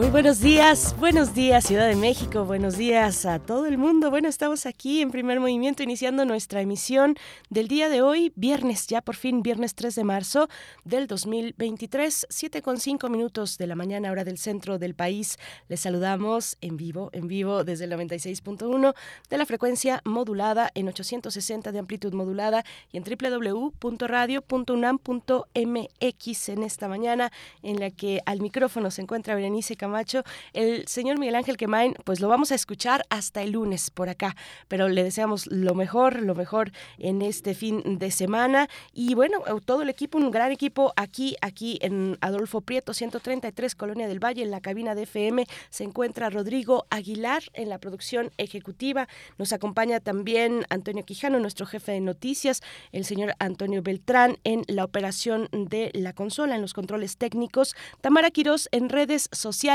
Muy buenos días, buenos días Ciudad de México, buenos días a todo el mundo. Bueno, estamos aquí en primer movimiento iniciando nuestra emisión del día de hoy, viernes, ya por fin, viernes 3 de marzo del 2023, 7 con 5 minutos de la mañana, hora del centro del país. Les saludamos en vivo, en vivo desde el 96.1 de la frecuencia modulada en 860 de amplitud modulada y en www.radio.unam.mx en esta mañana en la que al micrófono se encuentra Berenice Camacho Macho. El señor Miguel Ángel Quemain, pues lo vamos a escuchar hasta el lunes por acá, pero le deseamos lo mejor, lo mejor en este fin de semana. Y bueno, todo el equipo, un gran equipo aquí, aquí en Adolfo Prieto, 133, Colonia del Valle, en la cabina de FM, se encuentra Rodrigo Aguilar en la producción ejecutiva. Nos acompaña también Antonio Quijano, nuestro jefe de noticias, el señor Antonio Beltrán en la operación de la consola, en los controles técnicos, Tamara Quirós en redes sociales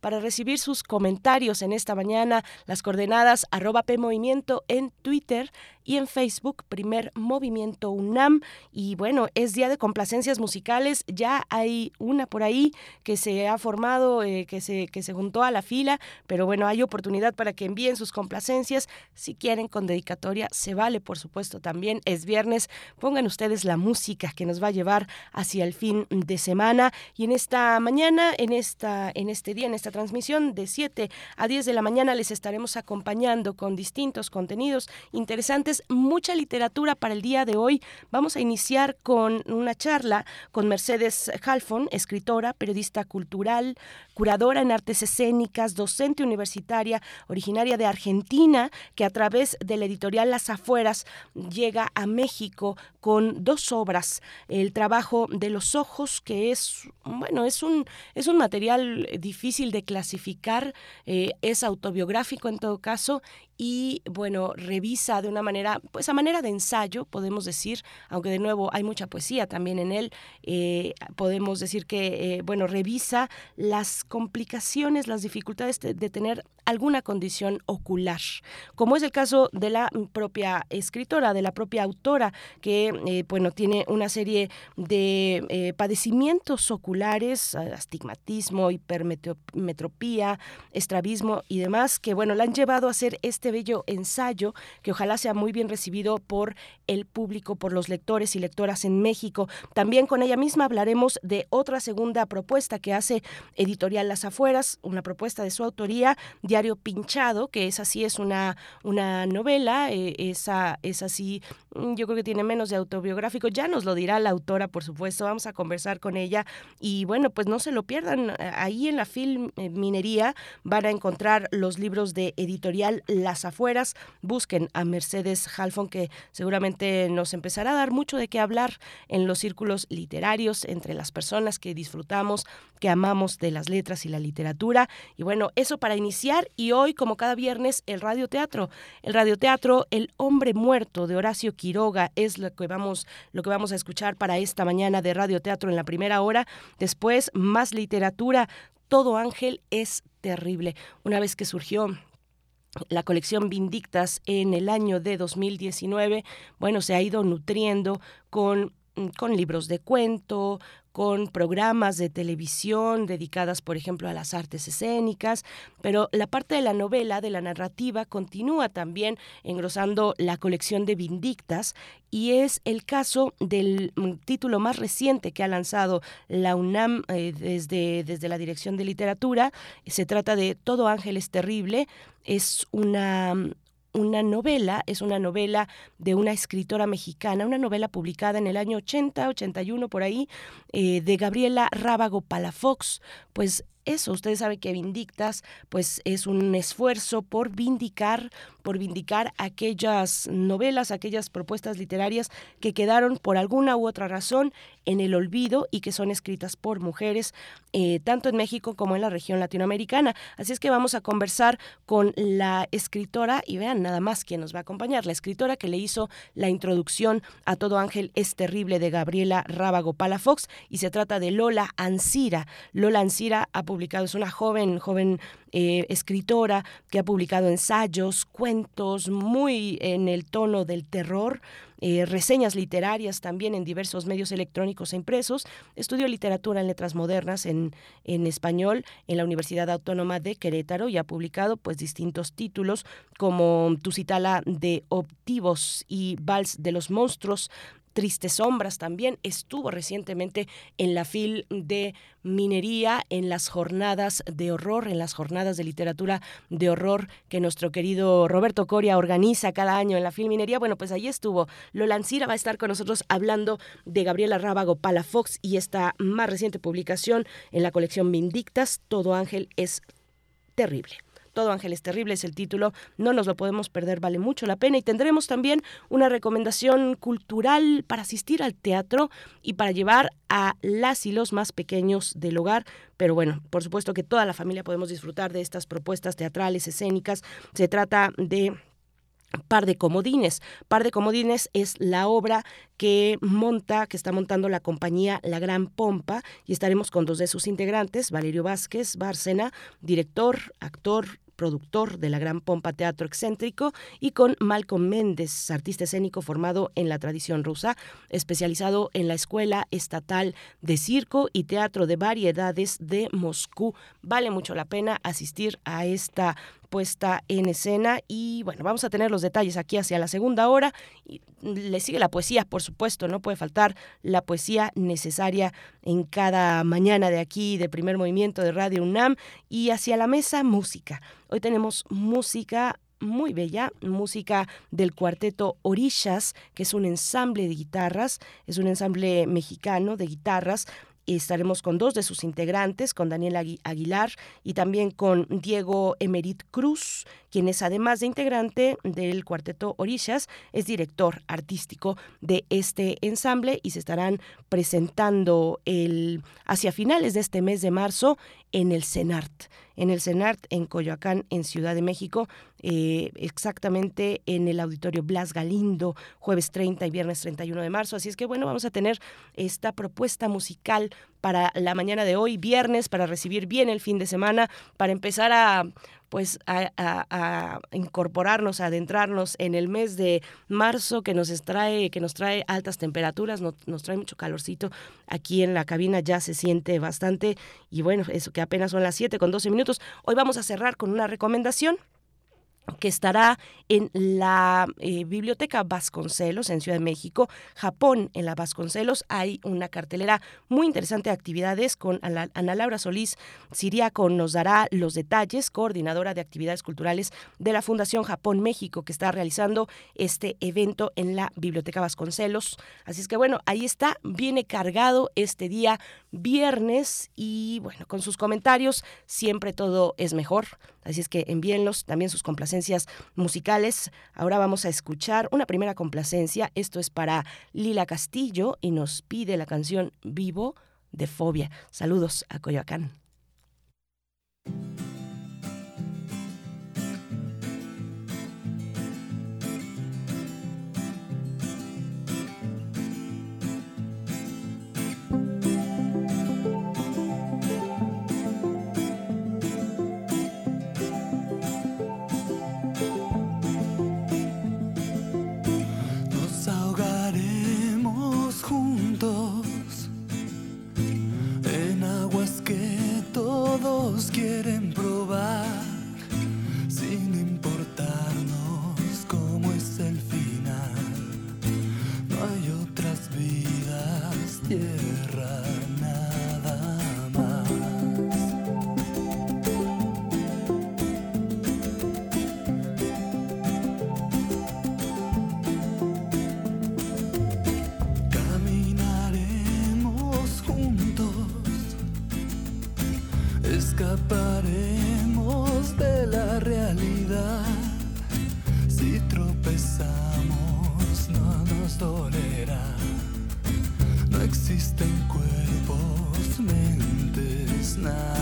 para recibir sus comentarios en esta mañana. Las coordenadas arroba PMovimiento en Twitter y en Facebook Primer Movimiento UNAM. Y bueno, es día de complacencias musicales. Ya hay una por ahí que se ha formado, eh, que, se, que se juntó a la fila, pero bueno, hay oportunidad para que envíen sus complacencias. Si quieren con dedicatoria, se vale, por supuesto, también. Es viernes, pongan ustedes la música que nos va a llevar hacia el fin de semana. Y en esta mañana, en, esta, en este día, en esta transmisión de 7 a 10 de la mañana, les estaremos acompañando con distintos contenidos interesantes mucha literatura para el día de hoy. Vamos a iniciar con una charla con Mercedes Halfon, escritora, periodista cultural, curadora en artes escénicas, docente universitaria, originaria de Argentina, que a través de la editorial Las Afueras llega a México con dos obras. El trabajo de los ojos, que es, bueno, es un, es un material difícil de clasificar, eh, es autobiográfico en todo caso, y bueno, revisa de una manera, pues a manera de ensayo, podemos decir, aunque de nuevo hay mucha poesía también en él, eh, podemos decir que, eh, bueno, revisa las complicaciones, las dificultades de, tener alguna condición ocular, como es el caso de la propia escritora, de la propia autora, que, eh, bueno, tiene una serie de padecimientos oculares, astigmatismo, hipermetropía, estrabismo y demás, que, bueno, la han llevado a hacer este bello ensayo que ojalá sea muy bien recibido por el público, por los lectores y lectoras en México. También con ella misma hablaremos de otra segunda propuesta que hace Editorial Las Afueras, una propuesta de su autoría, Diario Pinchado, que es así, es una, una novela, eh, esa, es así, mm, yo creo que tiene menos de autobiográfico, ya nos lo dirá la autora, por supuesto, vamos a conversar con ella y bueno, pues no se lo pierdan, ahí en la Film Minería van a encontrar los libros de Editorial Las afueras. Busquen a Mercedes Halfon, que seguramente nos empezará a dar mucho de qué hablar en los círculos literarios, entre las personas que disfrutamos, que amamos de las letras y la literatura. Y bueno, eso para iniciar. Y hoy, como cada viernes, el radioteatro. El radioteatro El hombre muerto de Horacio Quiroga es lo que vamos, lo que vamos a escuchar para esta mañana de radioteatro en la primera hora. Después, más literatura. Todo ángel es terrible. Una vez que surgió la colección Vindictas en el año de 2019, bueno, se ha ido nutriendo con con libros de cuento, con programas de televisión dedicadas, por ejemplo, a las artes escénicas, pero la parte de la novela, de la narrativa, continúa también engrosando la colección de Vindictas y es el caso del mm, título más reciente que ha lanzado la UNAM eh, desde, desde la Dirección de Literatura. Se trata de Todo Ángel es Terrible. Es una una novela, es una novela de una escritora mexicana, una novela publicada en el año 80, 81 por ahí, eh, de Gabriela Rábago Palafox. Pues eso, ustedes saben que Vindictas pues es un esfuerzo por vindicar, por vindicar aquellas novelas, aquellas propuestas literarias que quedaron por alguna u otra razón en el olvido y que son escritas por mujeres, eh, tanto en México como en la región latinoamericana. Así es que vamos a conversar con la escritora, y vean nada más quién nos va a acompañar, la escritora que le hizo la introducción a Todo Ángel es Terrible de Gabriela Rábago Palafox, y se trata de Lola Ancira. Lola Ancira ha publicado, es una joven, joven eh, escritora que ha publicado ensayos, cuentos muy en el tono del terror, eh, reseñas literarias también en diversos medios electrónicos e impresos. Estudió literatura en letras modernas en, en español en la Universidad Autónoma de Querétaro y ha publicado pues distintos títulos como Tusitala de Optivos y Vals de los Monstruos, Tristes Sombras también estuvo recientemente en la FIL de Minería, en las jornadas de horror, en las jornadas de literatura de horror que nuestro querido Roberto Coria organiza cada año en la FIL Minería. Bueno, pues ahí estuvo. Lola Ancira va a estar con nosotros hablando de Gabriela Rábago Palafox y esta más reciente publicación en la colección Vindictas, Todo Ángel es terrible. Todo Ángeles Terrible es el título, no nos lo podemos perder, vale mucho la pena y tendremos también una recomendación cultural para asistir al teatro y para llevar a las y los más pequeños del hogar, pero bueno, por supuesto que toda la familia podemos disfrutar de estas propuestas teatrales, escénicas. Se trata de Par de Comodines. Par de Comodines es la obra que monta, que está montando la compañía La Gran Pompa y estaremos con dos de sus integrantes, Valerio Vázquez Bárcena, director, actor, productor de la Gran Pompa Teatro Excéntrico, y con Malcolm Méndez, artista escénico formado en la tradición rusa, especializado en la Escuela Estatal de Circo y Teatro de Variedades de Moscú. Vale mucho la pena asistir a esta puesta en escena y bueno, vamos a tener los detalles aquí hacia la segunda hora. Le sigue la poesía, por supuesto, no puede faltar la poesía necesaria en cada mañana de aquí, de primer movimiento de Radio UNAM y hacia la mesa música. Hoy tenemos música muy bella, música del cuarteto Orillas, que es un ensamble de guitarras, es un ensamble mexicano de guitarras estaremos con dos de sus integrantes, con Daniel Aguilar y también con Diego Emerit Cruz, quien es además de integrante del cuarteto Orillas, es director artístico de este ensamble y se estarán presentando el, hacia finales de este mes de marzo en el CENART, en el CENART en Coyoacán, en Ciudad de México, eh, exactamente en el auditorio Blas Galindo, jueves 30 y viernes 31 de marzo. Así es que bueno, vamos a tener esta propuesta musical para la mañana de hoy, viernes, para recibir bien el fin de semana, para empezar a pues a, incorporarnos, a adentrarnos en el mes de marzo que nos trae, que nos trae altas temperaturas, nos trae mucho calorcito. Aquí en la cabina ya se siente bastante y bueno, eso que apenas son las 7 con 12 minutos. Hoy vamos a cerrar con una recomendación que estará en la eh, Biblioteca Vasconcelos en Ciudad de México, Japón en la Vasconcelos. Hay una cartelera muy interesante de actividades con Ana Laura Solís Siriaco nos dará los detalles, coordinadora de actividades culturales de la Fundación Japón México que está realizando este evento en la Biblioteca Vasconcelos. Así es que bueno, ahí está, viene cargado este día viernes y bueno, con sus comentarios siempre todo es mejor. Así es que envíenlos también sus complacencias musicales. Ahora vamos a escuchar una primera complacencia. Esto es para Lila Castillo y nos pide la canción Vivo de Fobia. Saludos a Coyoacán. en aguas que todos quieren знать.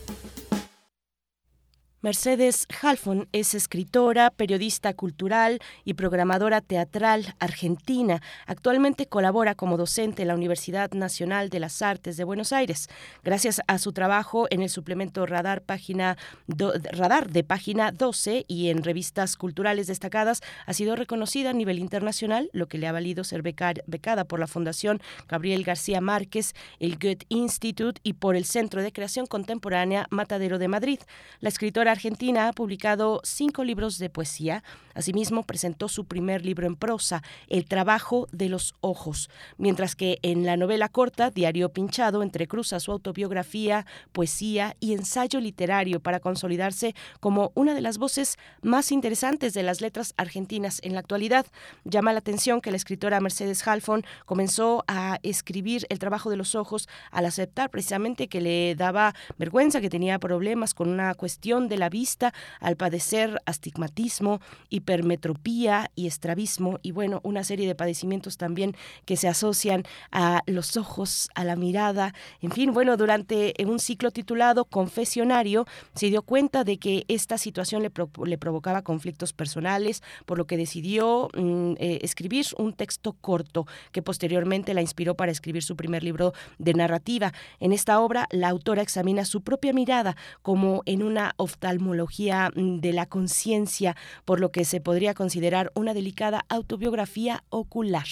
Mercedes Halfon es escritora, periodista cultural y programadora teatral argentina. Actualmente colabora como docente en la Universidad Nacional de las Artes de Buenos Aires. Gracias a su trabajo en el suplemento Radar, página Radar de página 12 y en revistas culturales destacadas, ha sido reconocida a nivel internacional, lo que le ha valido ser becada por la Fundación Gabriel García Márquez, el Goethe Institute y por el Centro de Creación Contemporánea Matadero de Madrid. La escritora argentina ha publicado cinco libros de poesía. Asimismo, presentó su primer libro en prosa, El trabajo de los ojos, mientras que en la novela corta, Diario Pinchado, entrecruza su autobiografía, poesía y ensayo literario para consolidarse como una de las voces más interesantes de las letras argentinas en la actualidad. Llama la atención que la escritora Mercedes Halfon comenzó a escribir El trabajo de los ojos al aceptar precisamente que le daba vergüenza, que tenía problemas con una cuestión de la vista al padecer astigmatismo, hipermetropía y estrabismo y bueno, una serie de padecimientos también que se asocian a los ojos, a la mirada, en fin, bueno, durante un ciclo titulado Confesionario se dio cuenta de que esta situación le, le provocaba conflictos personales, por lo que decidió mm, eh, escribir un texto corto que posteriormente la inspiró para escribir su primer libro de narrativa. En esta obra, la autora examina su propia mirada como en una oftalmología Mm, de la conciencia, por lo que se podría considerar una delicada autobiografía ocular.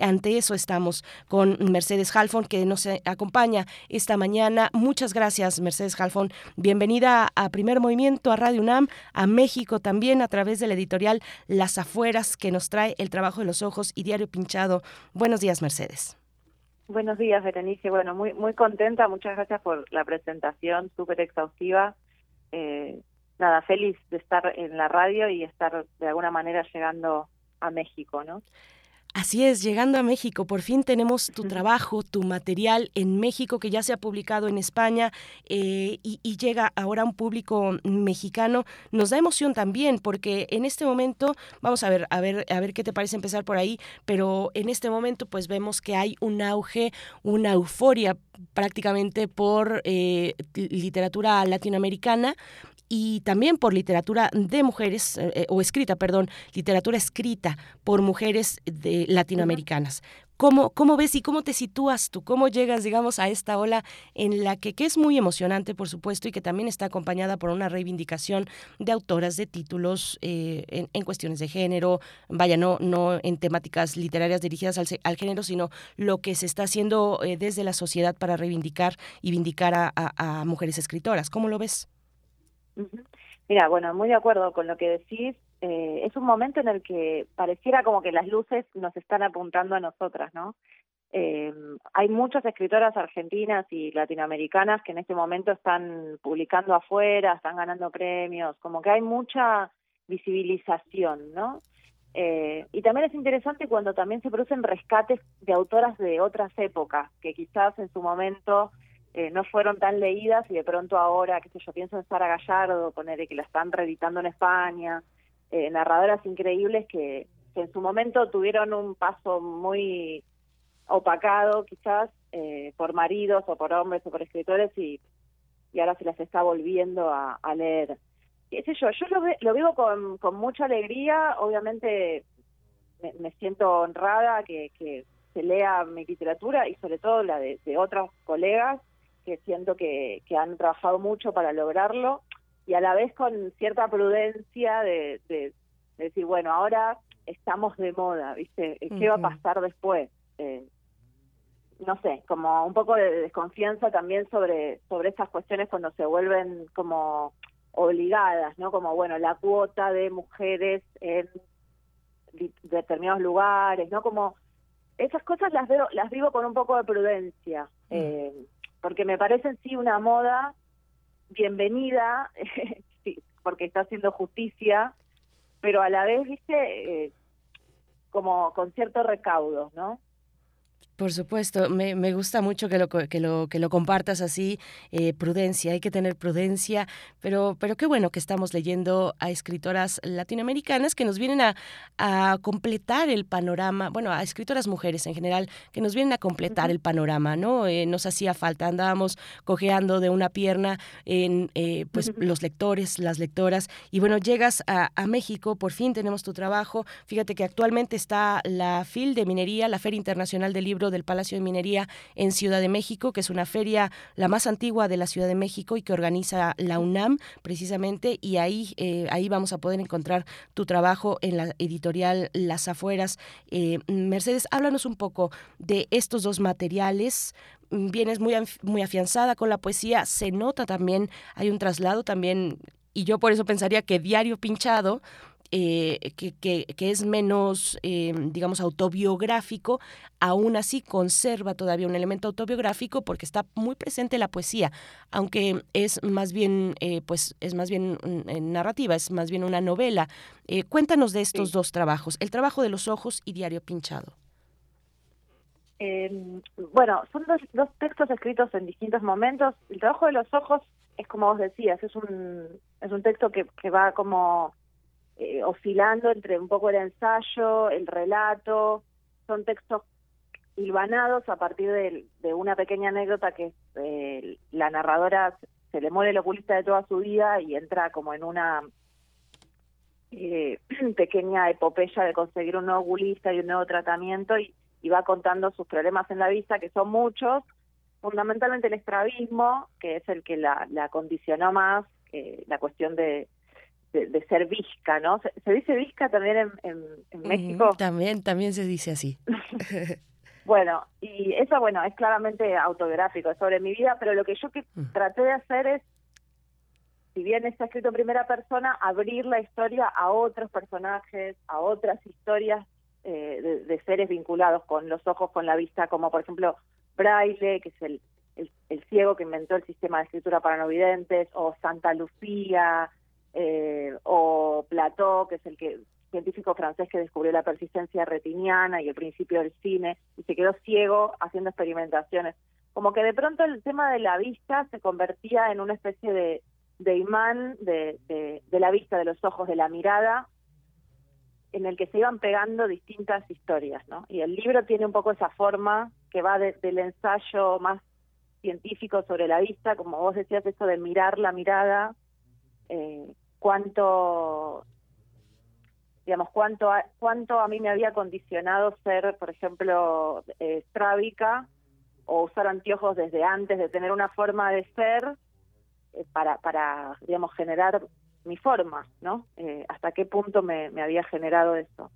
Ante eso estamos con Mercedes Halfon, que nos acompaña esta mañana. Muchas gracias, Mercedes Halfon. Bienvenida a Primer Movimiento, a Radio UNAM, a México también, a través de la editorial Las Afueras, que nos trae El Trabajo de los Ojos y Diario Pinchado. Buenos días, Mercedes. Buenos días, Berenice. Bueno, muy muy contenta. Muchas gracias por la presentación súper exhaustiva. Eh, nada, feliz de estar en la radio y estar de alguna manera llegando a México, ¿no? Así es, llegando a México, por fin tenemos tu trabajo, tu material en México que ya se ha publicado en España eh, y, llega ahora a un público mexicano. Nos da emoción también porque en este momento, vamos a ver, a ver, a ver qué te parece empezar por ahí, pero en este momento pues vemos que hay un auge, una euforia prácticamente por eh, literatura latinoamericana y también por literatura de mujeres, eh, eh, o escrita, perdón, literatura escrita por mujeres de, latinoamericanas. ¿Cómo, ¿Cómo, ves y cómo te sitúas tú? ¿Cómo llegas, digamos, a esta ola en la que, que es muy emocionante, por supuesto, y que también está acompañada por una reivindicación de autoras de títulos eh, en, cuestiones de género, vaya, no, no en temáticas literarias dirigidas al, género, sino lo que se está haciendo desde la sociedad para reivindicar y vindicar a, a mujeres escritoras? ¿Cómo lo ves? Mira, bueno, muy de acuerdo con lo que decís. Eh, es un momento en el que pareciera como que las luces nos están apuntando a nosotras, ¿no? Eh, hay muchas escritoras argentinas y latinoamericanas que en este momento están publicando afuera, están ganando premios, como que hay mucha visibilización, ¿no? Eh, y también es interesante cuando también se producen rescates de autoras de otras épocas, que quizás en su momento eh, no fueron tan leídas y de pronto ahora, qué sé yo, pienso en Sara Gallardo, ponerle que la están reeditando en España, eh, narradoras increíbles que, en su momento tuvieron un paso muy opacado quizás eh, por maridos o por hombres o por escritores y, y ahora se las está volviendo a, leer. ¿Qué sé yo? Yo lo, lo vivo con, con mucha alegría, obviamente me, siento honrada que, que se lea mi literatura y sobre todo la de, de colegas que siento que, que han trabajado mucho para lograrlo y a la vez con cierta prudencia de, de, decir, bueno, ahora estamos de moda, ¿viste? ¿Qué va a pasar después? Eh, no sé, como un poco de desconfianza también sobre, sobre estas cuestiones cuando se vuelven como obligadas, ¿no? Como, bueno, la cuota de mujeres en determinados lugares, ¿no? Como esas cosas las veo, las vivo con un poco de prudencia. Eh, porque me parece en sí una moda bienvenida, porque está haciendo justicia, pero a la vez, viste, eh, como con cierto recaudo, ¿no? Por supuesto, me, me, gusta mucho que lo, que lo, que lo compartas así, eh, prudencia, hay que tener prudencia, pero, pero qué bueno que estamos leyendo a escritoras latinoamericanas que nos vienen a, a completar el panorama, bueno, a escritoras mujeres en general, que nos vienen a completar el panorama, ¿no? Eh, nos hacía falta, andábamos cojeando de una pierna en eh, pues los lectores, las lectoras, y bueno, llegas a, a México, por fin tenemos tu trabajo, fíjate que actualmente está la FIL de Minería, la Feria Internacional del Libro, del Palacio de Minería en Ciudad de México, que es una feria la más antigua de la Ciudad de México y que organiza la UNAM precisamente y ahí, eh, ahí vamos a poder encontrar tu trabajo en la editorial Las Afueras. Eh, Mercedes, háblanos un poco de estos dos materiales vienes muy, muy afianzada con la poesía, se nota también, hay un traslado también, y yo por eso pensaría que Diario Pinchado eh, que, que, es menos, eh, digamos, autobiográfico, aún así conserva todavía un elemento autobiográfico porque está muy presente la poesía, aunque es más bien, eh, pues, es más bien narrativa, es más bien una novela. cuéntanos de estos dos trabajos, el trabajo de los ojos y Diario Pinchado. Em, bueno, son dos, dos textos escritos en distintos momentos. El trabajo de los ojos es como vos decías, es un, es un texto que, que va como eh, oscilando entre un poco el ensayo, el relato, son textos hilvanados a partir de, una pequeña anécdota que eh, la narradora se le muere el oculista de toda su vida y entra como en una eh, pequeña epopeya de conseguir un nuevo oculista y un nuevo tratamiento y, va contando sus problemas en la vista, que son muchos, fundamentalmente el estrabismo, que es el que la, la condicionó más, la cuestión de, de, ser visca, ¿no? ¿Se, dice visca también en, en, México? también, también se dice así. bueno, y eso, bueno, es claramente autobiográfico, es sobre mi vida, pero lo que yo que mm. traté de hacer es, si bien está escrito en primera persona, abrir la historia a otros personajes, a otras historias eh, de, seres vinculados con los ojos, con la vista, como por ejemplo Braille, que es el, el, el ciego que inventó el sistema de escritura para no videntes, o Santa Lucía, eh, o Plató, que es el que científico francés que descubrió la persistencia retiniana y el principio del cine y se quedó ciego haciendo experimentaciones. Como que de pronto el tema de la vista se convertía en una especie de, imán de, de, la vista, de los ojos, de la mirada, en el que se iban pegando distintas historias, ¿no? Y el libro tiene un poco esa forma que va del ensayo más científico sobre la vista, como vos decías, eso de mirar la mirada, eh, cuánto digamos, cuánto a, cuánto a mí me había condicionado ser, por ejemplo, eh, o usar anteojos desde antes de tener una forma de ser eh, para, para, digamos, generar mi forma, ¿no? Eh, hasta qué punto me, me había generado eso.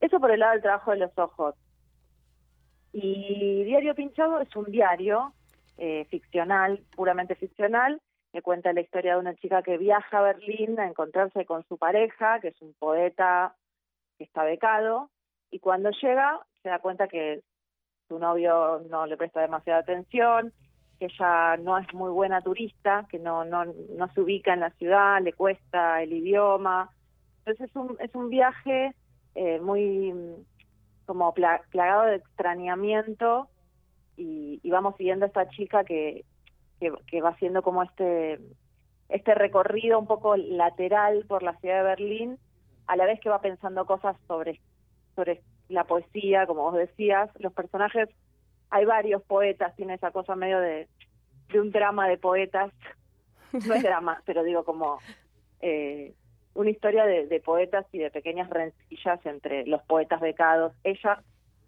Eso por el lado del trabajo de los ojos. Y Diario Pinchado es un diario eh, ficcional, puramente ficcional, me cuenta la historia de una chica que viaja a Berlín a encontrarse con su pareja, que es un poeta que está becado, y cuando llega se da cuenta que su novio no le presta demasiada atención, que ella no es muy buena turista, que no, no, no se ubica en la ciudad, le cuesta el idioma. Entonces es un, es un viaje eh, muy como plagado de extrañamiento y, y, vamos siguiendo a esta chica que, que, va haciendo como este, este recorrido un poco lateral por la ciudad de Berlín, a la vez que va pensando cosas sobre, sobre la poesía, como vos decías. Los personajes, hay varios poetas, tiene esa cosa medio de, de un drama de poetas. No es drama, pero digo como eh, una historia de, de, poetas y de pequeñas rencillas entre los poetas becados. Ella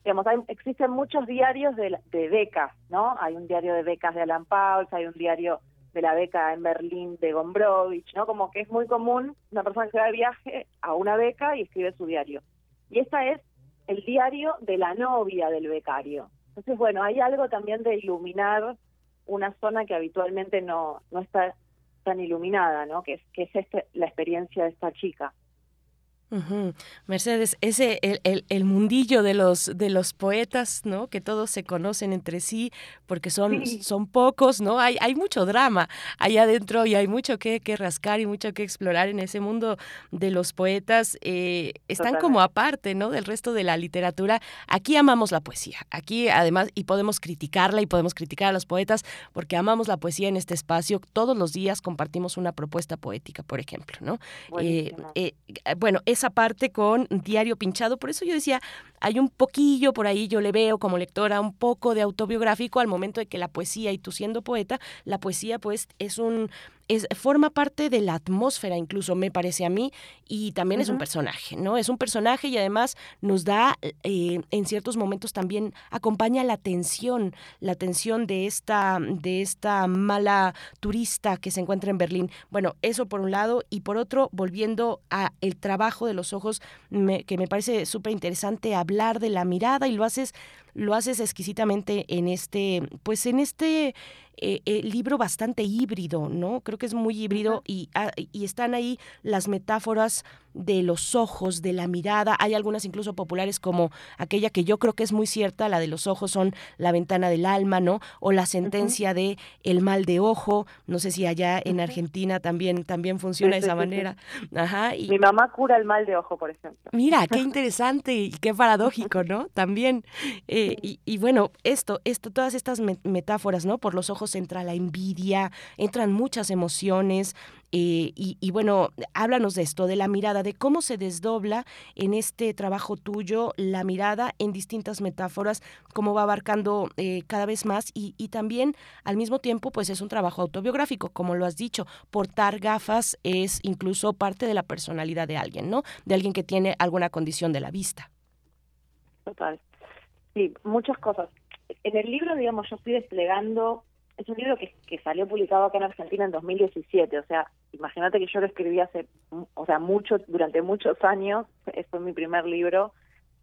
digamos, hay, existen muchos diarios de, de, becas, ¿no? Hay un diario de becas de Alan Pauls, hay un diario de la beca en Berlín de Gombrowicz, ¿no? Como que es muy común una persona que va de viaje a una beca y escribe su diario. Y esta es el diario de la novia del becario. Entonces, bueno, hay algo también de iluminar una zona que habitualmente no, no está tan iluminada, ¿no? Que es, que es este, la experiencia de esta chica. Mercedes, ese el, el, mundillo de los de los poetas, ¿no? Que todos se conocen entre sí porque son son pocos, ¿no? Hay hay mucho drama ahí adentro y hay mucho que, que rascar y mucho que explorar en ese mundo de los poetas. Eh, están como aparte, ¿no? Del resto de la literatura. Aquí amamos la poesía. Aquí además y podemos criticarla y podemos criticar a los poetas porque amamos la poesía en este espacio. Todos los días compartimos una propuesta poética, por ejemplo, ¿no? Eh, eh, bueno, es esa parte con Diario Pinchado. Por eso yo decía, hay un poquillo por ahí, yo le veo como lectora un poco de autobiográfico al momento de que la poesía, y tú siendo poeta, la poesía pues es un es, forma parte de la atmósfera, incluso me parece a mí, y también es un personaje, ¿no? Es un personaje y además nos da, eh, en ciertos momentos también acompaña la tensión, la tensión de esta, de esta mala turista que se encuentra en Berlín. Bueno, eso por un lado, y por otro, volviendo a el trabajo de los ojos, que me parece súper interesante hablar de la mirada y lo haces lo haces exquisitamente en este, pues en este eh, eh, libro bastante híbrido, ¿no? Creo que es muy híbrido y, ah, y están ahí las metáforas de los ojos, de la mirada. Hay algunas incluso populares como aquella que yo creo que es muy cierta, la de los ojos son la ventana del alma, ¿no? O la sentencia de el mal de ojo. No sé si allá en Argentina también también funciona de esa manera. Ajá. Y... Mi mamá cura el mal de ojo, por ejemplo. Mira, qué interesante y qué paradójico, ¿no? También. Eh, y, bueno, esto, esto, todas estas metáforas, ¿no? Por los ojos entra la envidia, entran muchas emociones, eh, y, bueno, háblanos de esto, de la mirada, de cómo se desdobla en este trabajo tuyo la mirada en distintas metáforas, cómo va abarcando eh, cada vez más y, también al mismo tiempo pues es un trabajo autobiográfico, como lo has dicho, portar gafas es incluso parte de la personalidad de alguien, ¿no? De alguien que tiene alguna condición de la vista. Total. Sí, muchas cosas. En el libro, digamos, yo estoy desplegando es un libro que, que salió publicado acá en Argentina en 2017, o sea, imagínate que yo lo escribí hace, o sea, mucho, durante muchos años, fue mi primer libro,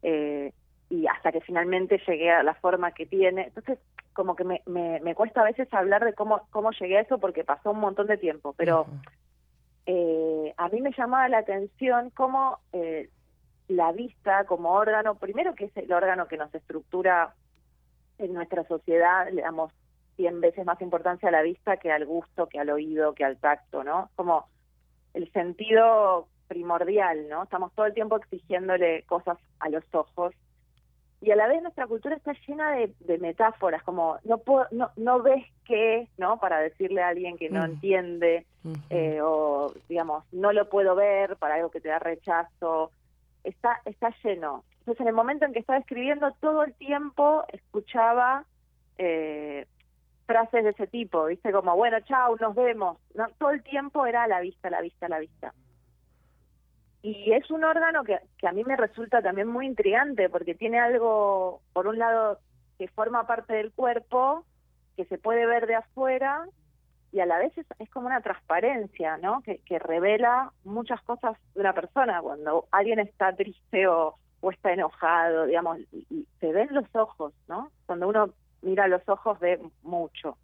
eh, y hasta que finalmente llegué a la forma que tiene. Entonces, como que me, me, cuesta a veces hablar de cómo, cómo llegué a eso porque pasó un montón de tiempo, pero eh, a mí me llamaba la atención cómo eh, la vista como órgano, primero que es el órgano que nos estructura en nuestra sociedad, le damos 100 veces más importancia a la vista que al gusto, que al oído, que al tacto, ¿no? Como el sentido primordial, ¿no? Estamos todo el tiempo exigiéndole cosas a los ojos y a la vez nuestra cultura está llena de, metáforas, como no, puedo, no, no ves qué, ¿no? Para decirle a alguien que no entiende, eh, o digamos, no lo puedo ver para algo que te da rechazo. Está, está lleno. Entonces, en el momento en que estaba escribiendo, todo el tiempo escuchaba eh, frases de ese tipo, ¿viste? Como, bueno, chao, nos vemos. No, todo el tiempo era la vista, la vista, la vista. Y es un órgano que, que a mí me resulta también muy intrigante porque tiene algo, por un lado, que forma parte del cuerpo, que se puede ver de afuera y a la vez es, como una transparencia, ¿no? Que, que, revela muchas cosas de una persona. Cuando alguien está triste o, o está enojado, digamos, y, se ven los ojos, ¿no? Cuando uno mira los ojos ve mucho.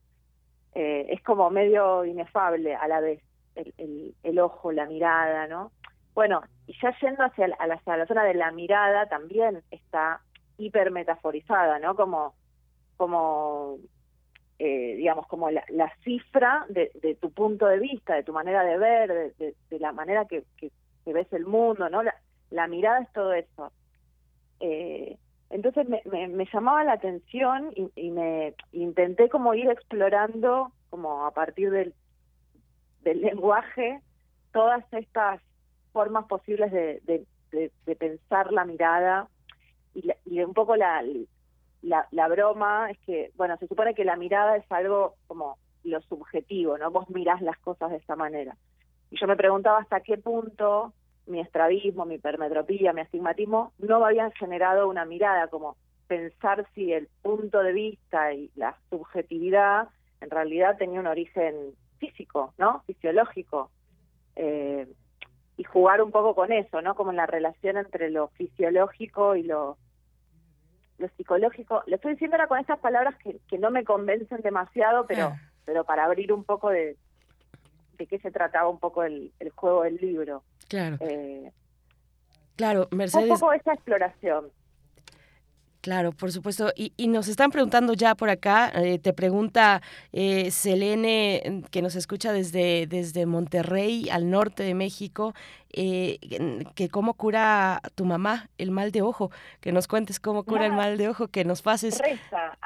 Eh, es como medio inefable a la vez el, el, ojo, la mirada, ¿no? Bueno, y ya yendo hacia la, zona de la mirada también está hipermetaforizada, ¿no? Como, como eh, digamos, como la, cifra de, de, tu punto de vista, de tu manera de ver, de, de, la manera que, que, ves el mundo, ¿no? La, la mirada es todo eso. Eh, entonces me, me, llamaba la atención y, y, me intenté como ir explorando, como a partir del, del lenguaje, todas estas formas posibles de, pensar la mirada y, y un poco la, la, la, broma es que, bueno, se supone que la mirada es algo como lo subjetivo, ¿no? Vos mirás las cosas de esta manera. Y yo me preguntaba hasta qué punto mi estrabismo, mi hipermetropía, mi astigmatismo no me habían generado una mirada, como pensar si el punto de vista y la subjetividad en realidad tenía un origen físico, ¿no? Fisiológico. Eh, y jugar un poco con eso, ¿no? Como en la relación entre lo fisiológico y lo, lo psicológico. Lo estoy diciendo ahora con estas palabras que, que no me convencen demasiado, pero, ah. pero para abrir un poco de, de qué se trataba un poco el, el juego del libro. Claro. Eh, claro, Mercedes. Un poco esa exploración. Claro, por supuesto. Y, y, nos están preguntando ya por acá, eh, te pregunta eh, Selene, que nos escucha desde, desde Monterrey, al norte de México, eh, que cómo cura tu mamá el mal de ojo, que nos cuentes cómo cura el mal de ojo, que nos pases. Reza,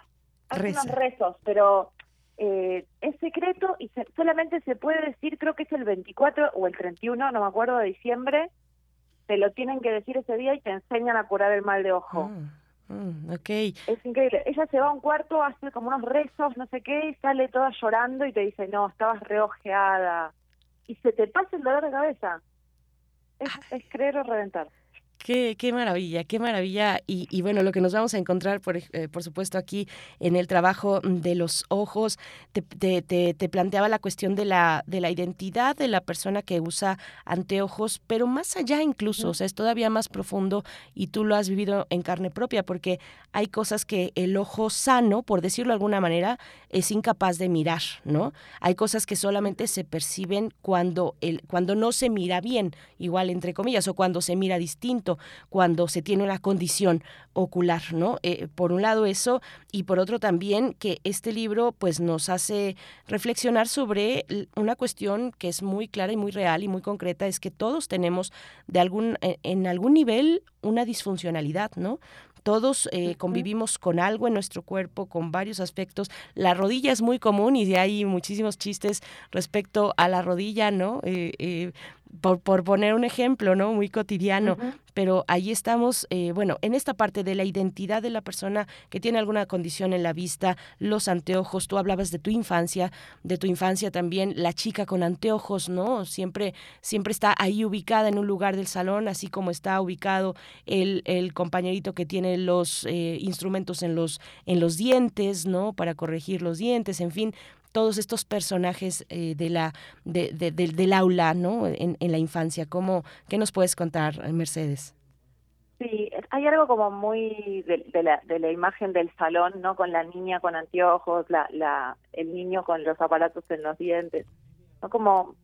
Reza. unos rezos, pero eh, es secreto y solamente se puede decir, creo que es el 24 o el 31, no me acuerdo, de diciembre, te lo tienen que decir ese día y te enseñan a curar el mal de ojo. Ah. Mm, Es increíble. Ella se va a un cuarto, hace como unos rezos, no sé qué, y sale toda llorando y te dice, no, estabas reojeada. Y se te pasa el dolor de cabeza. Es, es creer o reventar. Qué, qué maravilla, qué maravilla. Y, y, bueno, lo que nos vamos a encontrar, por, eh, por supuesto, aquí en el trabajo de los ojos, te, te, te, planteaba la cuestión de la, de la identidad de la persona que usa anteojos, pero más allá incluso, o sea, es todavía más profundo y tú lo has vivido en carne propia, porque hay cosas que el ojo sano, por decirlo de alguna manera, es incapaz de mirar, ¿no? Hay cosas que solamente se perciben cuando, el, cuando no se mira bien, igual entre comillas, o cuando se mira distinto cuando se tiene una condición ocular, ¿no? Eh, por un lado eso y por otro también que este libro pues nos hace reflexionar sobre una cuestión que es muy clara y muy real y muy concreta es que todos tenemos de algún eh, en algún nivel una disfuncionalidad, ¿no? todos eh, convivimos con algo en nuestro cuerpo, con varios aspectos. La rodilla es muy común y hay muchísimos chistes respecto a la rodilla, ¿no? Por, por, poner un ejemplo, ¿no? Muy cotidiano, pero ahí estamos, eh, bueno, en esta parte de la identidad de la persona que tiene alguna condición en la vista, los anteojos, tú hablabas de tu infancia, de tu infancia también, la chica con anteojos, ¿no? Siempre, siempre está ahí ubicada en un lugar del salón, así como está ubicado el, el compañerito que tiene los eh, instrumentos en los, en los dientes, ¿no? Para corregir los dientes, en fin, todos estos personajes eh, de la, de, del aula ¿no? en, en la infancia. ¿Cómo, ¿Qué nos puedes contar, Mercedes? Sí, hay algo como muy de, la, de la imagen del salón, ¿no? Con la niña con anteojos, la, la, el niño con los aparatos en los dientes, ¿no? Como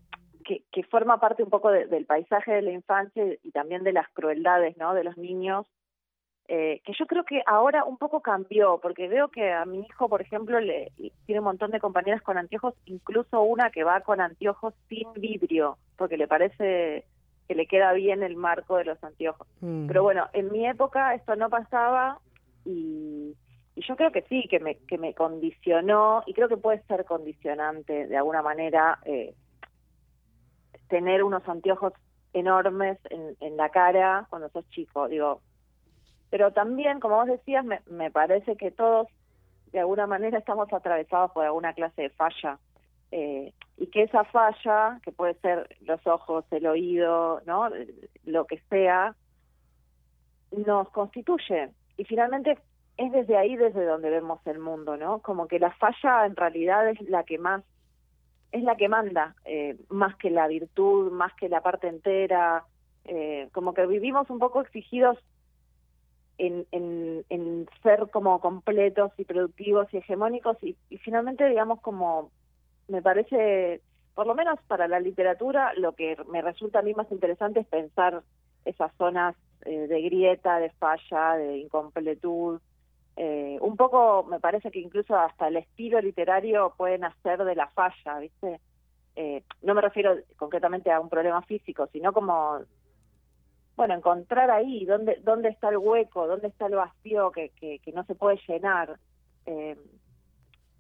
que, que forma parte un poco del paisaje de la infancia y también de las crueldades, ¿no? De los niños eh, que yo creo que ahora un poco cambió, porque veo que a mi hijo, por ejemplo, le tiene un montón de compañeras con anteojos, incluso una que va con anteojos sin vidrio, porque le parece que le queda bien el marco de los anteojos. Mm. Pero bueno, en mi época esto no pasaba y, y yo creo que sí, que me, que me condicionó y creo que puede ser condicionante de alguna manera eh, tener unos anteojos enormes en, en la cara cuando sos chico, digo. Pero también, como vos decías, me, me parece que todos de alguna manera estamos atravesados por alguna clase de falla. Eh, y que esa falla, que puede ser los ojos, el oído, ¿no? lo que sea, nos constituye. Y finalmente es desde ahí desde donde vemos el mundo, ¿no? Como que la falla en realidad es la que más, es la que manda, eh, más que la virtud, más que la parte entera. Eh, como que vivimos un poco exigidos en, en, en ser como completos y productivos y hegemónicos y, y finalmente, digamos, como me parece, por lo menos para la literatura, lo que me resulta a mí más interesante es pensar esas zonas eh, de grieta, de falla, de incompletud. Eh, un poco me parece que incluso hasta el estilo literario puede nacer de la falla, ¿viste? Eh, no me refiero concretamente a un problema físico, sino como, bueno, encontrar ahí dónde, dónde está el hueco, dónde está el vacío que, que, no se puede llenar. Eh,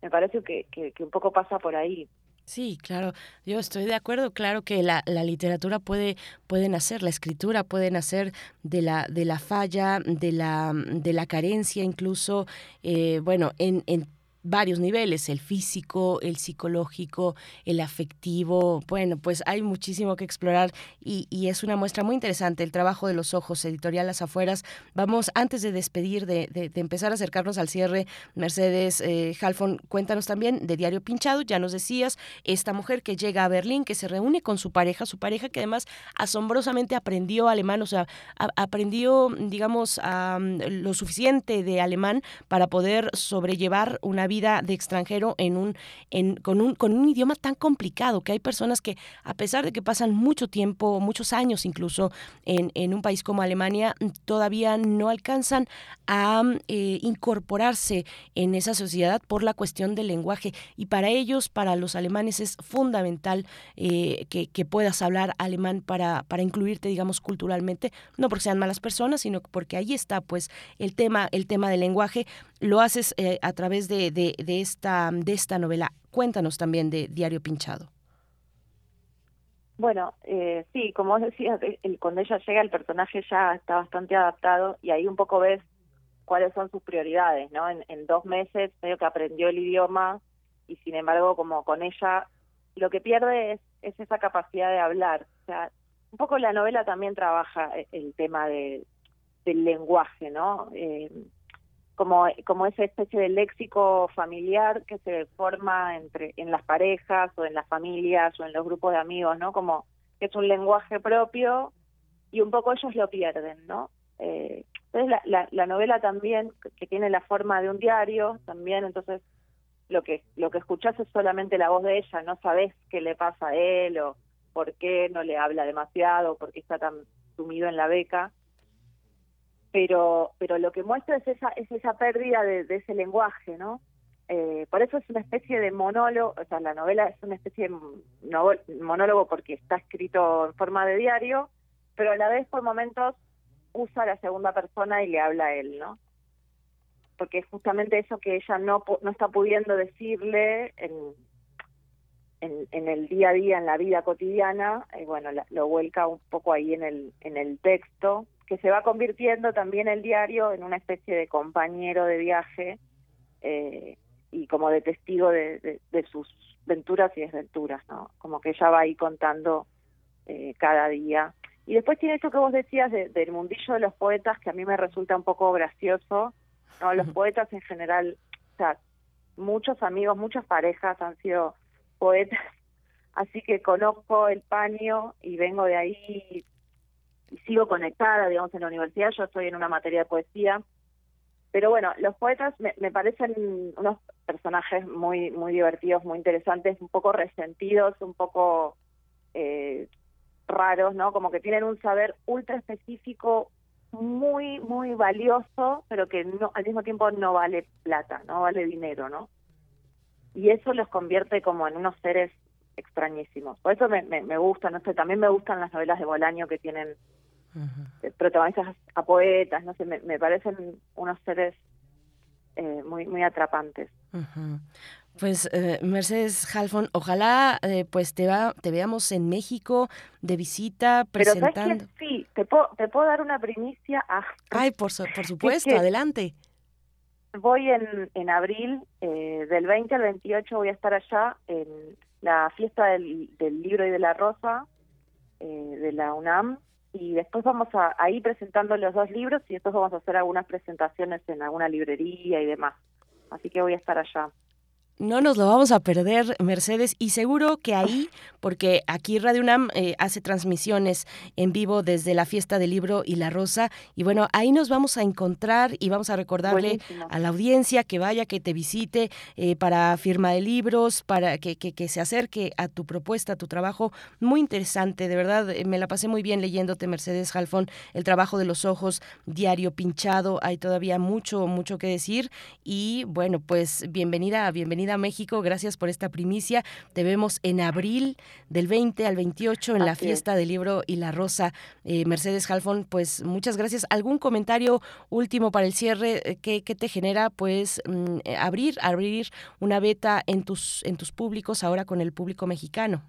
me parece que, que, que un poco pasa por ahí. Sí, claro, yo estoy de acuerdo, claro que la, la, literatura puede, puede nacer, la escritura puede nacer de la, de la falla, de la, de la carencia incluso, eh, bueno, en, en varios niveles, el físico, el psicológico, el afectivo. Bueno, pues hay muchísimo que explorar y, y, es una muestra muy interesante el trabajo de los ojos, editorial Las Afueras. Vamos, antes de despedir, de, de, empezar a acercarnos al cierre, Mercedes eh, Halfon, cuéntanos también de Diario Pinchado, ya nos decías, esta mujer que llega a Berlín, que se reúne con su pareja, su pareja que además asombrosamente aprendió alemán, o sea, aprendió, digamos, a, lo suficiente de alemán para poder sobrellevar una vida vida de extranjero en un, en, con, un, con un idioma tan complicado que hay personas que, a pesar de que pasan mucho tiempo, muchos años incluso en, en un país como Alemania, todavía no alcanzan a eh, incorporarse en esa sociedad por la cuestión del lenguaje. Y para ellos, para los alemanes, es fundamental eh, que, puedas hablar alemán para, para incluirte, digamos, culturalmente, no porque sean malas personas, sino porque ahí está, pues, el tema, el tema del lenguaje. Lo haces eh, a través de de, esta, de esta novela. Cuéntanos también de Diario Pinchado. Bueno, eh, sí, como decías, el, cuando ella llega el personaje ya está bastante adaptado y ahí un poco ves cuáles son sus prioridades, ¿no? En, dos meses medio que aprendió el idioma y sin embargo como con ella lo que pierde es, es esa capacidad de hablar. O sea, un poco la novela también trabaja el tema de, del lenguaje, ¿no? Eh, como, como esa especie de léxico familiar que se forma entre en las parejas o en las familias o en los grupos de amigos, ¿no? Como que es un lenguaje propio y un poco ellos lo pierden, ¿no? Eh, entonces la, la, la novela también, que tiene la forma de un diario, también entonces lo que lo que escuchás es solamente la voz de ella, no sabes qué le pasa a él o por qué no le habla demasiado, por qué está tan sumido en la beca pero pero lo que muestra es esa es esa pérdida de, ese lenguaje no eh, por eso es una especie de monólogo o sea la novela es una especie de monólogo porque está escrito en forma de diario pero a la vez por momentos usa la segunda persona y le habla a él no porque es justamente eso que ella no no está pudiendo decirle en en, el día a día en la vida cotidiana bueno la, lo vuelca un poco ahí en el en el texto que se va convirtiendo también el diario en una especie de compañero de viaje eh, y como de testigo de, de, de, sus venturas y desventuras, ¿no? Como que ella va ahí contando eh, cada día. Y después tiene eso que vos decías de, del mundillo de los poetas, que a mí me resulta un poco gracioso, ¿no? Los poetas en general, o sea, muchos amigos, muchas parejas han sido poetas, así que conozco el paño y vengo de ahí y sigo conectada, digamos, en la universidad, yo estoy en una materia de poesía, pero bueno, los poetas me, parecen unos personajes muy muy divertidos, muy interesantes, un poco resentidos, un poco eh, raros, ¿no? Como que tienen un saber ultra específico, muy muy valioso, pero que no al mismo tiempo no vale plata, no vale dinero, ¿no? Y eso los convierte como en unos seres extrañísimos. Por eso me, me, gusta, no sé, también me gustan las novelas de Bolaño que tienen eh, protagonistas a poetas, no sé, me, me parecen unos seres eh, muy muy atrapantes. Pues eh, Mercedes Halfon, ojalá eh, pues te va, te veamos en México de visita presentando. Pero sí, te puedo, te puedo dar una primicia. Ay, por, por supuesto, adelante. Voy en, en abril, eh, del 20 al 28 voy a estar allá en la fiesta del, del libro y de la rosa de la UNAM y después vamos a, ir presentando los dos libros y después vamos a hacer algunas presentaciones en alguna librería y demás. Así que voy a estar allá. No nos lo vamos a perder, Mercedes, y seguro que ahí, porque aquí Radio UNAM eh, hace transmisiones en vivo desde la fiesta del libro y la rosa, y bueno, ahí nos vamos a encontrar y vamos a recordarle a la audiencia que vaya, que te visite eh, para firma de libros, para que, que, se acerque a tu propuesta, a tu trabajo, muy interesante, de verdad, eh, me la pasé muy bien leyéndote, Mercedes Halfón, el trabajo de los ojos, diario pinchado, hay todavía mucho, mucho que decir, y bueno, pues bienvenida, bienvenida a México. Gracias por esta primicia. Te vemos en abril del 20 al 28 en la fiesta del libro y la rosa. Eh, Mercedes Halfon, pues muchas gracias. ¿Algún comentario último para el cierre? Eh, ¿Qué, te genera pues mm, eh, abrir, abrir una beta en tus, en tus públicos ahora con el público mexicano?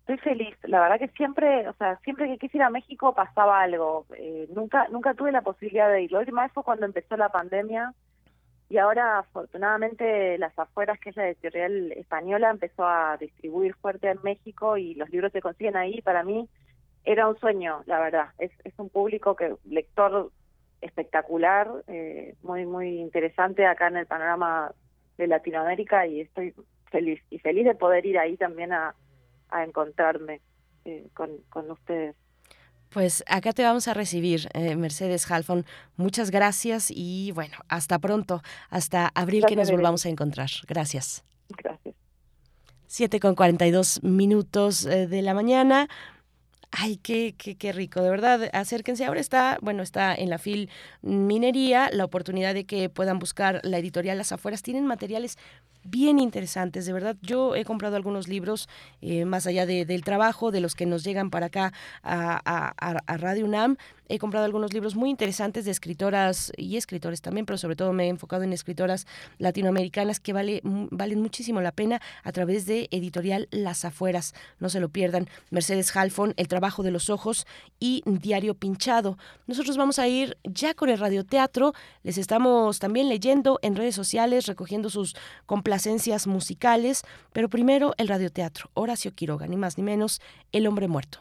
Estoy feliz. La verdad que siempre, o sea, siempre que quise ir a México pasaba algo. nunca, nunca tuve la posibilidad de ir. La última vez fue cuando empezó la pandemia y ahora afortunadamente las afueras que es la editorial española empezó a distribuir fuerte en México y los libros se consiguen ahí. Para mí era un sueño la verdad. Es, un público que lector espectacular eh, muy muy interesante acá en el panorama de Latinoamérica y estoy feliz y feliz de poder ir ahí también a, a encontrarme eh, con, con ustedes pues acá te vamos a recibir, eh, Mercedes Halfon. Muchas gracias y bueno, hasta pronto, hasta abril que nos volvamos a encontrar. Gracias. Gracias. Siete con 42 minutos eh, de la mañana. Ay, qué, qué, qué, rico, de verdad. Acérquense. Ahora está, bueno, está en la FIL Minería la oportunidad de que puedan buscar la editorial Las Afueras. Tienen materiales bien interesantes, de verdad. Yo he comprado algunos libros, eh, más allá del trabajo, de los que nos llegan para acá a, Radio UNAM, He comprado algunos libros muy interesantes de escritoras y escritores también, pero sobre todo me he enfocado en escritoras latinoamericanas que vale, valen muchísimo la pena a través de editorial Las Afueras. No se lo pierdan. Mercedes Halfon, El trabajo de los ojos y Diario Pinchado. Nosotros vamos a ir ya con el radioteatro. Les estamos también leyendo en redes sociales, recogiendo sus complacencias musicales, pero primero el radioteatro. Horacio Quiroga, ni más ni menos, El hombre muerto.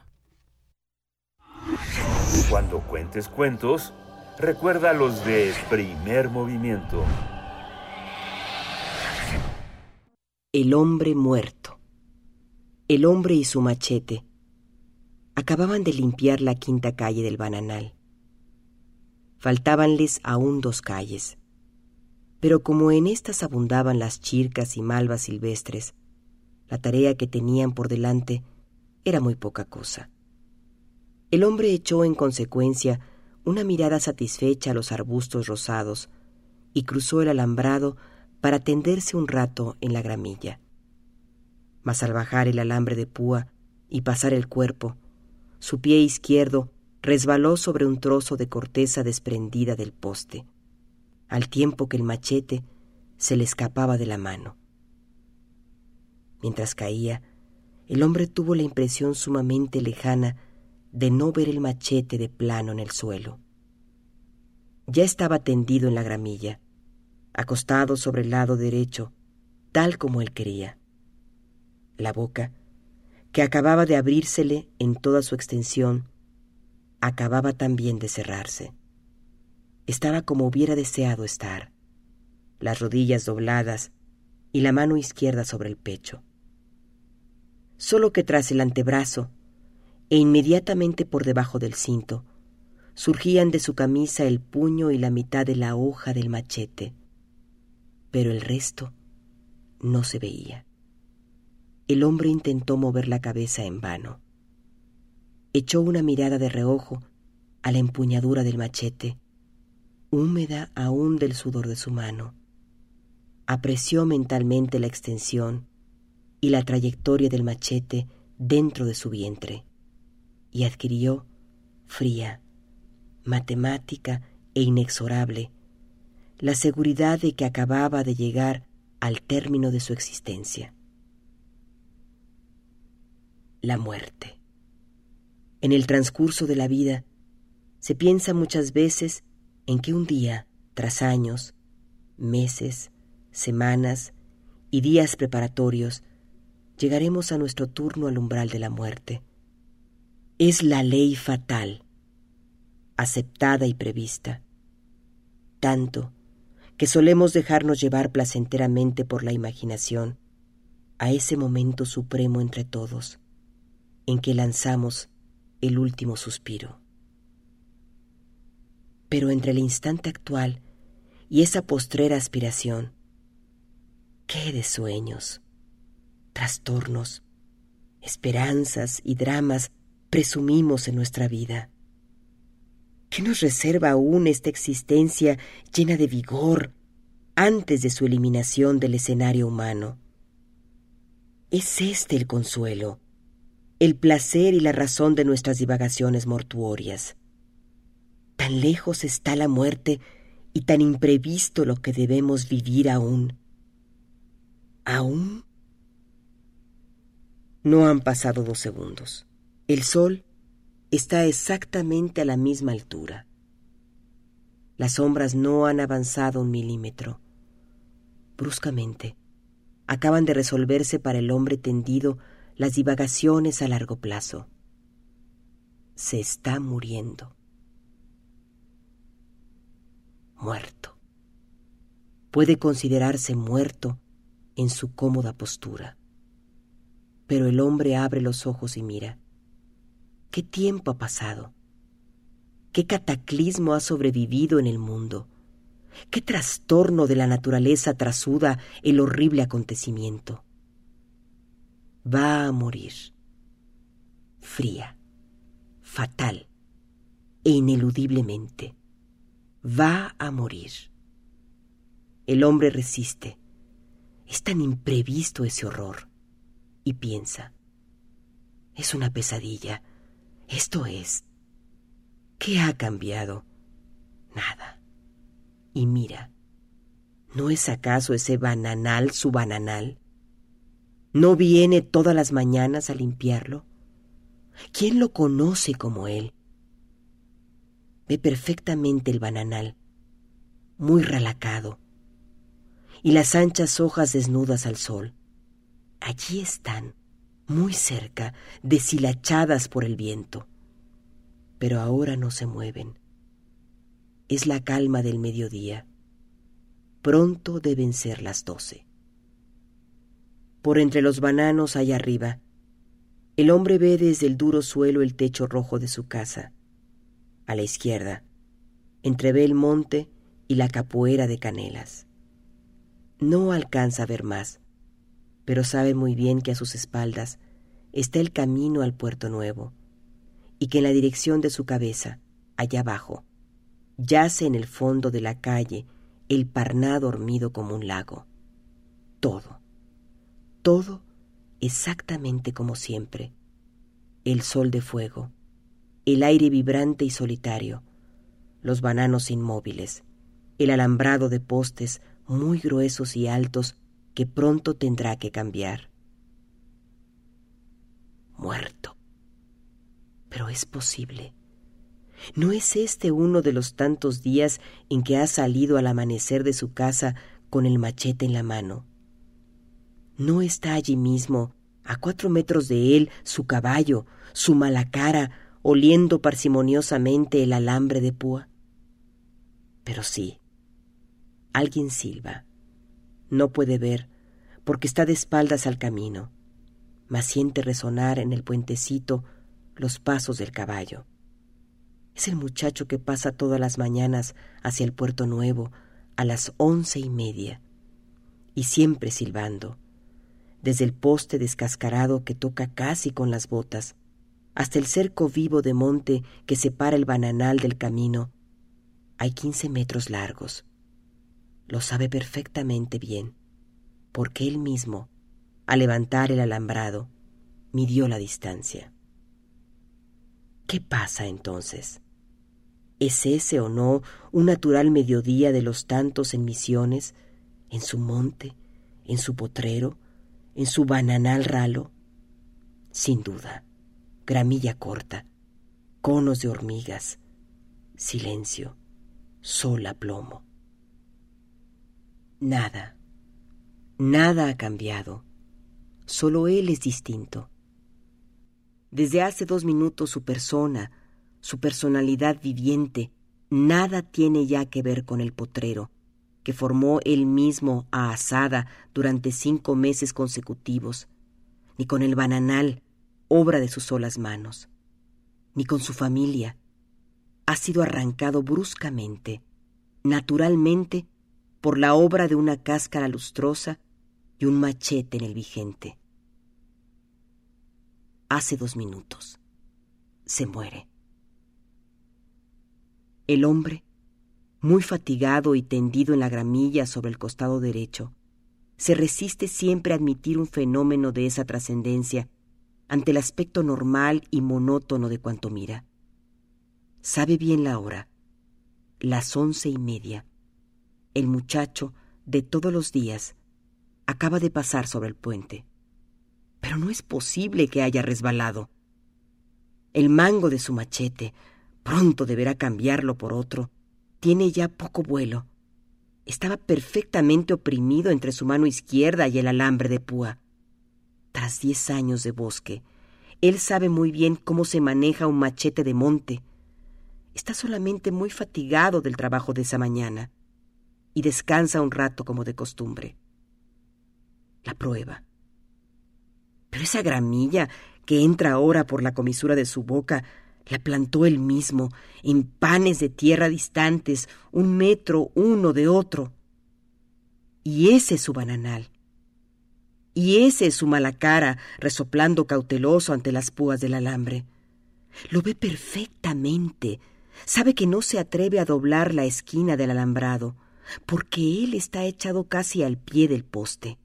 Cuando cuentes cuentos, recuerda los de primer movimiento. El hombre muerto. El hombre y su machete acababan de limpiar la quinta calle del Bananal. Faltábanles aún dos calles, pero como en estas abundaban las chircas y malvas silvestres, la tarea que tenían por delante era muy poca cosa. El hombre echó en consecuencia una mirada satisfecha a los arbustos rosados y cruzó el alambrado para tenderse un rato en la gramilla. Mas al bajar el alambre de púa y pasar el cuerpo, su pie izquierdo resbaló sobre un trozo de corteza desprendida del poste, al tiempo que el machete se le escapaba de la mano. Mientras caía, el hombre tuvo la impresión sumamente lejana de no ver el machete de plano en el suelo. Ya estaba tendido en la gramilla, acostado sobre el lado derecho, tal como él quería. La boca, que acababa de abrírsele en toda su extensión, acababa también de cerrarse. Estaba como hubiera deseado estar, las rodillas dobladas y la mano izquierda sobre el pecho. Solo que tras el antebrazo e inmediatamente por debajo del cinto surgían de su camisa el puño y la mitad de la hoja del machete, pero el resto no se veía. El hombre intentó mover la cabeza en vano. Echó una mirada de reojo a la empuñadura del machete, húmeda aún del sudor de su mano. Apreció mentalmente la extensión y la trayectoria del machete dentro de su vientre, y adquirió, fría, matemática e inexorable, la seguridad de que acababa de llegar al término de su existencia. La muerte. En el transcurso de la vida, se piensa muchas veces en que un día, tras años, meses, semanas y días preparatorios, llegaremos a nuestro turno al umbral de la muerte. Es la ley fatal, aceptada y prevista, tanto que solemos dejarnos llevar placenteramente por la imaginación a ese momento supremo entre todos, en que lanzamos el último suspiro. Pero entre el instante actual y esa postrera aspiración, ¿qué de sueños, trastornos, esperanzas y dramas presumimos en nuestra vida? ¿Qué nos reserva aún esta existencia llena de vigor antes de su eliminación del escenario humano? Es este el consuelo, el placer y la razón de nuestras divagaciones mortuorias. Tan lejos está la muerte y tan imprevisto lo que debemos vivir aún. ¿Aún? No han pasado dos segundos. El sol está exactamente a la misma altura. Las sombras no han avanzado un milímetro. Bruscamente, acaban de resolverse para el hombre tendido las divagaciones a largo plazo. Se está muriendo. Muerto. Puede considerarse muerto en su cómoda postura. Pero el hombre abre los ojos y mira. ¿Qué tiempo ha pasado? ¿Qué cataclismo ha sobrevivido en el mundo? ¿Qué trastorno de la naturaleza trasuda el horrible acontecimiento? Va a morir. Fría, fatal e ineludiblemente. Va a morir. El hombre resiste. Es tan imprevisto ese horror. Y piensa. Es una pesadilla esto es, ¿qué ha cambiado? Nada. Y mira, ¿no es acaso ese bananal su bananal? ¿No viene todas las mañanas a limpiarlo? ¿Quién lo conoce como él? Ve perfectamente el bananal, muy relacado, y las anchas hojas desnudas al sol. Allí están, muy cerca, deshilachadas por el viento. Pero ahora no se mueven. Es la calma del mediodía. Pronto deben ser las doce. Por entre los bananos allá arriba, el hombre ve desde el duro suelo el techo rojo de su casa. A la izquierda, entrevé el monte y la capoeira de canelas. No alcanza a ver más pero sabe muy bien que a sus espaldas está el camino al puerto nuevo, y que en la dirección de su cabeza, allá abajo, yace en el fondo de la calle el parná dormido como un lago. Todo, todo exactamente como siempre. El sol de fuego, el aire vibrante y solitario, los bananos inmóviles, el alambrado de postes muy gruesos y altos que pronto tendrá que cambiar. Muerto. Pero es posible. ¿No es este uno de los tantos días en que ha salido al amanecer de su casa con el machete en la mano? ¿No está allí mismo, a cuatro metros de él, su caballo, su mala cara, oliendo parsimoniosamente el alambre de púa? Pero sí, alguien silba no puede ver, porque está de espaldas al camino, mas siente resonar en el puentecito los pasos del caballo. Es el muchacho que pasa todas las mañanas hacia el puerto nuevo a las once y media, y siempre silbando, desde el poste descascarado que toca casi con las botas, hasta el cerco vivo de monte que separa el bananal del camino, hay quince metros largos, lo sabe perfectamente bien, porque él mismo, a levantar el alambrado, midió la distancia. ¿Qué pasa entonces? ¿Es ese o no un natural mediodía de los tantos en misiones, en su monte, en su potrero, en su bananal ralo? Sin duda, gramilla corta, conos de hormigas, silencio, sol a plomo. Nada, nada ha cambiado, solo él es distinto. Desde hace dos minutos su persona, su personalidad viviente, nada tiene ya que ver con el potrero, que formó él mismo a asada durante cinco meses consecutivos, ni con el bananal, obra de sus solas manos, ni con su familia. Ha sido arrancado bruscamente, naturalmente, por la obra de una cáscara lustrosa y un machete en el vigente. Hace dos minutos. Se muere. El hombre, muy fatigado y tendido en la gramilla sobre el costado derecho, se resiste siempre a admitir un fenómeno de esa trascendencia ante el aspecto normal y monótono de cuanto mira. Sabe bien la hora, las once y media. El muchacho, de todos los días, acaba de pasar sobre el puente. Pero no es posible que haya resbalado. El mango de su machete, Pronto deberá cambiarlo por otro. Tiene ya poco vuelo. Estaba perfectamente oprimido entre su mano izquierda y el alambre de púa. Tras diez años de bosque, él sabe muy bien cómo se maneja un machete de monte. Está solamente muy fatigado del trabajo de esa mañana y descansa un rato como de costumbre. La prueba. Pero esa gramilla que entra ahora por la comisura de su boca la plantó él mismo, en panes de tierra distantes, un metro uno de otro. Y ese es su bananal. Y ese es su mala cara, resoplando cauteloso ante las púas del alambre. Lo ve perfectamente. Sabe que no se atreve a doblar la esquina del alambrado, porque él está echado casi al pie del poste.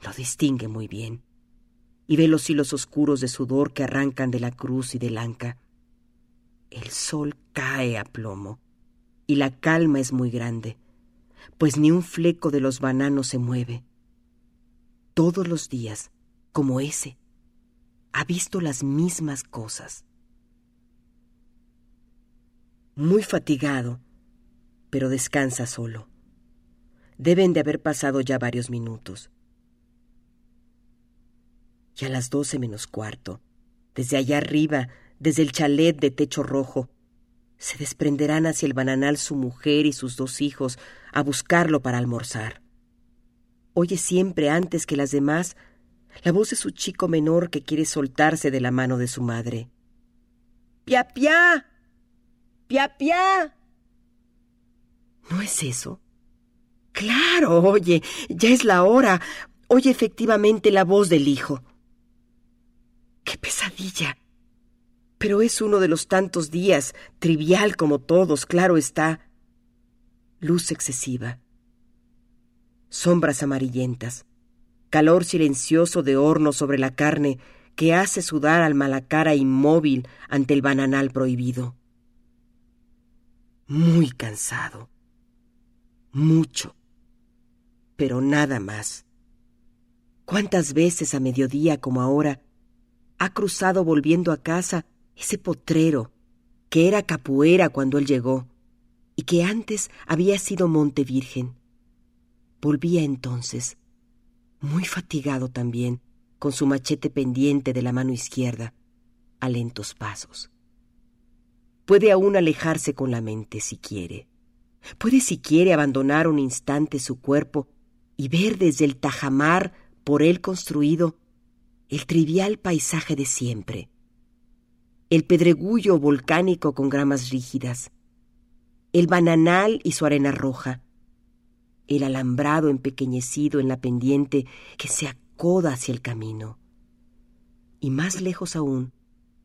Lo distingue muy bien y ve los hilos oscuros de sudor que arrancan de la cruz y del anca. El sol cae a plomo y la calma es muy grande, pues ni un fleco de los bananos se mueve. Todos los días, como ese, ha visto las mismas cosas. Muy fatigado, pero descansa solo. Deben de haber pasado ya varios minutos y a las doce menos cuarto, desde allá arriba, desde el chalet de techo rojo, se desprenderán hacia el bananal su mujer y sus dos hijos a buscarlo para almorzar. Oye siempre antes que las demás la voz de su chico menor que quiere soltarse de la mano de su madre. ¡Pia, pia! ¡Pia, pia! ¿No es eso? Claro, oye, ya es la hora. Oye efectivamente la voz del hijo. ¡Qué pesadilla! Pero es uno de los tantos días, trivial como todos, claro está. Luz excesiva. Sombras amarillentas. Calor silencioso de horno sobre la carne que hace sudar al malacara inmóvil ante el bananal prohibido. Muy cansado. Mucho. Pero nada más. ¿Cuántas veces a mediodía como ahora ha cruzado volviendo a casa ese potrero que era capuera cuando él llegó y que antes había sido Monte Virgen. Volvía entonces, muy fatigado también, con su machete pendiente de la mano izquierda, a lentos pasos. Puede aún alejarse con la mente si quiere. Puede si quiere abandonar un instante su cuerpo y ver desde el tajamar por él construido el trivial paisaje de siempre, el pedregullo volcánico con gramas rígidas, el bananal y su arena roja, el alambrado empequeñecido en la pendiente que se acoda hacia el camino, y más lejos aún,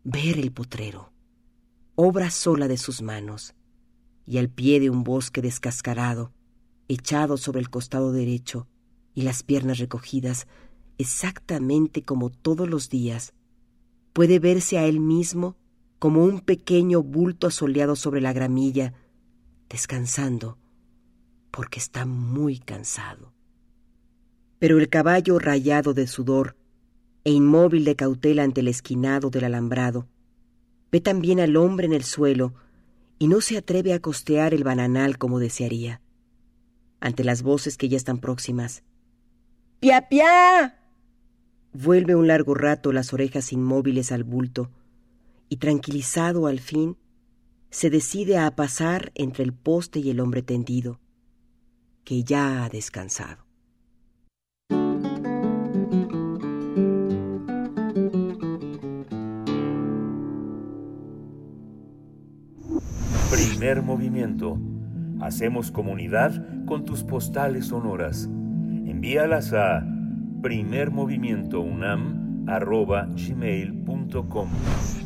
ver el potrero, obra sola de sus manos, y al pie de un bosque descascarado, echado sobre el costado derecho y las piernas recogidas, exactamente como todos los días, puede verse a él mismo como un pequeño bulto asoleado sobre la gramilla, descansando, porque está muy cansado. Pero el caballo rayado de sudor e inmóvil de cautela ante el esquinado del alambrado, ve también al hombre en el suelo y no se atreve a costear el bananal como desearía. Ante las voces que ya están próximas. ¡Pia, pia! Vuelve un largo rato las orejas inmóviles al bulto y tranquilizado al fin, se decide a pasar entre el poste y el hombre tendido, que ya ha descansado. Primer movimiento. Hacemos comunidad con tus postales sonoras. Envíalas a primermovimientounam.gmail.com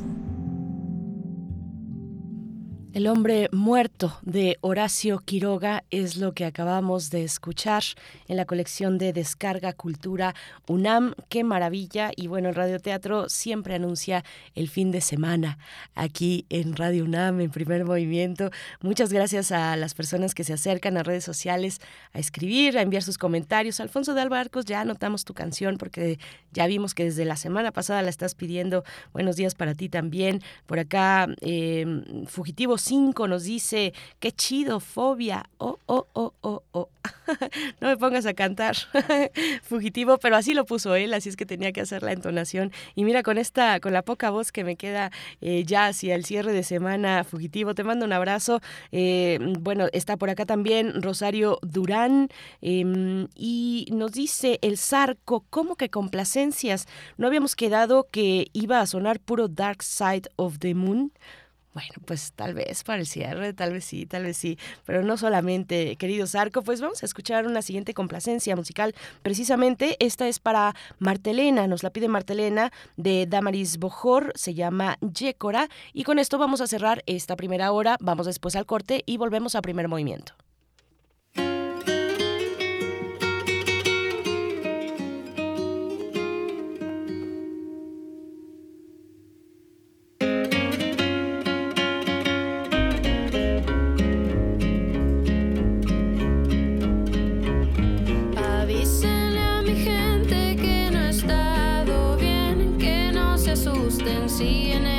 El hombre muerto de Horacio Quiroga es lo que acabamos de escuchar en la colección de Descarga Cultura UNAM. Qué maravilla. Y bueno, el radioteatro siempre anuncia el fin de semana aquí en Radio UNAM, en primer movimiento. Muchas gracias a las personas que se acercan a redes sociales a escribir, a enviar sus comentarios. Alfonso de Albarcos, ya anotamos tu canción porque ya vimos que desde la semana pasada la estás pidiendo. Buenos días para ti también. Por acá, eh, Fugitivo 5 nos dice, qué chido, fobia. Oh, oh, oh, oh, oh. no me pongas a cantar fugitivo, pero así lo puso él, así es que tenía que hacer la entonación. Y mira, con esta, con la poca voz que me queda eh, ya hacia el cierre de semana fugitivo, te mando un abrazo. Eh, bueno, está por acá también Rosario Durán em, y nos dice el Zarco, ¿cómo que complacencias? ¿No habíamos quedado que iba a sonar puro Dark Side of the Moon? Bueno, pues tal vez para el cierre, tal vez sí, tal vez sí, pero no solamente, querido Zarco, pues vamos a escuchar una siguiente complacencia musical. Precisamente esta es para Martelena, nos la pide Martelena de Damaris Bojor, se llama Yécora, y con esto vamos a cerrar esta primera hora, vamos después al corte y volvemos a primer movimiento. seeing it.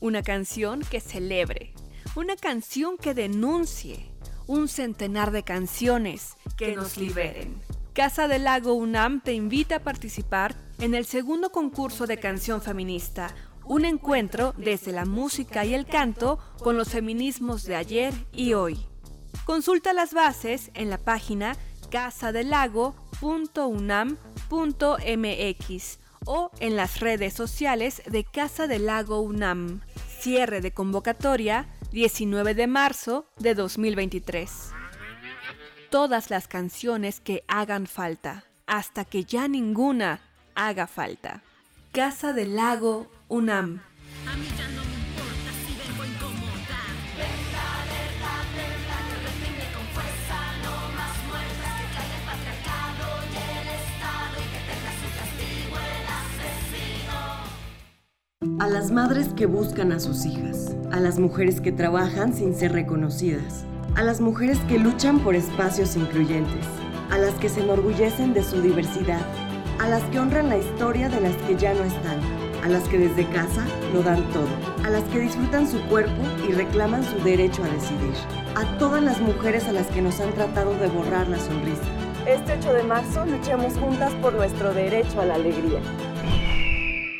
una canción que celebre, una canción que denuncie, un centenar de canciones que nos liberen. Casa del Lago UNAM te invita a participar en el segundo concurso de canción feminista, un encuentro desde la música y el canto con los feminismos de ayer y hoy. Consulta las bases en la página casadelago.unam.mx o en las redes sociales de Casa del Lago UNAM. Cierre de convocatoria 19 de marzo de 2023. Todas las canciones que hagan falta, hasta que ya ninguna haga falta. Casa del Lago UNAM. A las madres que buscan a sus hijas, a las mujeres que trabajan sin ser reconocidas, a las mujeres que luchan por espacios incluyentes, a las que se enorgullecen de su diversidad, a las que honran la historia de las que ya no están, a las que desde casa lo dan todo, a las que disfrutan su cuerpo y reclaman su derecho a decidir, a todas las mujeres a las que nos han tratado de borrar la sonrisa. Este 8 de marzo luchamos juntas por nuestro derecho a la alegría.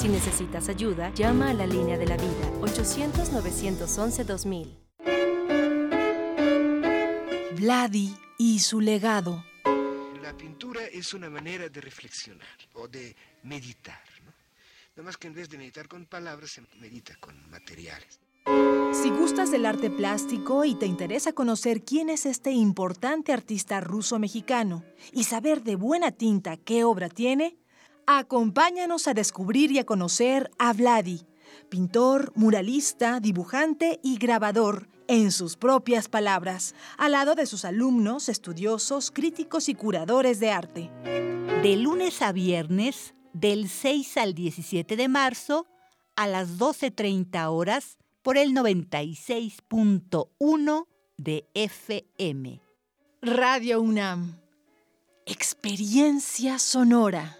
Si necesitas ayuda, llama a la línea de la vida 800-911-2000. Vladi y su legado. La pintura es una manera de reflexionar o de meditar. ¿no? Nada más que en vez de meditar con palabras, se medita con materiales. Si gustas del arte plástico y te interesa conocer quién es este importante artista ruso-mexicano y saber de buena tinta qué obra tiene, Acompáñanos a descubrir y a conocer a Vladi, pintor, muralista, dibujante y grabador, en sus propias palabras, al lado de sus alumnos, estudiosos, críticos y curadores de arte. De lunes a viernes, del 6 al 17 de marzo, a las 12.30 horas, por el 96.1 de FM. Radio UNAM. Experiencia sonora.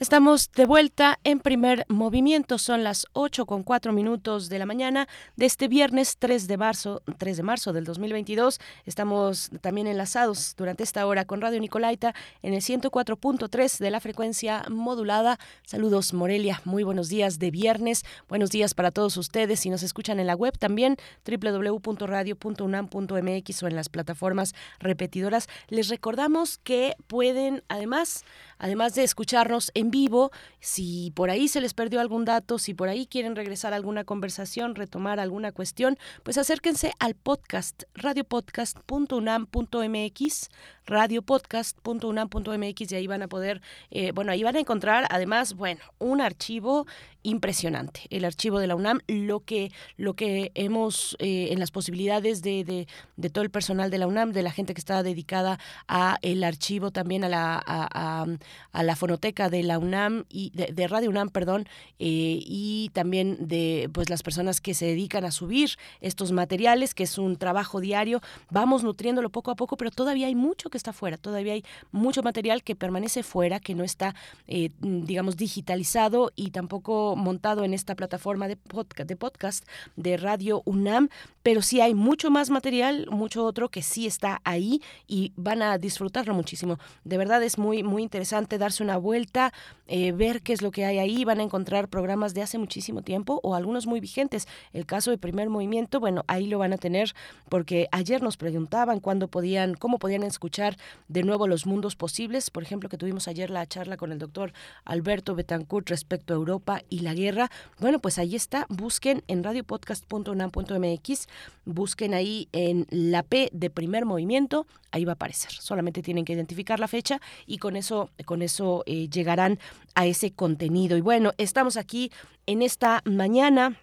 Estamos de vuelta en primer movimiento. Son las 8 con 4 minutos de la mañana de este viernes 3 de marzo, 3 de marzo del 2022. Estamos también enlazados durante esta hora con Radio Nicolaita en el 104.3 de la frecuencia modulada. Saludos Morelia, muy buenos días de viernes. Buenos días para todos ustedes. Si nos escuchan en la web también www.radio.unam.mx o en las plataformas repetidoras, les recordamos que pueden además además de escucharnos en vivo, si por ahí se les perdió algún dato, si por ahí quieren regresar a alguna conversación, retomar alguna cuestión, pues acérquense al podcast radiopodcast.unam.mx radiopodcast.unam.mx y ahí van a poder, eh, bueno, ahí van a encontrar además, bueno, un archivo impresionante, el archivo de la UNAM, lo que, lo que hemos eh, en las posibilidades de, de, de, todo el personal de la UNAM, de la gente que está dedicada a el archivo también a la, a, la fonoteca de la UNAM y de, Radio UNAM, perdón, eh, y también de pues las personas que se dedican a subir estos materiales, que es un trabajo diario, vamos nutriéndolo poco a poco, pero todavía hay mucho que está fuera, todavía hay mucho material que permanece fuera, que no está, eh, digamos, digitalizado y tampoco montado en esta plataforma de podcast, de podcast de Radio UNAM, pero sí hay mucho más material, mucho otro que sí está ahí y van a disfrutarlo muchísimo. De verdad es muy, muy interesante darse una vuelta, eh, ver qué es lo que hay ahí, van a encontrar programas de hace muchísimo tiempo o algunos muy vigentes. El caso de primer movimiento, bueno, ahí lo van a tener porque ayer nos preguntaban cuándo podían, cómo podían escuchar de nuevo los mundos posibles, por ejemplo, que tuvimos ayer la charla con el doctor Alberto Betancourt respecto a Europa y la guerra. Bueno, pues ahí está, busquen en radiopodcast.unam.mx, busquen ahí en la P de primer movimiento, ahí va a aparecer. Solamente tienen que identificar la fecha y con eso, con eso eh, llegarán a ese contenido. Y bueno, estamos aquí en esta mañana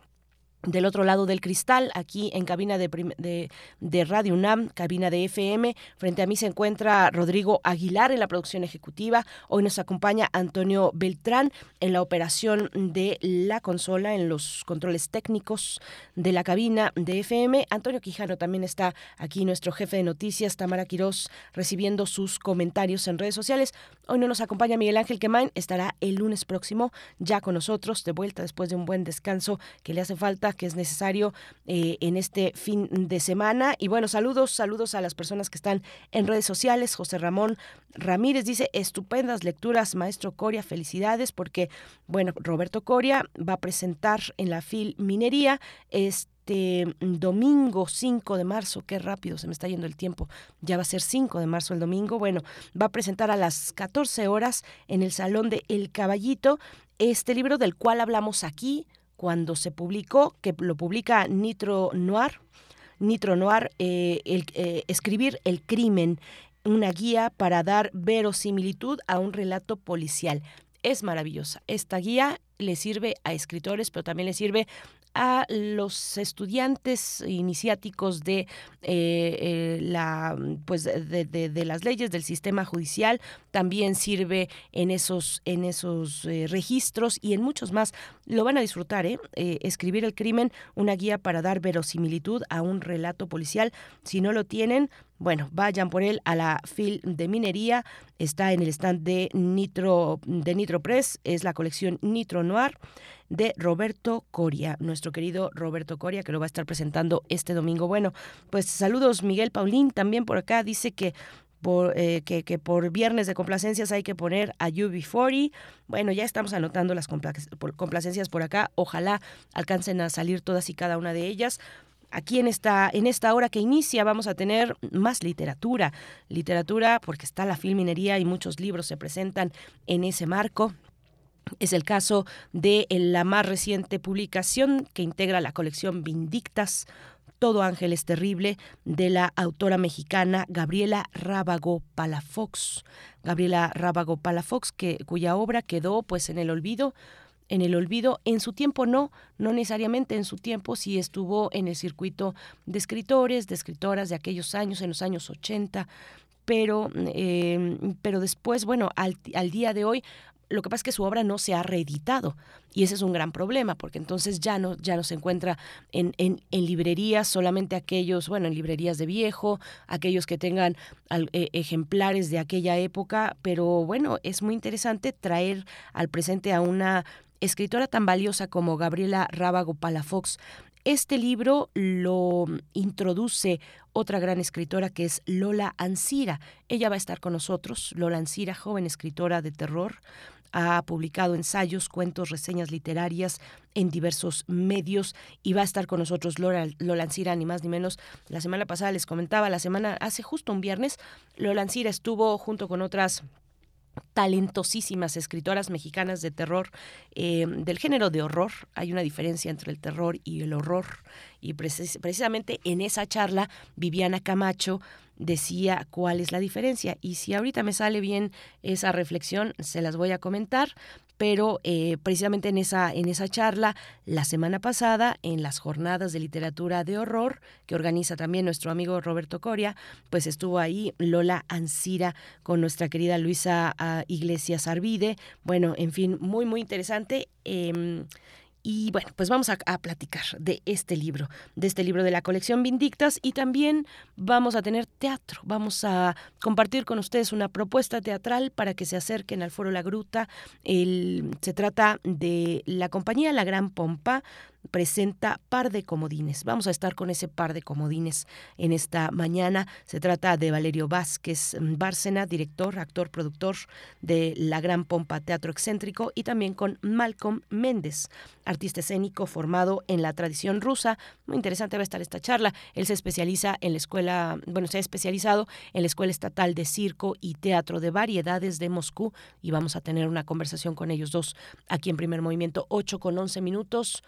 del otro lado del cristal, aquí en cabina de, de, Radio UNAM, cabina de FM. Frente a mí se encuentra Rodrigo Aguilar en la producción ejecutiva. Hoy nos acompaña Antonio Beltrán en la operación de la consola, en los controles técnicos de la cabina de FM. Antonio Quijano también está aquí, nuestro jefe de noticias, Tamara Quirós, recibiendo sus comentarios en redes sociales. Hoy no nos acompaña Miguel Ángel Quemain, estará el lunes próximo ya con nosotros, de vuelta después de un buen descanso que le hace falta que es necesario eh, en este fin de semana. Y bueno, saludos, saludos a las personas que están en redes sociales. José Ramón Ramírez dice, estupendas lecturas, maestro Coria, felicidades, porque, bueno, Roberto Coria va a presentar en la FIL Minería este domingo 5 de marzo, qué rápido se me está yendo el tiempo, ya va a ser 5 de marzo el domingo, bueno, va a presentar a las 14 horas en el Salón de El Caballito este libro del cual hablamos aquí, cuando se publicó, que lo publica Nitro Noir, Nitro Noir, eh, el, eh, escribir el crimen, una guía para dar verosimilitud a un relato policial. Es maravillosa. Esta guía le sirve a escritores, pero también le sirve a los estudiantes iniciáticos de eh, la pues de, las leyes del sistema judicial también sirve en esos en esos registros y en muchos más lo van a disfrutar ¿eh? escribir el crimen una guía para dar verosimilitud a un relato policial si no lo tienen bueno, vayan por él a la FIL de Minería. Está en el stand de Nitro, de Nitro Press. Es la colección Nitro Noir de Roberto Coria, nuestro querido Roberto Coria, que lo va a estar presentando este domingo. Bueno, pues saludos Miguel Paulín también por acá, dice que por, eh, que, que, por viernes de complacencias hay que poner a UB40. Bueno, ya estamos anotando las complacencias por acá. Ojalá alcancen a salir todas y cada una de ellas. Aquí en esta, en esta hora que inicia vamos a tener más literatura. Literatura porque está la filminería y muchos libros se presentan en ese marco. Es el caso de la más reciente publicación que integra la colección Vindictas, Todo Ángel es Terrible, de la autora mexicana Gabriela Rábago Palafox. Gabriela Rábago Palafox, que, cuya obra quedó pues en el olvido en el olvido. En su tiempo no, no necesariamente en su tiempo, sí estuvo en el circuito de escritores, de escritoras de aquellos años, en los años 80, pero, eh, pero después, bueno, al, al, día de hoy lo que pasa es que su obra no se ha reeditado y ese es un gran problema porque entonces ya no, ya no se encuentra en, en, librerías solamente aquellos, bueno, en librerías de viejo, aquellos que tengan eh, ejemplares de aquella época, pero bueno, es muy interesante traer al presente a una escritora tan valiosa como Gabriela Rábago Palafox. Este libro lo introduce otra gran escritora que es Lola Ancira. Ella va a estar con nosotros, Lola Ancira, joven escritora de terror ha publicado ensayos, cuentos, reseñas literarias en diversos medios y va a estar con nosotros Lola, Lola ni más ni menos. La semana pasada les comentaba, la semana, hace justo un viernes, Lola Ancira estuvo junto con otras talentosísimas escritoras mexicanas de terror, eh, del género de horror. Hay una diferencia entre el terror y el horror. Y precisamente en esa charla, Viviana Camacho decía cuál es la diferencia. Y si ahorita me sale bien esa reflexión, se las voy a comentar pero eh, precisamente en esa, en esa charla, la semana pasada, en las jornadas de literatura de horror, que organiza también nuestro amigo Roberto Coria, pues estuvo ahí Lola Ancira con nuestra querida Luisa ah, Iglesias Arvide. Bueno, en fin, muy, muy interesante. Em, y bueno, pues vamos a, platicar de este libro, de este libro de la colección Vindictas y también vamos a tener teatro. Vamos a compartir con ustedes una propuesta teatral para que se acerquen al Foro La Gruta. se trata de la compañía La Gran Pompa presenta par de comodines. Vamos a estar con ese par de comodines en esta mañana. Se trata de Valerio Vázquez Bárcena, director, actor, productor de La Gran Pompa Teatro Excéntrico, y también con Malcolm Méndez, artista escénico formado en la tradición rusa. Muy interesante va a estar esta charla. Él se especializa en la escuela, bueno, se ha especializado en la Escuela Estatal de Circo y Teatro de Variedades de Moscú y vamos a tener una conversación con ellos dos aquí en primer movimiento, 8 con 11 minutos.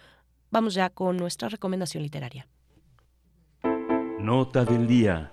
Vamos ya con nuestra recomendación literaria. Nota del día.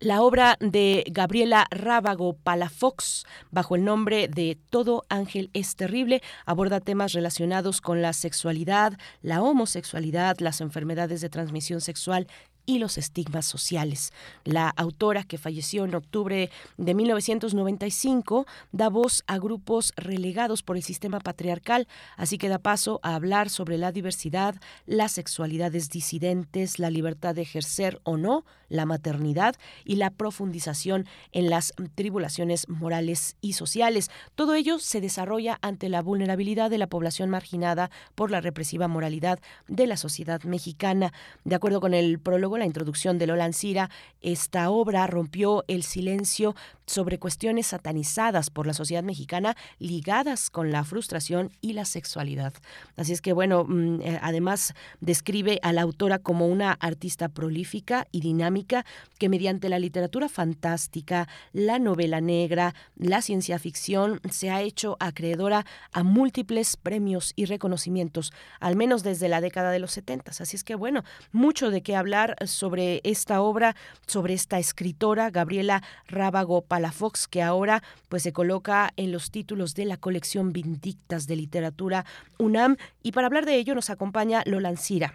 La obra de Gabriela Rábago Palafox, bajo el nombre de Todo ángel es terrible, aborda temas relacionados con la sexualidad, la homosexualidad, las enfermedades de transmisión sexual y los estigmas sociales. La autora, que falleció en octubre de 1995, da voz a grupos relegados por el sistema patriarcal, así que da paso a hablar sobre la diversidad, las sexualidades disidentes, la libertad de ejercer o no la maternidad y la profundización en las tribulaciones morales y sociales. Todo ello se desarrolla ante la vulnerabilidad de la población marginada por la represiva moralidad de la sociedad mexicana. De acuerdo con el prólogo la introducción de Lola Ancira, esta obra rompió el silencio sobre cuestiones satanizadas por la sociedad mexicana ligadas con la frustración y la sexualidad. Así es que, bueno, mm, eh, además describe a la autora como una artista prolífica y dinámica que mediante la literatura fantástica, la novela negra, la ciencia ficción, se ha hecho acreedora a múltiples premios y reconocimientos, al menos desde la década de los 70. Así es que, bueno, mucho de qué hablar sobre esta obra, sobre esta escritora, Gabriela Rábago Palafox, que ahora pues se coloca en los títulos de la colección Vindictas de Literatura UNAM. Y para hablar de ello nos acompaña Lola Ancira.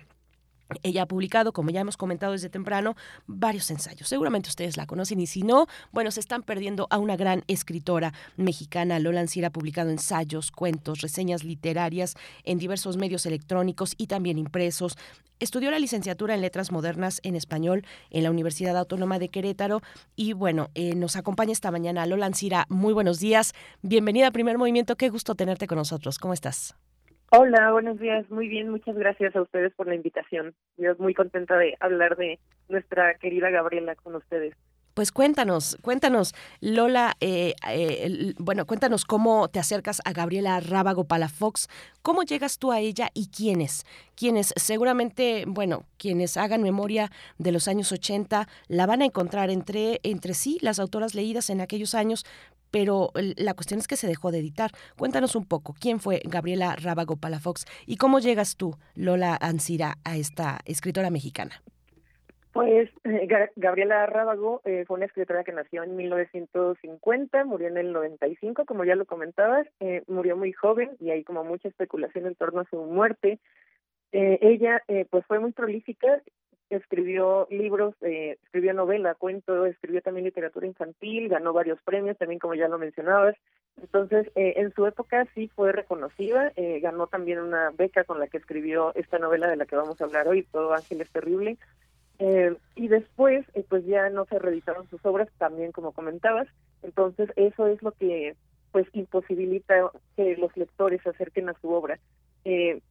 Ella ha publicado, como ya hemos comentado desde temprano, varios ensayos. Seguramente ustedes la conocen y si no, bueno, se están perdiendo a una gran escritora mexicana. Lola Ancira ha publicado ensayos, cuentos, reseñas literarias en diversos medios electrónicos y también impresos. Estudió la licenciatura en Letras Modernas en Español en la Universidad Autónoma de Querétaro y bueno, eh, nos acompaña esta mañana Lola Ancira. Muy buenos días. Bienvenida a Primer Movimiento. Qué gusto tenerte con nosotros. ¿Cómo estás? Hola, buenos días. Muy bien, muchas gracias a ustedes por la invitación. Yo muy contenta de hablar de nuestra querida Gabriela con ustedes. Pues cuéntanos, cuéntanos, Lola, eh, eh, bueno, cuéntanos cómo te acercas a Gabriela Rábago Palafox, cómo llegas tú a ella y quiénes, quienes seguramente, bueno, quienes hagan memoria de los años 80 la van a encontrar entre, entre sí, las autoras leídas en aquellos años, pero la cuestión es que se dejó de editar. Cuéntanos un poco, ¿quién fue Gabriela Rábago Palafox y cómo llegas tú, Lola Ancira, a esta escritora mexicana? Pues eh, Gabriela Rábago eh, fue una escritora que nació en 1950, murió en el 95, como ya lo comentabas, eh, murió muy joven y hay como mucha especulación en torno a su muerte. ella pues fue muy prolífica, escribió libros, escribió novela, cuento, escribió también literatura infantil, ganó varios premios también como ya lo mencionabas. Entonces, en su época sí fue reconocida, ganó también una beca con la que escribió esta novela de la que vamos a hablar hoy, Todo Ángel es Terrible, eh, y después, eh, pues ya no se reeditaron sus obras, también como comentabas. Entonces, eso es lo que pues imposibilita que los lectores se acerquen a su obra. Eh,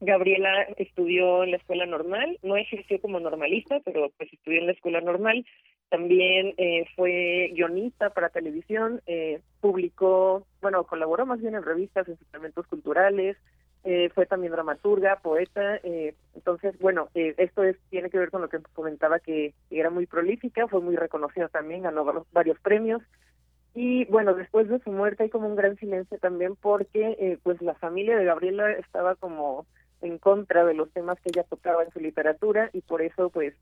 Gabriela estudió en la escuela normal, no ejerció como normalista, pero pues estudió en la escuela normal. También eh, fue guionista para televisión, eh, publicó, bueno, colaboró más bien en revistas, en suplementos culturales, eh, fue también dramaturga, poeta, eh, entonces, bueno, eh, esto es tiene que ver con lo que comentaba que era muy prolífica, fue muy reconocida también, ganó varios premios, Y bueno, después de su muerte hay como un gran silencio también porque eh, pues la familia de Gabriela estaba como en contra de los temas que ella tocaba en su literatura y por eso pues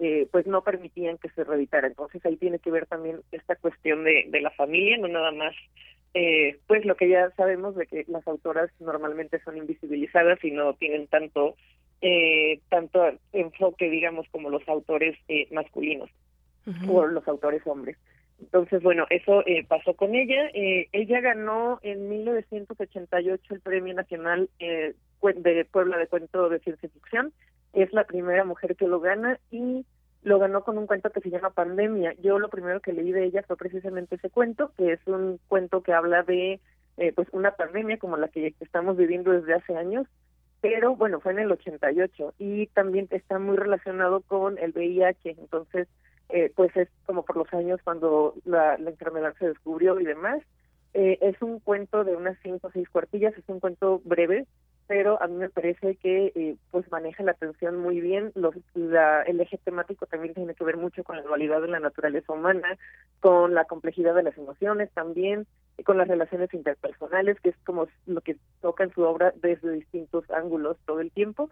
eh, pues no permitían que se reeditara. Entonces ahí tiene que ver también esta cuestión de, de la familia, no nada más eh, pues lo que ya sabemos de que las autoras normalmente son invisibilizadas y no tienen tanto eh, tanto enfoque digamos como los autores eh, masculinos o los autores hombres entonces bueno eso eh, pasó con ella. Eh, ella ganó en 1988 el premio nacional eh, de Puebla de cuento de ciencia ficción. Es la primera mujer que lo gana y lo ganó con un cuento que se llama Pandemia. Yo lo primero que leí de ella fue precisamente ese cuento, que es un cuento que habla de eh, pues una pandemia como la que estamos viviendo desde hace años, pero bueno, fue en el 88 y también está muy relacionado con el VIH, entonces eh, pues es como por los años cuando la, enfermedad se descubrió y demás. Eh, es un cuento de unas cinco o seis cuartillas, es un cuento breve, pero a mí me parece que eh, pues maneja la atención muy bien. Los, la, el eje temático también tiene que ver mucho con la dualidad de la naturaleza humana, con la complejidad de las emociones también, y con las relaciones interpersonales, que es como lo que toca en su obra desde distintos ángulos todo el tiempo.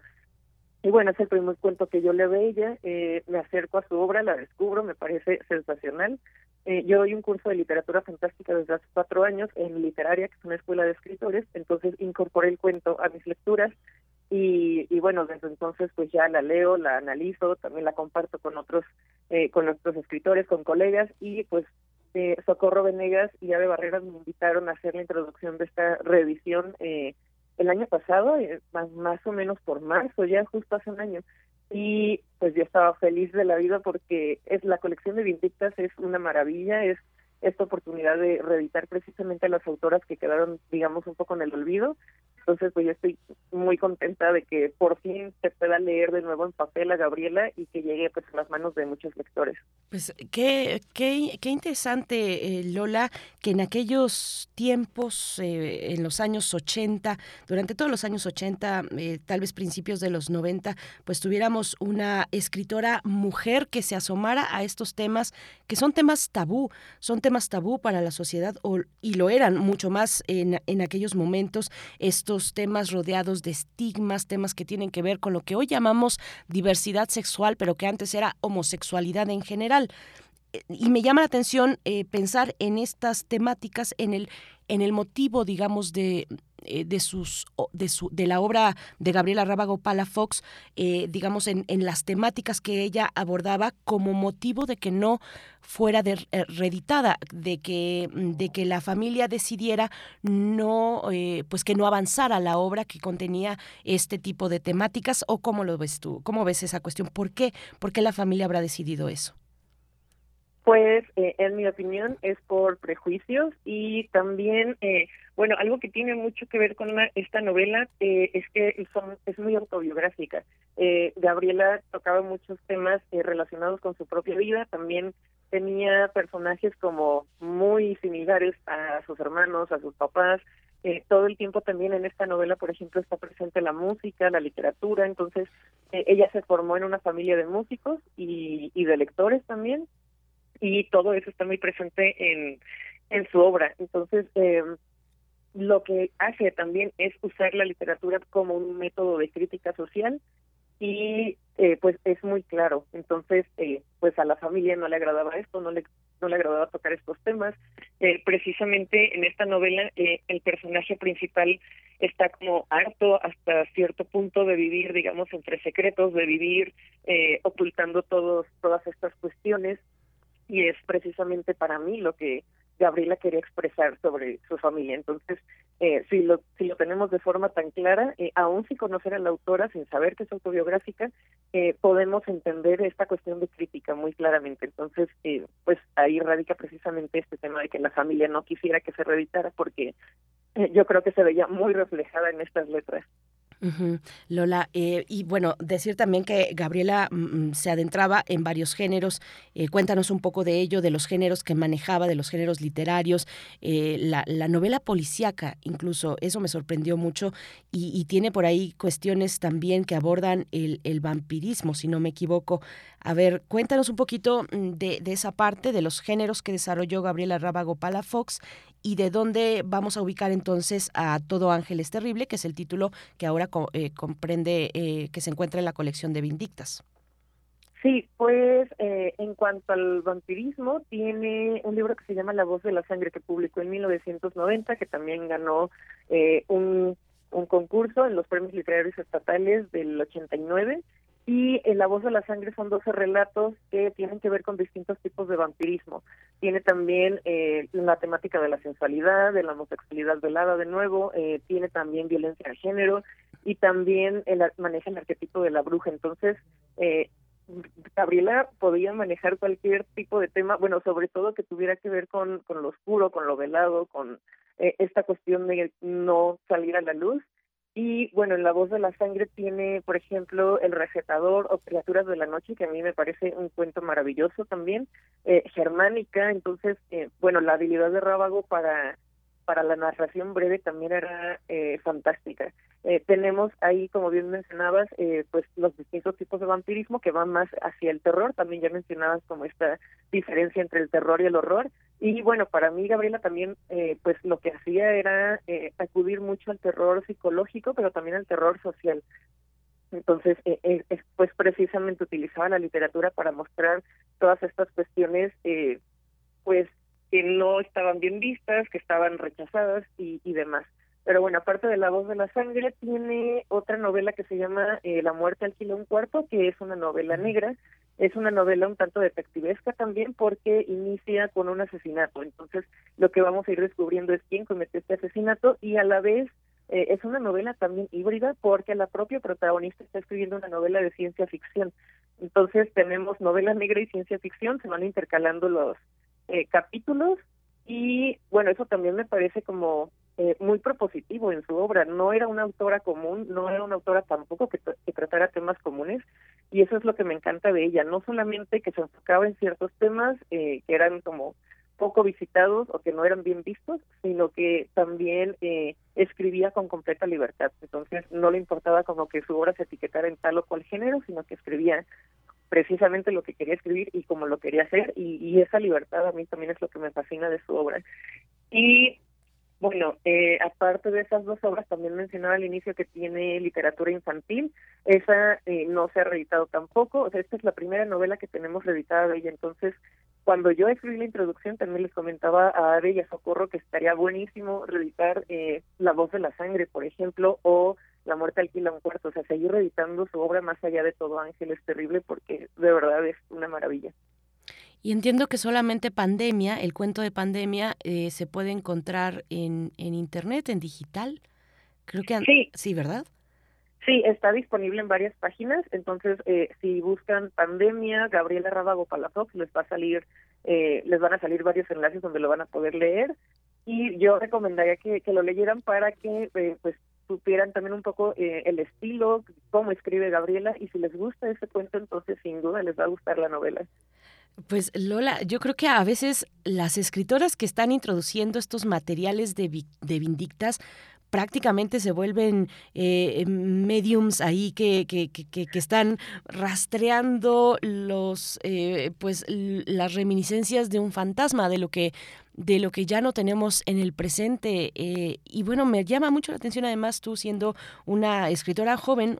Y bueno, es el primer cuento que yo le veo ella, eh, me acerco a su obra, la descubro, me parece sensacional. Eh, yo doy un curso de literatura fantástica desde hace cuatro años en Literaria, que es una escuela de escritores, entonces incorporé el cuento a mis lecturas y, y bueno, desde entonces pues ya la leo, la analizo, también la comparto con otros, eh, con otros escritores, con colegas y pues eh, Socorro Venegas y Ave Barreras me invitaron a hacer la introducción de esta reedición eh, el año pasado, eh, más, más o menos por marzo, ya justo hace un año y pues yo estaba feliz de la vida porque es la colección de Vindictas es una maravilla, es esta oportunidad de reeditar precisamente a las autoras que quedaron, digamos, un poco en el olvido. Entonces, pues yo estoy muy contenta de que por fin se pueda leer de nuevo en papel a Gabriela y que llegue pues a las manos de muchos lectores. Pues qué, qué, qué interesante, eh, Lola, que en aquellos tiempos, eh, en los años 80, durante todos los años 80, eh, tal vez principios de los 90, pues tuviéramos una escritora mujer que se asomara a estos temas, que son temas tabú, son temas tabú para la sociedad o, y lo eran mucho más en, en aquellos momentos estos temas rodeados de estigmas, temas que tienen que ver con lo que hoy llamamos diversidad sexual, pero que antes era homosexualidad en general. Y me llama la atención eh, pensar en estas temáticas, en el, en el motivo, digamos, de, eh, de sus de su de la obra de Gabriela Rábago Palafox eh, digamos en, en, las temáticas que ella abordaba como motivo de que no fuera eh, reeditada de que de que la familia decidiera no eh, pues que no avanzara la obra que contenía este tipo de temáticas o cómo lo ves tú cómo ves esa cuestión por qué por qué la familia habrá decidido eso pues, eh, en mi opinión, es por prejuicios y también, eh, bueno, algo que tiene mucho que ver con esta novela eh, es que son, es muy autobiográfica. Eh, Gabriela tocaba muchos temas eh, relacionados con su propia vida, también tenía personajes como muy similares a sus hermanos, a sus papás. Todo el tiempo también en esta novela, por ejemplo, está presente la música, la literatura, entonces ella se formó en una familia de músicos y, y de lectores también y todo eso está muy presente en, en su obra. Entonces, eh, lo que hace también es usar la literatura como un método de crítica social y eh, pues es muy claro. Entonces, eh, pues a la familia no le agradaba esto, no le no le agradaba tocar estos temas. Eh, precisamente en esta novela eh, el personaje principal está como harto hasta cierto punto de vivir, digamos, entre secretos, de vivir eh, ocultando todos todas estas cuestiones y es precisamente para mí lo que Gabriela quería expresar sobre su familia. Entonces, eh, si lo si lo tenemos de forma tan clara, eh, aún sin conocer a la autora, sin saber que es autobiográfica, eh, podemos entender esta cuestión de crítica muy claramente. Entonces, eh, pues ahí radica precisamente este tema de que la familia no quisiera que se reeditara porque eh, yo creo que se veía muy reflejada en estas letras. Lola, eh, y bueno, decir también que Gabriela mm, mm, se adentraba en varios géneros. Eh, cuéntanos un poco de ello, de los géneros que manejaba, de los géneros literarios, eh, la, novela policíaca, incluso, eso me sorprendió mucho, y, tiene por ahí cuestiones también que abordan el, vampirismo, si no me equivoco. A ver, cuéntanos un poquito mm, de, de esa parte, de los géneros que desarrolló Gabriela Rábago Palafox y de dónde vamos a ubicar entonces a Todo Ángel es Terrible, que es el título que ahora eh, comprende, eh, que se encuentra en la colección de Vindictas. Sí, pues eh, en cuanto al vampirismo, tiene un libro que se llama La voz de la sangre que publicó en 1990, que también ganó un, un concurso en los premios literarios estatales del 89 y en La voz de la sangre son 12 relatos que tienen que ver con distintos tipos de vampirismo. Tiene también eh, la temática de la sensualidad, de la homosexualidad velada de nuevo, eh, tiene también violencia de género y también el, maneja el arquetipo de la bruja. Entonces, eh, Gabriela podía manejar cualquier tipo de tema, bueno, sobre todo que tuviera que ver con, con lo oscuro, con lo velado, con eh, esta cuestión de no salir a la luz y bueno, en La Voz de la Sangre tiene, por ejemplo, El Recetador o Criaturas de la Noche, que a mí me parece un cuento maravilloso también, eh, germánica, entonces, eh, bueno, la habilidad de Rábago para para la narración breve también era eh, fantástica. Eh, tenemos ahí, como bien mencionabas, eh, pues los distintos tipos de vampirismo que van más hacia el terror. También ya mencionabas como esta diferencia entre el terror y el horror. Y bueno, para mí Gabriela también, pues lo que hacía era acudir mucho al terror psicológico, pero también al terror social. Entonces, pues precisamente utilizaba la literatura para mostrar todas estas cuestiones, pues que no estaban bien vistas, que estaban rechazadas y, demás. Pero bueno, aparte de La voz de la sangre, tiene otra novela que se llama eh, La muerte alquila un cuarto, que es una novela negra. Es una novela un tanto detectivesca también porque inicia con un asesinato. Entonces, lo que vamos a ir descubriendo es quién cometió este asesinato y a la vez eh, es una novela también híbrida porque la propia protagonista está escribiendo una novela de ciencia ficción. Entonces, tenemos novela negra y ciencia ficción, se van intercalando los eh, capítulos y bueno, eso también me parece como eh, muy propositivo en su obra. No era una autora común, no era una autora tampoco que, tratara temas comunes y eso es lo que me encanta de ella, no solamente que se enfocaba en ciertos temas eh, que eran como poco visitados o que no eran bien vistos, sino que también eh, escribía con completa libertad. Entonces no le importaba como que su obra se etiquetara en tal o cual género, sino que escribía precisamente lo que quería escribir y como lo quería hacer y, esa libertad a mí también es lo que me fascina de su obra. Y bueno, eh, aparte de esas dos obras, también mencionaba al inicio que tiene literatura infantil. Esa eh, no se ha reeditado tampoco. O sea, esta es la primera novela que tenemos reeditada de ella. Entonces, cuando yo escribí la introducción, también les comentaba a Ade y a Socorro que estaría buenísimo reeditar eh, La voz de la sangre, por ejemplo, o la muerte alquila un cuarto, o sea, seguir reeditando su obra más allá de todo Ángel es terrible porque de verdad es una maravilla. Y entiendo que solamente pandemia, el cuento de pandemia, eh, se puede encontrar en, en internet, en digital. Creo que sí, sí, ¿verdad? Sí, está disponible en varias páginas. Entonces, eh, si buscan pandemia, Gabriela Rábago Palafox, les va a salir, eh, les van a salir varios enlaces donde lo van a poder leer. Y yo recomendaría que, que lo leyeran para que pues supieran también un poco eh, el estilo, cómo escribe Gabriela, y si les gusta ese cuento, entonces sin duda les va a gustar la novela. Pues Lola, yo creo que a veces las escritoras que están introduciendo estos materiales de, de Vindictas prácticamente se vuelven eh, mediums ahí que, que, que, que, están rastreando los eh, pues las reminiscencias de un fantasma de lo que de lo que ya no tenemos en el presente. Eh, y bueno, me llama mucho la atención además tú siendo una escritora joven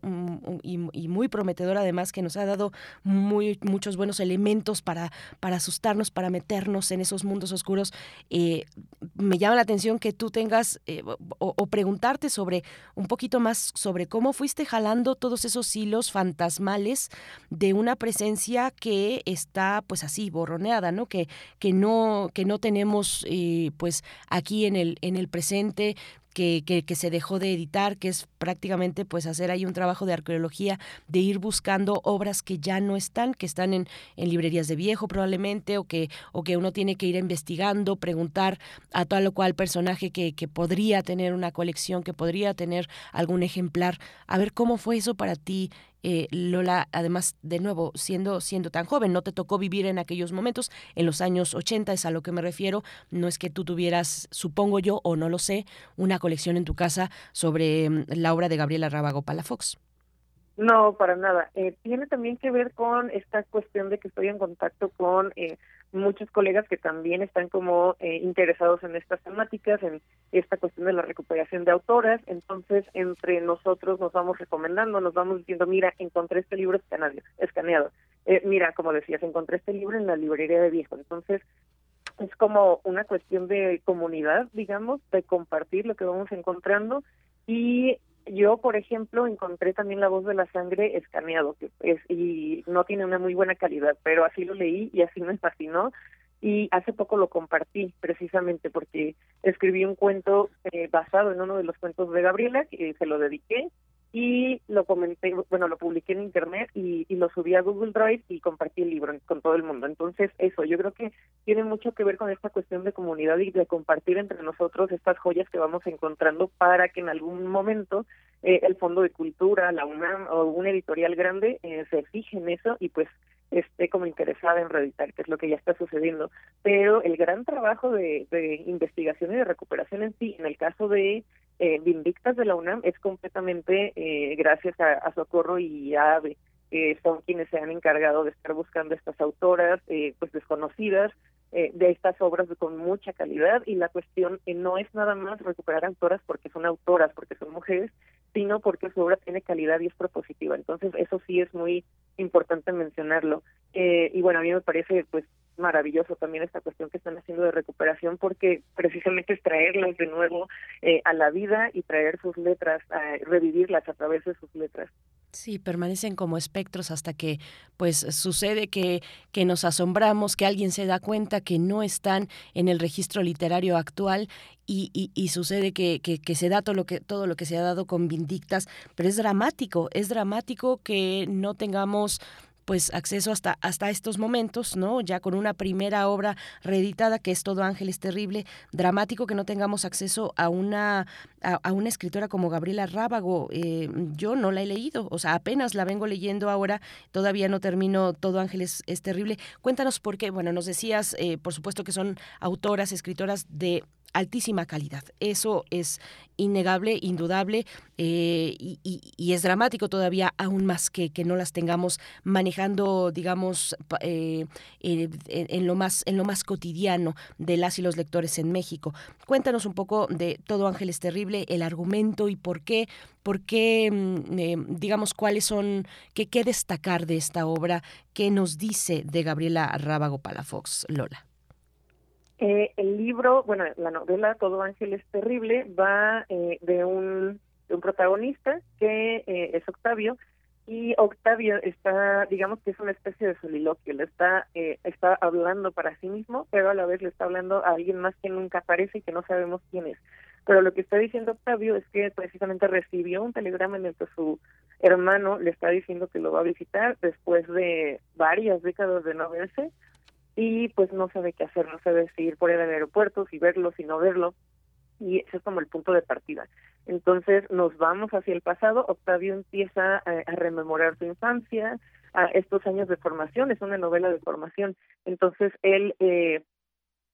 y, muy prometedora además que nos ha dado muy, muchos buenos elementos para, para asustarnos, para meternos en esos mundos oscuros. Eh, me llama la atención que tú tengas eh, o, preguntarte sobre un poquito más sobre cómo fuiste jalando todos esos hilos fantasmales de una presencia que está pues así borroneada, ¿no? Que, que no, que no tenemos eh, pues aquí en el, en el presente que, que, se dejó de editar, que es prácticamente pues hacer ahí un trabajo de arqueología, de ir buscando obras que ya no están, que están en, en librerías de viejo probablemente, o que, o que uno tiene que ir investigando, preguntar a tal o cual personaje que, que podría tener una colección, que podría tener algún ejemplar. A ver cómo fue eso para ti, eh, Lola, además, de nuevo, siendo, siendo tan joven, no te tocó vivir en aquellos momentos, en los años 80 es a lo que me refiero, no es que tú tuvieras, supongo yo, o no lo sé, una colección en tu casa sobre mm, la obra de Gabriela Rábago Palafox. No, para nada. Eh, tiene también que ver con esta cuestión de que estoy en contacto con eh, muchos colegas que también están como eh, interesados en estas temáticas, en esta cuestión de la recuperación de autoras. Entonces, entre nosotros nos vamos recomendando, nos vamos diciendo, mira, encontré este libro escaneado. Eh, mira, como decías, encontré este libro en la librería de viejo. Entonces, es como una cuestión de comunidad, digamos, de compartir lo que vamos encontrando y yo, por ejemplo, encontré también La voz de la sangre escaneado, que es, y no tiene una muy buena calidad, pero así lo leí y así me fascinó. Y hace poco lo compartí, precisamente porque escribí un cuento eh, basado en uno de los cuentos de Gabriela, que se lo dediqué, y lo comenté, bueno, lo publiqué en internet y, lo subí a Google Drive y compartí el libro con todo el mundo. Entonces, eso, yo creo que tiene mucho que ver con esta cuestión de comunidad y de compartir entre nosotros estas joyas que vamos encontrando para que en algún momento eh, el Fondo de Cultura, la UNAM o un editorial grande eh, se fije en eso y pues esté como interesada en reeditar, que es lo que ya está sucediendo. Pero el gran trabajo de, de investigación y de recuperación en sí, en el caso de eh, Vindictas de la UNAM es completamente eh, gracias a, Socorro y a AVE, que son quienes se han encargado de estar buscando estas autoras eh, pues desconocidas eh, de estas obras con mucha calidad y la cuestión no es nada más recuperar autoras porque son autoras, porque son mujeres, sino porque su obra tiene calidad y es propositiva. Entonces eso sí es muy importante mencionarlo. y bueno, a mí me parece pues maravilloso también esta cuestión que están haciendo de recuperación porque precisamente es traerlas de nuevo eh, a la vida y traer sus letras, revivirlas a través de sus letras. Sí, permanecen como espectros hasta que pues sucede que, que nos asombramos, que alguien se da cuenta que no están en el registro literario actual y, y, y sucede que, que, que, se da todo lo que, todo lo que se ha dado con Vindictas, pero es dramático, es dramático que no tengamos pues acceso hasta hasta estos momentos, ¿no? Ya con una primera obra reeditada que es Todo Ángel es terrible, dramático que no tengamos acceso a una a, una escritora como Gabriela Rábago. Eh, yo no la he leído, o sea, apenas la vengo leyendo ahora, todavía no termino Todo Ángel es, terrible. Cuéntanos por qué. Bueno, nos decías, eh, por supuesto que son autoras, escritoras de altísima calidad. Eso es innegable, indudable eh, y, es dramático todavía aún más que, que no las tengamos manejando, digamos, eh, en, lo más, en lo más cotidiano de las y los lectores en México. Cuéntanos un poco de Todo Ángeles Terrible, el argumento y por qué, por qué mm, eh, digamos, cuáles son, qué, qué destacar de esta obra, qué nos dice de Gabriela Rábago Palafox, Lola. Eh, el libro, bueno, la novela Todo Ángel es Terrible va eh, de, un, protagonista que eh, es Octavio y Octavio está, digamos que es una especie de soliloquio, le está, eh, está hablando para sí mismo, pero a la vez le está hablando a alguien más que nunca aparece y que no sabemos quién es. Pero lo que está diciendo Octavio es que precisamente recibió un telegrama en el que su hermano le está diciendo que lo va a visitar después de varias décadas de no verse y pues no sabe qué hacer, no sabe si ir por el aeropuerto, si verlo, si no verlo, y ese es como el punto de partida. Entonces nos vamos hacia el pasado, Octavio empieza a, rememorar su infancia, a estos años de formación, es una novela de formación, entonces él eh,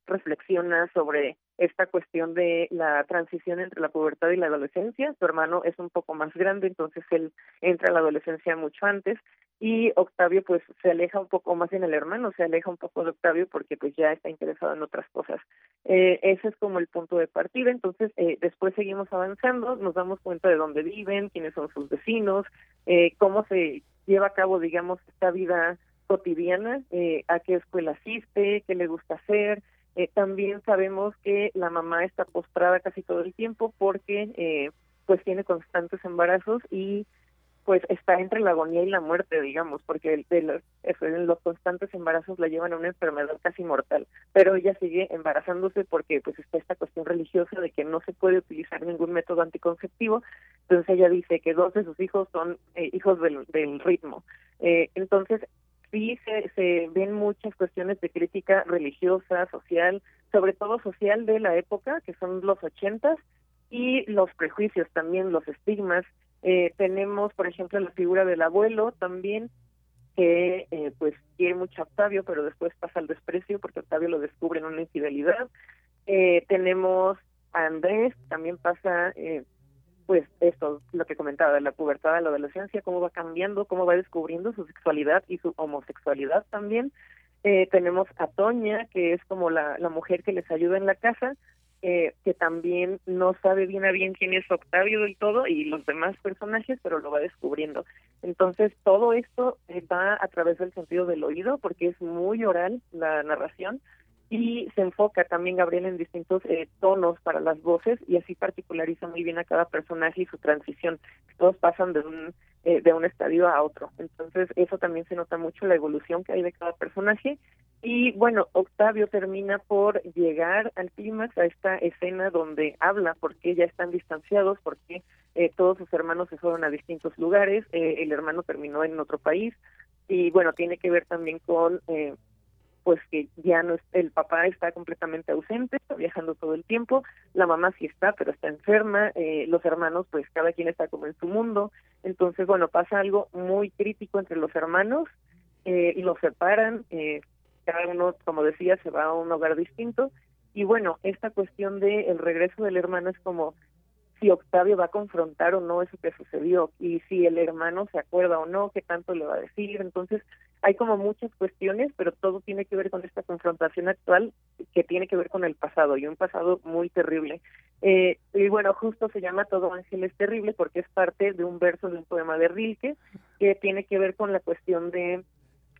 reflexiona sobre esta cuestión de la transición entre la pubertad y la adolescencia. Su hermano es un poco más grande, entonces él entra a la adolescencia mucho antes y Octavio pues se aleja un poco más en el hermano, se aleja un poco de Octavio porque pues ya está interesado en otras cosas. Eh, ese es como el punto de partida, entonces eh, después seguimos avanzando, nos damos cuenta de dónde viven, quiénes son sus vecinos, eh, cómo se lleva a cabo digamos esta vida cotidiana, eh, a qué escuela asiste, qué le gusta hacer, eh, también sabemos que la mamá está postrada casi todo el tiempo porque eh, pues tiene constantes embarazos y pues está entre la agonía y la muerte, digamos, porque de los, los constantes embarazos la llevan a una enfermedad casi mortal, pero ella sigue embarazándose porque pues está esta cuestión religiosa de que no se puede utilizar ningún método anticonceptivo, entonces ella dice que dos de sus hijos son eh, hijos del, del ritmo. Eh, entonces, sí se, se ven muchas cuestiones de crítica religiosa, social, sobre todo social de la época, que son los ochentas, y los prejuicios también, los estigmas, eh, tenemos, por ejemplo, la figura del abuelo también, que eh, pues quiere mucho a Octavio, pero después pasa al desprecio porque Octavio lo descubre en una infidelidad. Eh, tenemos a Andrés, también pasa, eh, pues esto, lo que comentaba, de la pubertad a la adolescencia, cómo va cambiando, cómo va descubriendo su sexualidad y su homosexualidad también. Eh, tenemos a Toña, que es como la, la mujer que les ayuda en la casa, eh, que también no sabe bien a bien quién es Octavio del todo y los demás personajes, pero lo va descubriendo. Entonces, todo esto eh, va a través del sentido del oído, porque es muy oral la narración, y se enfoca también Gabriel en distintos eh, tonos para las voces y así particulariza muy bien a cada personaje y su transición. Todos pasan de un eh, de un estadio a otro. Entonces eso también se nota mucho la evolución que hay de cada personaje. Y bueno, Octavio termina por llegar al clímax, a esta escena donde habla porque ya están distanciados, porque eh, todos sus hermanos se fueron a distintos lugares, eh, el hermano terminó en otro país y bueno, tiene que ver también con eh, pues que ya no es, el papá está completamente ausente, está viajando todo el tiempo, la mamá sí está, pero está enferma, eh, los hermanos, pues cada quien está como en su mundo, entonces bueno, pasa algo muy crítico entre los hermanos eh, y los separan, eh, cada uno, como decía, se va a un hogar distinto, y bueno, esta cuestión de el regreso del hermano es como si Octavio va a confrontar o no eso que sucedió y si el hermano se acuerda o no, qué tanto le va a decir. Entonces, hay como muchas cuestiones, pero todo tiene que ver con esta confrontación actual que tiene que ver con el pasado y un pasado muy terrible. Eh, y bueno, justo se llama Todo Ángel es terrible porque es parte de un verso de un poema de Rilke que tiene que ver con la cuestión de,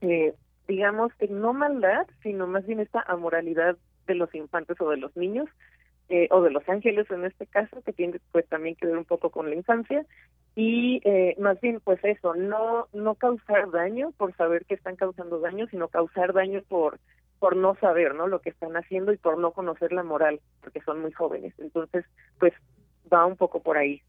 eh, digamos, no maldad, sino más bien esta amoralidad de los infantes o de los niños eh, o de los ángeles en este caso, que tiene pues también que ver un poco con la infancia, y eh, más bien pues eso, no, no causar daño por saber que están causando daño, sino causar daño por, por no saber ¿no? lo que están haciendo y por no conocer la moral, porque son muy jóvenes. Entonces, pues va un poco por ahí.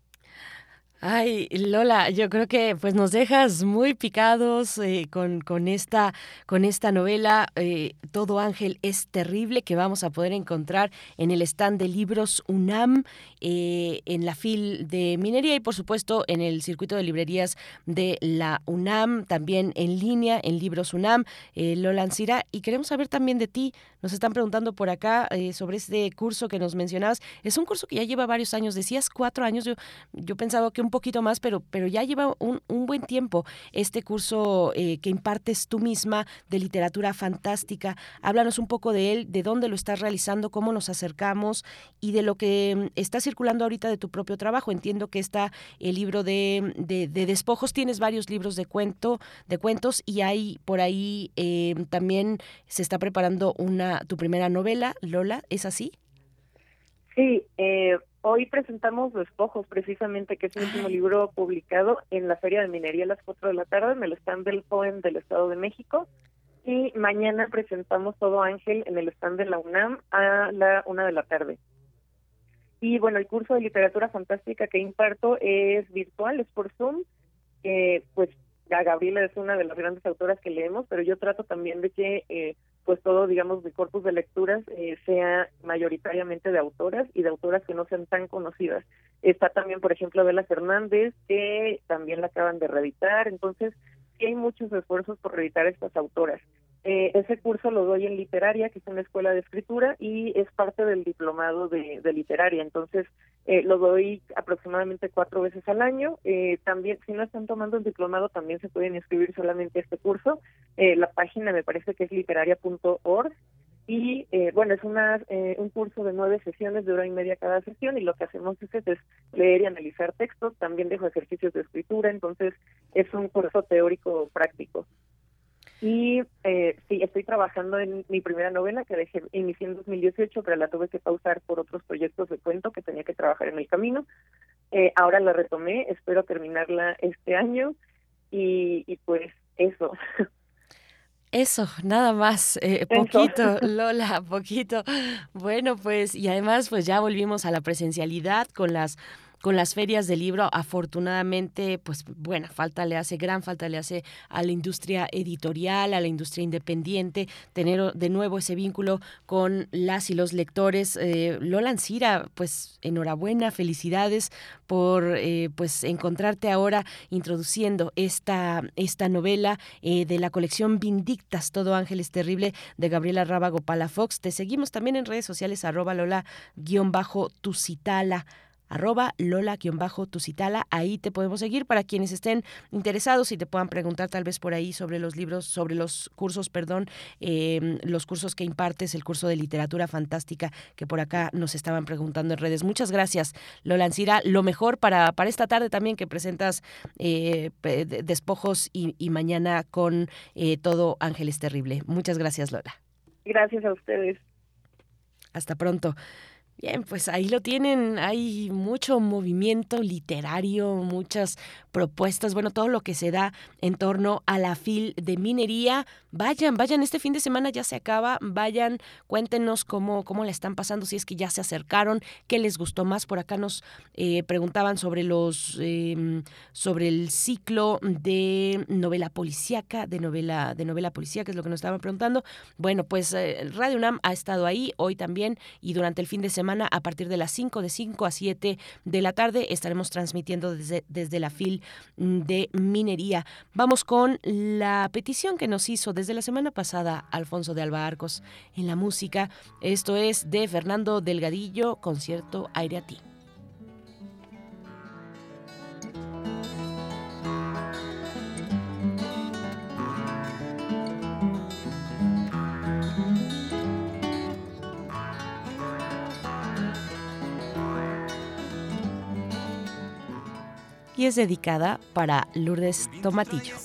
Ay, Lola, yo creo que pues nos dejas muy picados eh, con, con, esta, con esta novela. Eh, Todo Ángel es terrible que vamos a poder encontrar en el stand de libros UNAM, eh, en la FIL de Minería y por supuesto en el circuito de librerías de la UNAM, también en línea en Libros UNAM. Lola Ancira, y queremos saber también de ti. Nos están preguntando por acá sobre este curso que nos mencionabas. Es un curso que ya lleva varios años, decías cuatro años. Yo, yo pensaba que un poquito más, pero, pero ya lleva un, un buen tiempo este curso eh, que impartes tú misma de literatura fantástica. Háblanos un poco de él, de dónde lo estás realizando, cómo nos acercamos y de lo que mm, está circulando ahorita de tu propio trabajo. Entiendo que está el libro de, de, de despojos, tienes varios libros de cuento, de cuentos y hay por ahí eh, también se está preparando una tu primera novela, Lola, ¿es así? Sí, eh, hoy presentamos Despojos, precisamente, que es el último libro publicado en la Feria de Minería a las 4 de la tarde, en el stand del POEM del Estado de México. Y mañana presentamos Todo Ángel en el stand de la UNAM a la una de la tarde. Y bueno, el curso de literatura fantástica que imparto es virtual, es por Zoom. Eh, pues ya Gabriela es una de las grandes autoras que leemos, pero yo trato también de que eh, pues todo, digamos, mi corpus de lecturas eh, sea mayoritariamente de autoras y de autoras que no sean tan conocidas. Está también, por ejemplo, Bela Fernández, que también la acaban de reeditar, entonces sí hay muchos esfuerzos por reeditar estas autoras. Eh, ese curso lo doy en literaria, que es una escuela de escritura, y es parte del diplomado de, literaria. Entonces, eh, lo doy aproximadamente cuatro veces al año. Eh, también, si no están tomando el diplomado, también se pueden inscribir solamente a este curso. Eh, la página me parece que es literaria.org. Y eh, bueno, es una, eh, un curso de nueve sesiones de hora y media cada sesión y lo que hacemos es, es leer y analizar textos, también dejo ejercicios de escritura, entonces es un curso teórico práctico. Y eh, sí, estoy trabajando en mi primera novela que dejé, inicié en 2018, pero la tuve que pausar por otros proyectos de cuento que tenía que trabajar en el camino. Eh, ahora la retomé, espero terminarla este año y, y pues eso. Eso, nada más, eh, poquito, Lola, poquito. Bueno, pues, y además, pues ya volvimos a la presencialidad con las con las ferias del libro, afortunadamente, pues buena falta le hace, gran falta le hace a la industria editorial, a la industria independiente, tener de nuevo ese vínculo con las y los lectores. Eh, Lola Ancira, pues enhorabuena, felicidades por eh, pues encontrarte ahora introduciendo esta, esta novela eh, de la colección Vindictas, Todo Ángeles Terrible de Gabriela Rábago Palafox. Te seguimos también en redes sociales, arroba Lola-Tucitala arroba lola-tucitala. Ahí te podemos seguir para quienes estén interesados y te puedan preguntar tal vez por ahí sobre los libros, sobre los cursos, perdón, em, los cursos que impartes, el curso de literatura fantástica que por acá nos estaban preguntando en redes. Muchas gracias, Lola Ancira. Lo mejor para, para esta tarde también que presentas eh, despojos y, y, mañana con eh, todo Ángeles Terrible. Muchas gracias, Lola. Gracias a ustedes. Hasta pronto. Bien, pues ahí lo tienen, hay mucho movimiento literario, muchas propuestas, bueno, todo lo que se da en torno a la fil de minería. Vayan, vayan, este fin de semana ya se acaba, vayan, cuéntenos cómo, cómo le están pasando, si es que ya se acercaron, qué les gustó más. Por acá nos eh, preguntaban sobre los, em, sobre el ciclo de novela policíaca, de novela, de novela policíaca, es lo que nos estaban preguntando. Bueno, pues eh, Radio UNAM ha estado ahí hoy también y durante el fin de semana a partir de las 5, de 5 a 7 de la tarde. Estaremos transmitiendo desde, desde la FIL mm, de Minería. Vamos con la petición que nos hizo desde la semana pasada Alfonso de Alba Arcos en la música. Esto es de Fernando Delgadillo, concierto Aire a ti. Y es dedicada para Lourdes Tomatillo.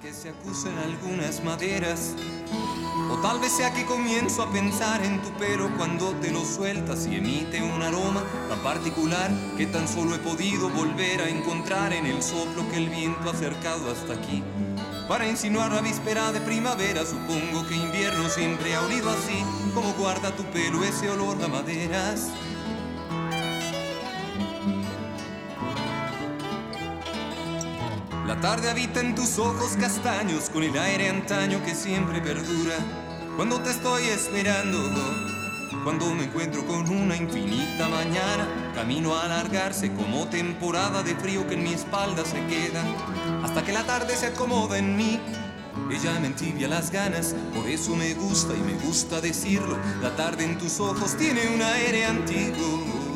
que se acusen algunas maderas. O tal vez sea que comienzo a pensar en tu pelo cuando te lo sueltas y emite un aroma tan particular que tan solo he podido volver a encontrar en el soplo que el viento ha acercado hasta aquí. Para insinuar la víspera de primavera, supongo que invierno siempre ha olido así, como guarda tu pelo ese olor a maderas. La tarde habita en tus ojos castaños con el aire antaño que siempre perdura. Cuando te estoy esperando, cuando me encuentro con una infinita mañana, camino a alargarse como temporada de frío que en mi espalda se queda, hasta que la tarde se acomoda en mí. Ella me entibia las ganas, por eso me gusta y me gusta decirlo. La tarde en tus ojos tiene un aire antiguo.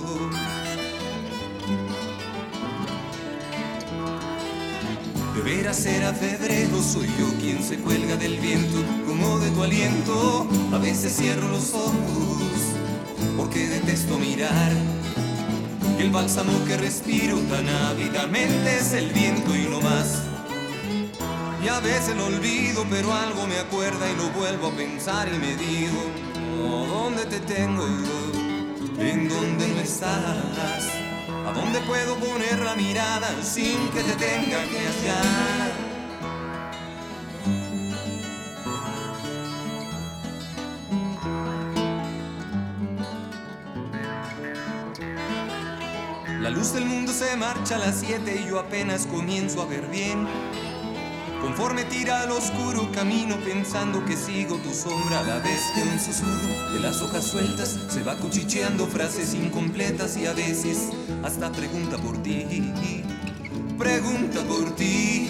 Ser a febrero, soy yo quien se cuelga del viento, como de tu aliento. A veces cierro los ojos, porque detesto mirar. el bálsamo que respiro tan ávidamente es el viento y no más. Y a veces lo olvido, pero algo me acuerda y lo vuelvo a pensar y me digo, oh, ¿dónde te tengo? ¿En dónde no estás? ¿A dónde puedo poner la mirada sin que te tenga que hallar? La luz del mundo se marcha a las 7 y yo apenas comienzo a ver bien. Conforme tira al oscuro camino pensando que sigo tu sombra a la vez que un susurro de las hojas sueltas se va cuchicheando frases incompletas y a veces hasta pregunta por ti. Pregunta por ti.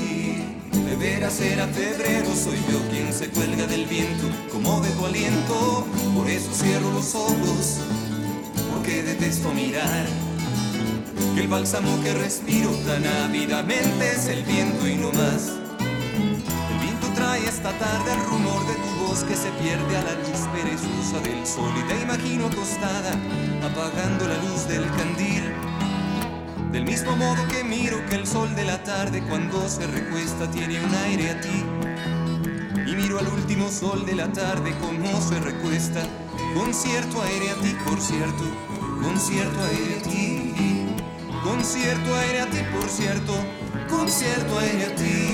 De veras será febrero, soy yo quien se cuelga del viento como de tu aliento. Por eso cierro los ojos, porque detesto mirar. Que el bálsamo que respiro tan ávidamente es el viento y no más esta tarde el rumor de tu voz que se pierde a la luz perezosa del sol y te imagino acostada apagando la luz del candil. Del mismo modo que miro que el sol de la tarde cuando se recuesta tiene un aire a ti. Y miro al último sol de la tarde como se recuesta con cierto aire a ti, por cierto, con cierto aire a ti. Concierto aire a ti, por cierto, concierto aire a ti.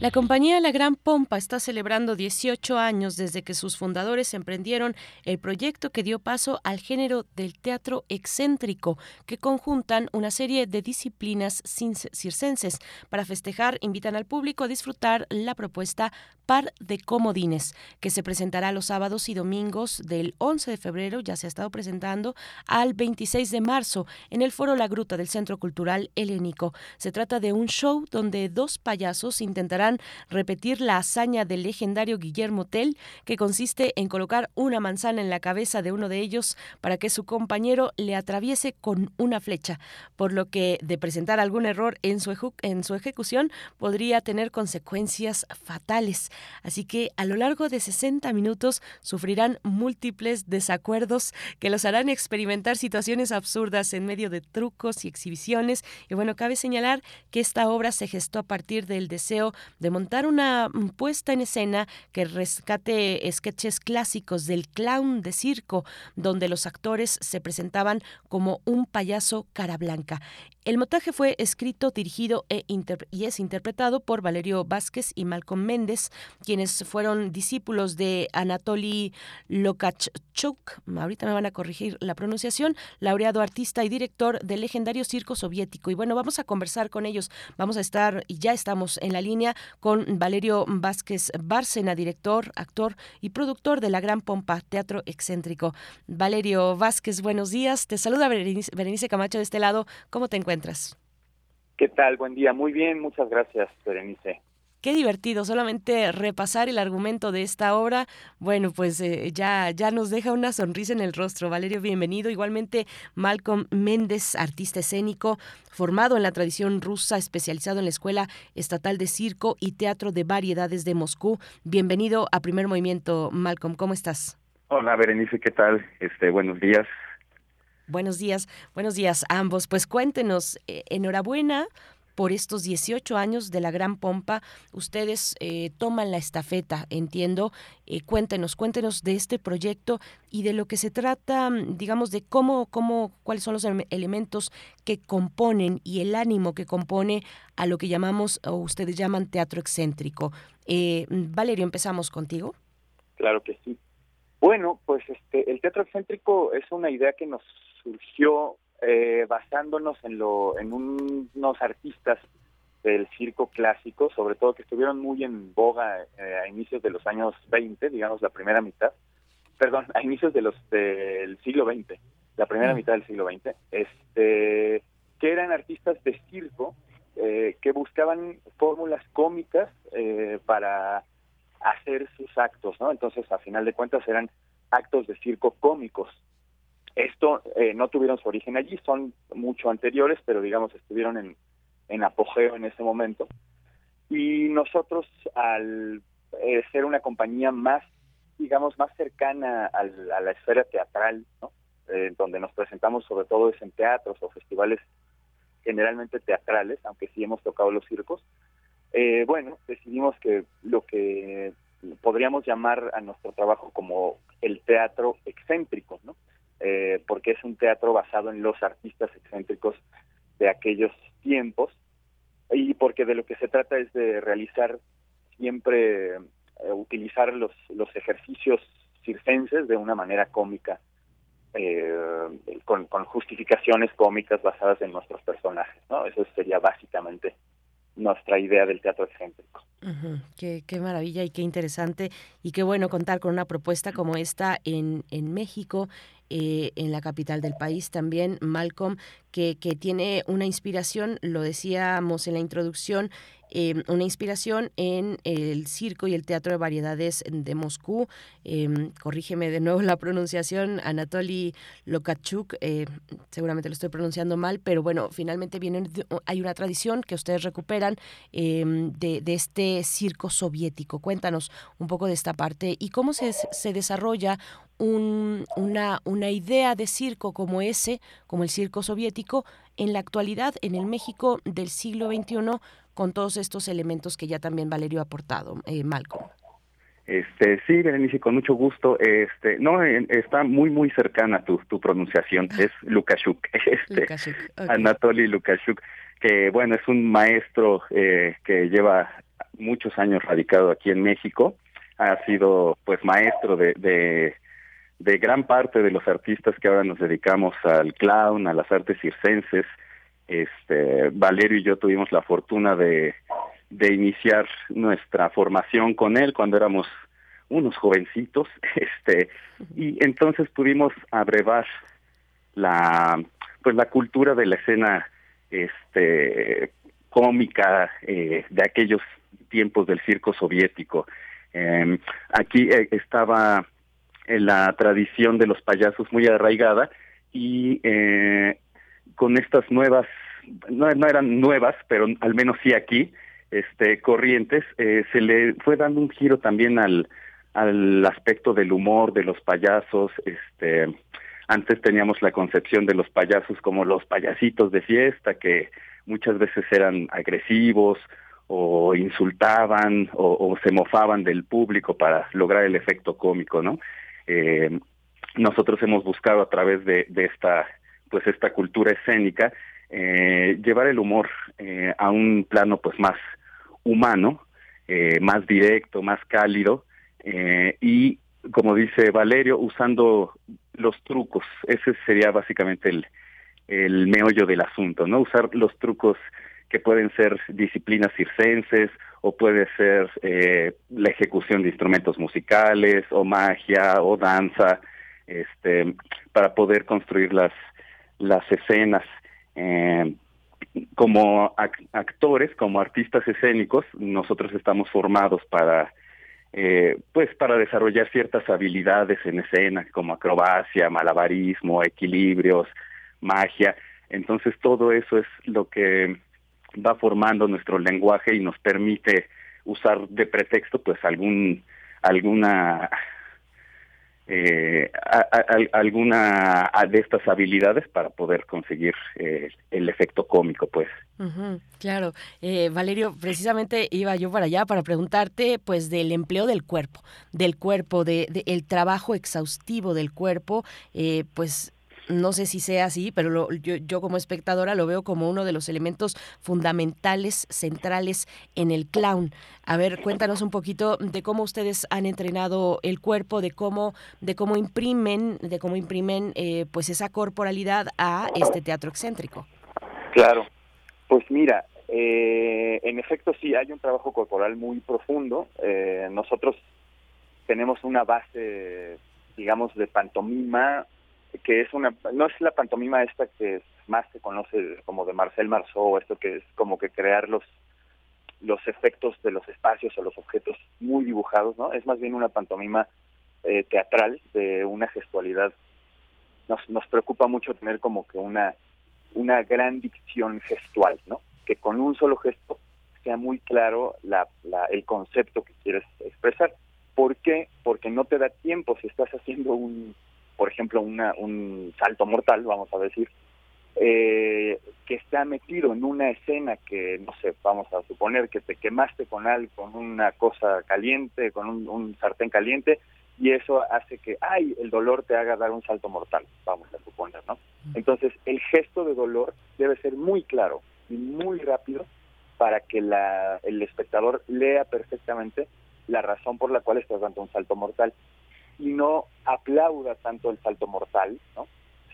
La compañía La Gran Pompa está celebrando 18 años desde que sus fundadores emprendieron el proyecto que dio paso al género del teatro excéntrico, que conjuntan una serie de disciplinas circenses. Para festejar, invitan al público a disfrutar la propuesta Par de Comodines, que se presentará los sábados y domingos del 11 de febrero, ya se ha estado presentando, al 26 de marzo en el Foro La Gruta del Centro Cultural Helénico. Se trata de un show donde dos payasos intentarán repetir la hazaña del legendario Guillermo Tell, que consiste en colocar una manzana en la cabeza de uno de ellos para que su compañero le atraviese con una flecha, por lo que de presentar algún error en su, en su ejecución podría tener consecuencias fatales. Así que a lo largo de 60 minutos sufrirán múltiples desacuerdos que los harán experimentar situaciones absurdas en medio de trucos y exhibiciones. Y bueno, cabe señalar que esta obra se gestó a partir del deseo de montar una mm, puesta en escena que rescate sketches clásicos del clown de circo, donde los actores se presentaban como un payaso cara blanca. El montaje fue escrito, dirigido e y es interpretado por Valerio Vázquez y Malcolm Méndez, quienes fueron discípulos de Anatoly Lokachuk, ahorita me van a corregir la pronunciación, laureado artista y director del legendario circo soviético. Y bueno, vamos a conversar con ellos. Vamos a estar, y ya estamos en la línea, con Valerio Vázquez Bárcena, director, actor y productor de La Gran Pompa, Teatro Excéntrico. Valerio Vázquez, buenos días. Te saluda Berenice Camacho de este lado. ¿Cómo te encuentras? ¿Qué tal? Buen día. Muy bien, muchas gracias, Berenice. Qué divertido, solamente repasar el argumento de esta obra, bueno, pues eh, ya, ya nos deja una sonrisa en el rostro. Valerio, bienvenido. Igualmente, Malcolm Méndez, artista escénico, formado en la tradición rusa, especializado en la Escuela Estatal de Circo y Teatro de Variedades de Moscú. Bienvenido a Primer Movimiento, Malcolm, ¿cómo estás? Hola, Berenice, ¿qué tal? Este, buenos días. Buenos días, buenos días a ambos. Pues cuéntenos, eh, enhorabuena por estos 18 años de la gran pompa. Ustedes eh, toman la estafeta, entiendo. Eh, cuéntenos, cuéntenos de este proyecto y de lo que se trata, digamos, de cómo, cómo, cuáles son los elementos que componen y el ánimo que compone a lo que llamamos, o ustedes llaman teatro excéntrico. Valerio, empezamos contigo. Claro que sí. Bueno, pues este, el teatro excéntrico es una idea que nos surgió eh, basándonos en, lo, en unos artistas del circo clásico, sobre todo que estuvieron muy en boga eh, a inicios de los años 20, digamos la primera mitad, perdón, a inicios de los del siglo XX, la primera mitad del siglo XX, este, que eran artistas de circo eh, que buscaban fórmulas cómicas para hacer sus actos, ¿no? Entonces, a final de cuentas, eran actos de circo cómicos. Esto eh, no tuvieron su origen allí, son mucho anteriores, pero digamos estuvieron en, en apogeo en ese momento. Y nosotros, al eh, ser una compañía más, digamos, más cercana a la esfera teatral, ¿no? Eh, donde nos presentamos sobre todo es en teatros o festivales generalmente teatrales, aunque sí hemos tocado los circos, bueno, decidimos que lo que podríamos llamar a nuestro trabajo como el teatro excéntrico, ¿no? Eh, porque es un teatro basado en los artistas excéntricos de aquellos tiempos y porque de lo que se trata es de realizar siempre, eh, utilizar los, los ejercicios circenses de una manera cómica, eh, con, con, justificaciones cómicas basadas en nuestros personajes, ¿no? Eso sería básicamente nuestra idea del teatro excéntrico. qué, qué, maravilla y qué interesante y qué bueno contar con una propuesta como esta en, en México, eh, en la capital del país también, Malcolm. Que, que tiene una inspiración, lo decíamos en la introducción, Em, una inspiración en el circo y el teatro de variedades de Moscú. Em, corrígeme de nuevo la pronunciación, Anatoly Lokachuk, eh, seguramente lo estoy pronunciando mal, pero bueno, finalmente viene, hay una tradición que ustedes recuperan em, de, este circo soviético. Cuéntanos un poco de esta parte y cómo se, se desarrolla una, una idea de circo como ese, como el circo soviético, en la actualidad, en el México del siglo XXI, con todos estos elementos que ya también Valerio ha aportado, eh, Malcolm. Este, sí, Berenice, con mucho gusto. Este, no, está muy, muy cercana tu, tu pronunciación. Ah. Es Lukashuk. Este, Lukashuk Anatoly Lukashuk, que bueno, es un maestro eh, que lleva muchos años radicado aquí en México. Ha sido, pues, maestro de, de, de gran parte de los artistas que ahora nos dedicamos al clown, a las artes circenses, este, Valerio y yo tuvimos la fortuna de, de iniciar nuestra formación con él cuando éramos unos jovencitos, este, y entonces pudimos abrevar la, pues la cultura de la escena, este, cómica eh, de aquellos tiempos del circo soviético. Em, aquí eh, estaba la tradición de los payasos muy arraigada y eh, con estas nuevas, no, eran nuevas, pero al menos sí aquí, este, corrientes, eh, se le fue dando un giro también al, al aspecto del humor de los payasos, este, antes teníamos la concepción de los payasos como los payasitos de fiesta que muchas veces eran agresivos o insultaban o, se mofaban del público para lograr el efecto cómico, ¿no? Eh, nosotros hemos buscado a través de, esta pues esta cultura escénica, eh, llevar el humor eh, a un plano pues más humano, eh, más directo, más cálido y como dice Valerio, usando los trucos. Ese sería básicamente el, el meollo del asunto, ¿no? Usar los trucos que pueden ser disciplinas circenses o puede ser la ejecución de instrumentos musicales o magia o danza, este, para poder construir las las escenas. Eh, como actores, como artistas escénicos, nosotros estamos formados para, eh, pues, para desarrollar ciertas habilidades en escena, como acrobacia, malabarismo, equilibrios, magia. Entonces todo eso es lo que va formando nuestro lenguaje y nos permite usar de pretexto, pues, algún alguna eh, alguna de estas habilidades para poder conseguir eh, el efecto cómico, pues. claro, eh, Valerio, precisamente iba yo para allá para preguntarte, pues, del empleo del cuerpo, del cuerpo, de, de el trabajo exhaustivo del cuerpo, eh, pues no sé si sea así, pero yo, como espectadora lo veo como uno de los elementos fundamentales, centrales en el clown. A ver, cuéntanos un poquito de cómo ustedes han entrenado el cuerpo, de cómo, de cómo imprimen, de cómo imprimen eh, pues esa corporalidad a este teatro excéntrico. Claro, pues mira, eh, en efecto sí hay un trabajo corporal muy profundo. Eh, nosotros tenemos una base, digamos, de pantomima que es una, no es la pantomima esta que más se conoce como de Marcel Marceau, esto que es como que crear los, los efectos de los espacios o los objetos muy dibujados, ¿no? Es más bien una pantomima eh, teatral de una gestualidad. Nos, nos preocupa mucho tener como que una, una gran dicción gestual, ¿no? Que con un solo gesto sea muy claro la, la, el concepto que quieres expresar. ¿Por qué? Porque no te da tiempo si estás haciendo un, por ejemplo, una, un salto mortal, vamos a decir, eh, que está metido en una escena que, no sé, vamos a suponer que te quemaste con algo, con una cosa caliente, con un, sartén caliente, y eso hace que, ay, el dolor te haga dar un salto mortal, vamos a suponer, ¿no? Entonces, el gesto de dolor debe ser muy claro y muy rápido para que la, el espectador lea perfectamente la razón por la cual estás dando un salto mortal y no aplauda tanto el salto mortal, ¿no?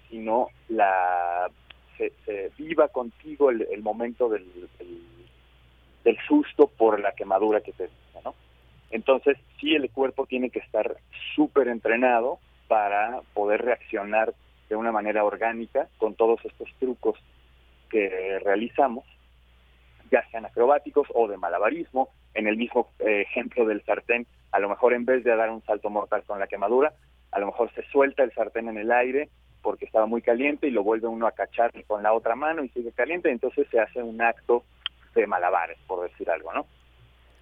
sino la se, viva contigo el, momento del, del, susto por la quemadura que te ¿no? Entonces, sí, el cuerpo tiene que estar súper entrenado para poder reaccionar de una manera orgánica con todos estos trucos que realizamos, ya sean acrobáticos o de malabarismo. En el mismo eh, ejemplo del sartén, a lo mejor en vez de dar un salto mortal con la quemadura, a lo mejor se suelta el sartén en el aire porque estaba muy caliente y lo vuelve uno a cachar con la otra mano y sigue caliente, entonces se hace un acto de malabares, por decir algo, ¿no?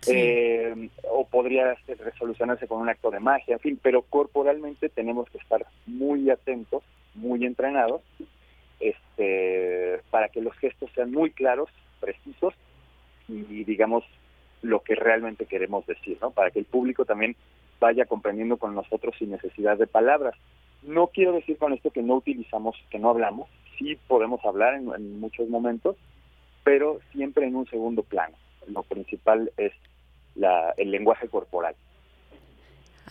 Eh, o podría resolucionarse con un acto de magia, en fin, pero corporalmente tenemos que estar muy atentos, muy entrenados, este, para que los gestos sean muy claros, precisos y digamos lo que realmente queremos decir, ¿no? Para que el público también vaya comprendiendo con nosotros sin necesidad de palabras. No quiero decir con esto que no utilizamos, que no hablamos, sí podemos hablar en, muchos momentos, pero siempre en un segundo plano. Lo principal es la, el lenguaje corporal.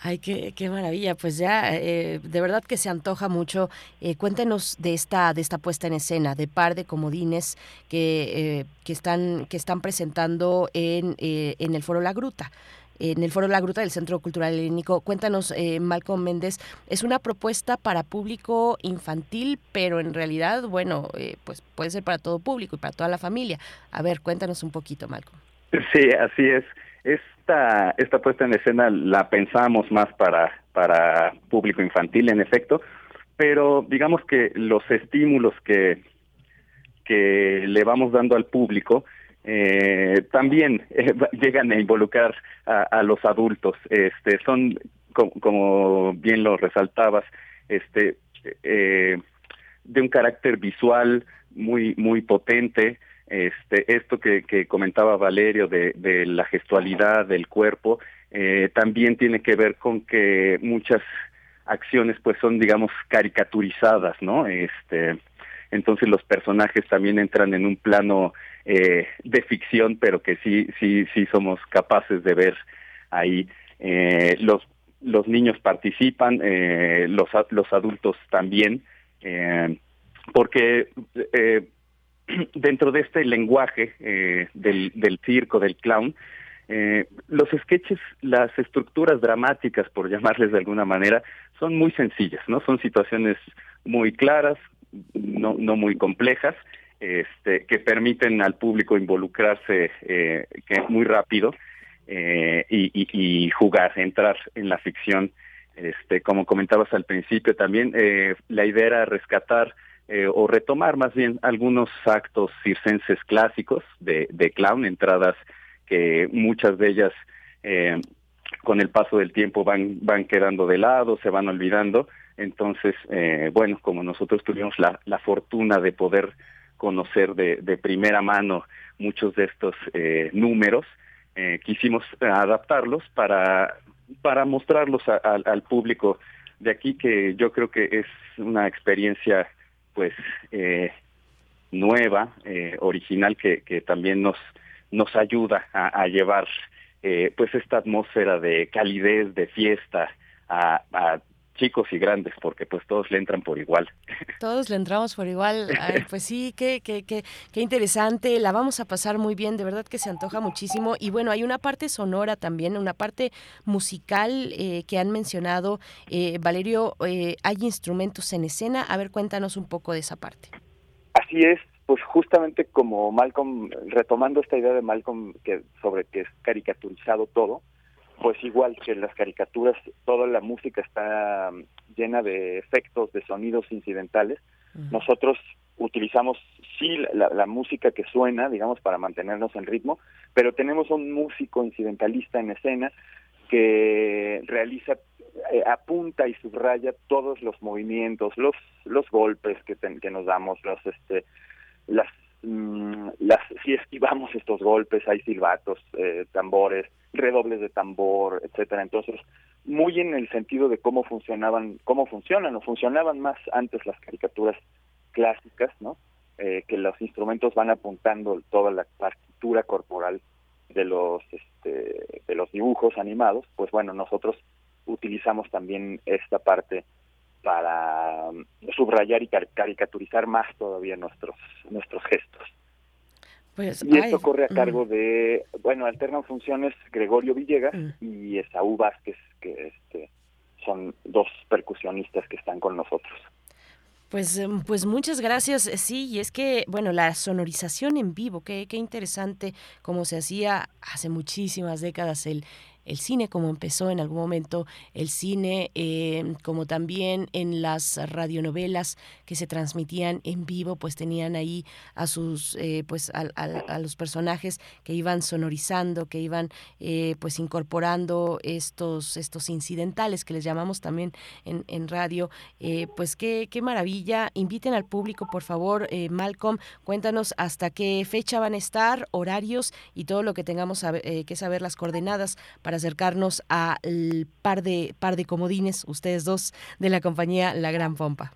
Ay, qué, qué, maravilla. Pues ya, eh, de verdad que se antoja mucho. Eh, cuéntenos de esta, de esta puesta en escena, de par de comodines que, eh, que, están, que están presentando en, en el Foro La Gruta en el Foro La Gruta del Centro Cultural Helénico. Cuéntanos, eh, Malcolm Méndez, es una propuesta para público infantil, pero en realidad, bueno, eh, pues puede ser para todo público y para toda la familia. A ver, cuéntanos un poquito, Malcolm. Sí, así es. Esta, esta puesta en escena la pensamos más para, para público infantil, en efecto, pero digamos que los estímulos que, que le vamos dando al público eh, también eh, llegan a involucrar a, los adultos. Este, son, como bien lo resaltabas, este, eh, de un carácter visual muy, muy potente. Este, esto que, que comentaba Valerio de, la gestualidad del cuerpo, eh, también tiene que ver con que muchas acciones pues son digamos caricaturizadas, ¿no? Este, entonces los personajes también entran en un plano eh, de ficción, pero que sí, sí, sí somos capaces de ver ahí. Eh, los, los niños participan, eh, los, los adultos también, eh, porque eh, dentro de este lenguaje eh, del, circo, del clown, eh, los sketches, las estructuras dramáticas, por llamarles de alguna manera, son muy sencillas, ¿no? Son situaciones muy claras, no, no muy complejas, este, que permiten al público involucrarse eh, que muy rápido eh, y, y, jugar, entrar en la ficción. Este, como comentabas al principio también, la idea era rescatar eh, o retomar más bien algunos actos circenses clásicos de, de clown, entradas que muchas de ellas eh, con el paso del tiempo van, van quedando de lado, se van olvidando. Entonces, eh, bueno, como nosotros tuvimos la, la fortuna de poder conocer de, de primera mano muchos de estos eh, números, eh, quisimos adaptarlos para, para mostrarlos al público de aquí, que yo creo que es una experiencia pues eh, nueva, eh, original, que, que también nos, nos ayuda a, llevar eh, pues esta atmósfera de calidez, de fiesta a, a chicos y grandes, porque pues todos le entran por igual. Todos le entramos por igual. Ay, pues sí, qué, qué, qué, qué interesante. La vamos a pasar muy bien, de verdad que se antoja muchísimo. Y bueno, hay una parte sonora también, una parte musical eh, que han mencionado. Eh, Valerio, eh, hay instrumentos en escena. A ver, cuéntanos un poco de esa parte. Así es, pues justamente como Malcolm, retomando esta idea de Malcolm que sobre que es caricaturizado todo, pues igual que las caricaturas, toda la música está llena de efectos, de sonidos incidentales. Uh -huh. Nosotros utilizamos sí la, la, música que suena, digamos, para mantenernos en ritmo, pero tenemos un músico incidentalista en escena que realiza, eh, apunta y subraya todos los movimientos, los los golpes que, ten, que nos damos, los este las mmm, las si esquivamos estos golpes hay silbatos eh, tambores redobles de tambor etcétera. Entonces muy en el sentido de cómo funcionaban cómo funcionan o funcionaban más antes las caricaturas clásicas no eh, que los instrumentos van apuntando toda la partitura corporal de los este, de los dibujos animados pues bueno nosotros utilizamos también esta parte para subrayar y caricaturizar más todavía nuestros nuestros gestos. Pues, y esto ay, corre a cargo de, bueno, alternan funciones Gregorio Villegas mm. y Esaú Vázquez, que este, son dos percusionistas que están con nosotros. Pues, em, pues muchas gracias. Sí, y es que, bueno, la sonorización en vivo, qué, qué interesante como se hacía hace muchísimas décadas el, el cine, como empezó en algún momento el cine, eh, como también en las radionovelas que se transmitían en vivo, pues tenían ahí a sus, eh, pues a, los personajes que iban sonorizando, que iban eh, pues incorporando estos, estos incidentales que les llamamos también en, en radio. pues qué, qué maravilla. Inviten al público, por favor, Malcolm, cuéntanos hasta qué fecha van a estar, horarios y todo lo que tengamos que saber, las coordenadas para acercarnos al par de, par de comodines, ustedes dos, de la compañía La Gran Pompa.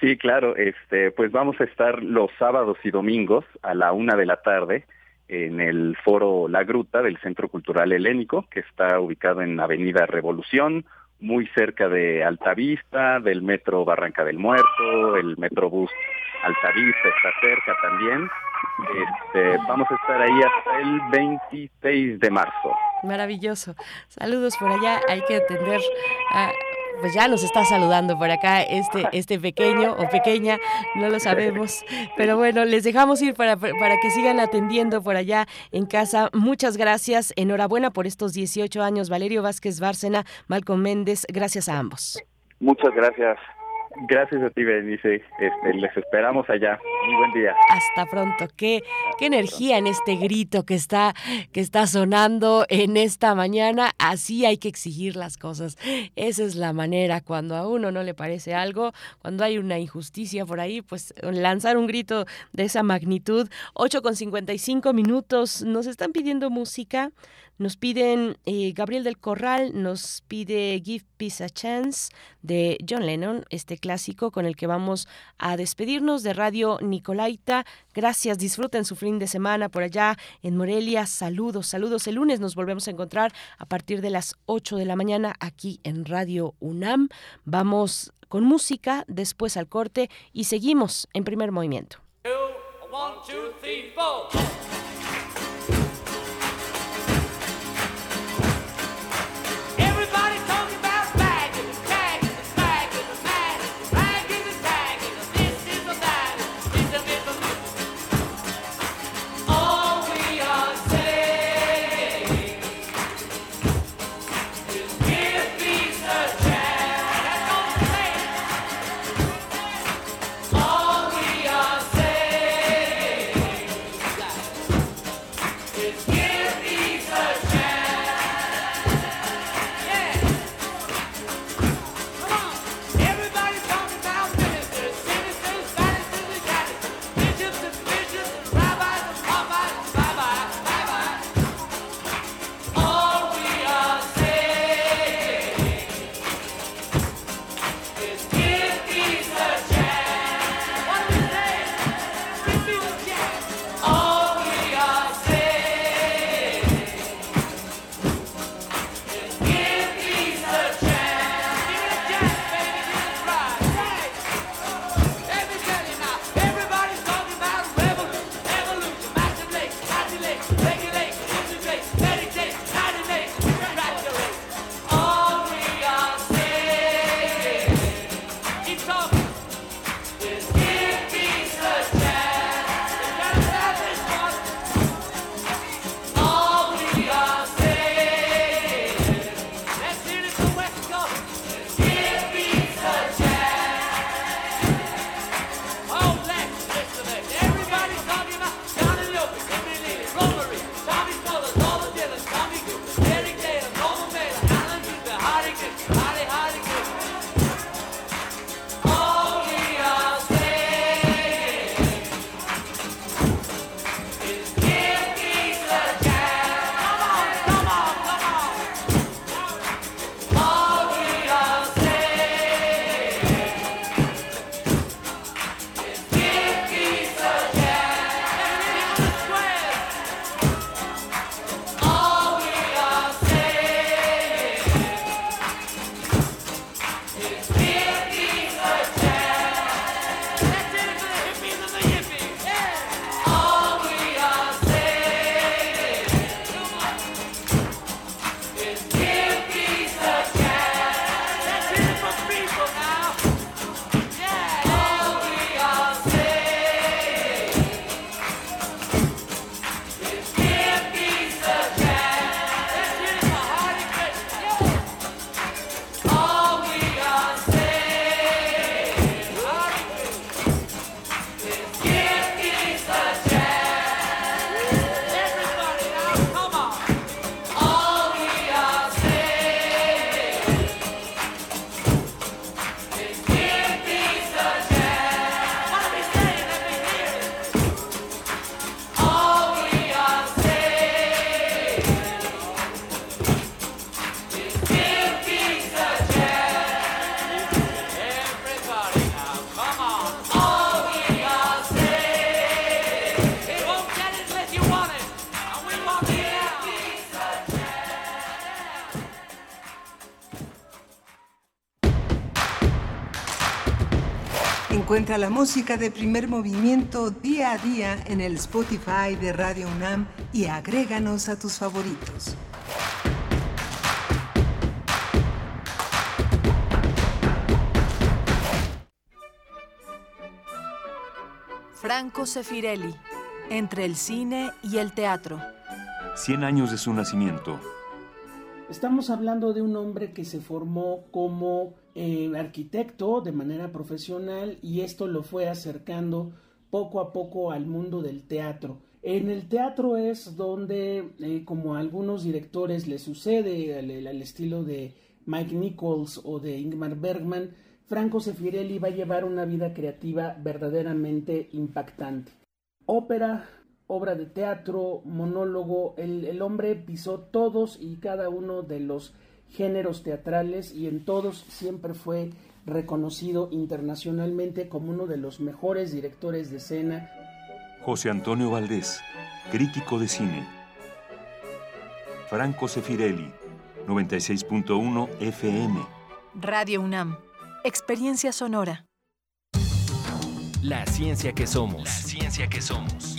Sí, claro, este, pues vamos a estar los sábados y domingos a la una de la tarde en el foro La Gruta del Centro Cultural Helénico, que está ubicado en Avenida Revolución, muy cerca de Altavista, del Metro Barranca del Muerto, el Metrobús Altavista está cerca también. Este, vamos a estar ahí hasta el 26 de marzo. Maravilloso. Saludos por allá. Hay que atender a pues ya nos está saludando por acá este, este pequeño o pequeña, no lo sabemos. Pero bueno, les dejamos ir para, para que sigan atendiendo por allá en casa. Muchas gracias. Enhorabuena por estos 18 años, Valerio Vázquez Bárcena, Malcolm Méndez. Gracias a ambos. Muchas gracias. Gracias a ti, Berenice. Este, les esperamos allá. Muy buen día. Hasta pronto. Qué, qué energía en este grito que está, que está sonando en esta mañana. Así hay que exigir las cosas. Esa es la manera. Cuando a uno no le parece algo, cuando hay una injusticia por ahí, pues lanzar un grito de esa magnitud. 8 con 55 minutos. Nos están pidiendo música. Nos piden eh, Gabriel del Corral, nos pide Give Peace a Chance de John Lennon, este clásico con el que vamos a despedirnos de Radio Nicolaita. Gracias, disfruten su fin de semana por allá en Morelia. Saludos, saludos. El lunes nos volvemos a encontrar a partir de las 8 de la mañana aquí en Radio UNAM. Vamos con música, después al corte y seguimos en primer movimiento. Encuentra la música de primer movimiento día a día en el Spotify de Radio UNAM y agréganos a tus favoritos. Franco Sefirelli, entre el cine y el teatro. 100 años de su nacimiento. Estamos hablando de un hombre que se formó como eh, arquitecto de manera profesional y esto lo fue acercando poco a poco al mundo del teatro. En el teatro es donde, eh, como a algunos directores le sucede al, al, estilo de Mike Nichols o de Ingmar Bergman, Franco Sefirelli va a llevar una vida creativa verdaderamente impactante. Ópera, obra de teatro, monólogo, el, el hombre pisó todos y cada uno de los géneros teatrales y en todos siempre fue reconocido internacionalmente como uno de los mejores directores de escena. José Antonio Valdés, crítico de cine. Franco Sefirelli, 96.1 FM. Radio UNAM, experiencia sonora. La ciencia que somos. La ciencia que somos.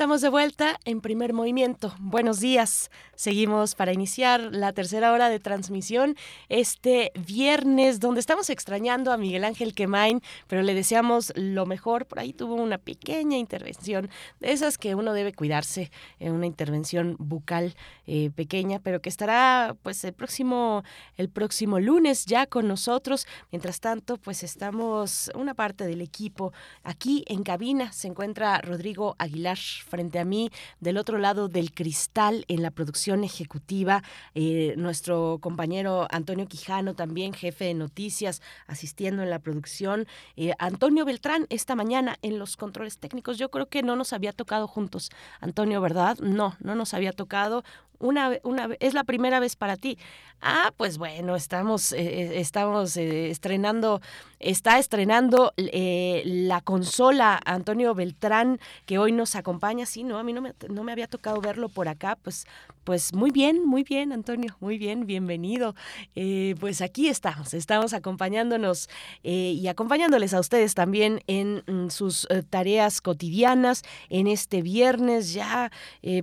Estamos de vuelta en primer movimiento. Buenos días. Seguimos para iniciar la tercera hora de transmisión este viernes, donde estamos extrañando a Miguel Ángel Quemain, pero le deseamos lo mejor. Por ahí tuvo una pequeña intervención, de esas que uno debe cuidarse, en una intervención bucal eh, pequeña, pero que estará pues el próximo, el próximo lunes ya con nosotros. Mientras tanto, pues estamos una parte del equipo aquí en cabina. Se encuentra Rodrigo Aguilar frente a mí, del otro lado del cristal en la producción ejecutiva, eh, nuestro compañero Antonio Quijano, también jefe de noticias, asistiendo en la producción. Eh, Antonio Beltrán, esta mañana en los controles técnicos, yo creo que no nos había tocado juntos. Antonio, ¿verdad? No, no nos había tocado una, una, es la primera vez para ti. Ah, pues bueno, estamos, eh, eh, estamos eh, estrenando, está estrenando la consola Antonio Beltrán, que hoy nos acompaña. Sí, no, a mí no me, no me había tocado verlo por acá. Pues, pues muy bien, muy bien, Antonio, muy bien, bienvenido. pues aquí estamos, estamos acompañándonos y acompañándoles a ustedes también en mm, sus tareas cotidianas. En este viernes ya,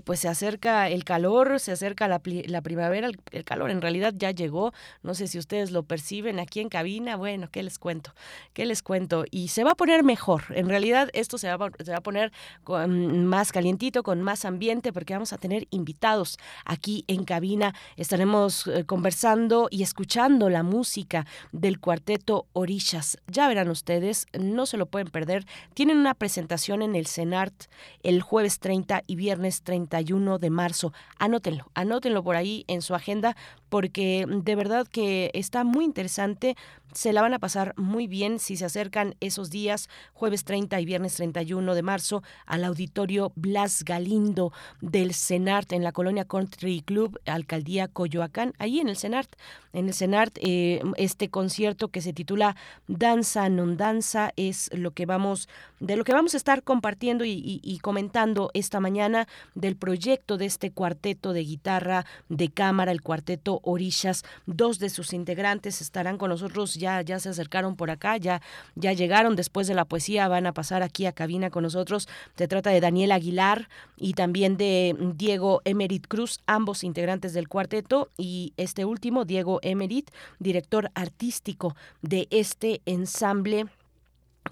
pues se acerca el calor, se acerca la, primavera, el, calor en realidad ya llegó, no sé si ustedes lo perciben aquí en cabina, bueno, ¿qué les cuento? ¿Qué les cuento? Y se va a poner mejor, en realidad esto se va, se va a poner con más calientito, con más ambiente, porque vamos a tener invitados aquí en cabina, estaremos eh, conversando y escuchando la música del cuarteto Orishas. Ya verán ustedes, no se lo pueden perder, tienen una presentación en el CENART el jueves 30 y viernes 31 de marzo. Anótenlo anótenlo, por ahí en su agenda porque de verdad que está muy interesante se la van a pasar muy bien si se acercan esos días, jueves 30 y viernes 31 de marzo, al auditorio Blas Galindo del CENART en la colonia Country Club, alcaldía Coyoacán, ahí en el CENART. En el CENART, eh, este concierto que se titula Danza non Danza es lo que vamos, de lo que vamos a estar compartiendo y, y comentando esta mañana del proyecto de este cuarteto de guitarra de cámara, el cuarteto Orillas. Dos de sus integrantes estarán con nosotros ya ya, se acercaron por acá, ya, ya llegaron después de la poesía, van a pasar aquí a cabina con nosotros. Se trata de Daniel Aguilar y también de Diego Emerit Cruz, ambos integrantes del cuarteto, y este último, Diego Emerit, director artístico de este ensamble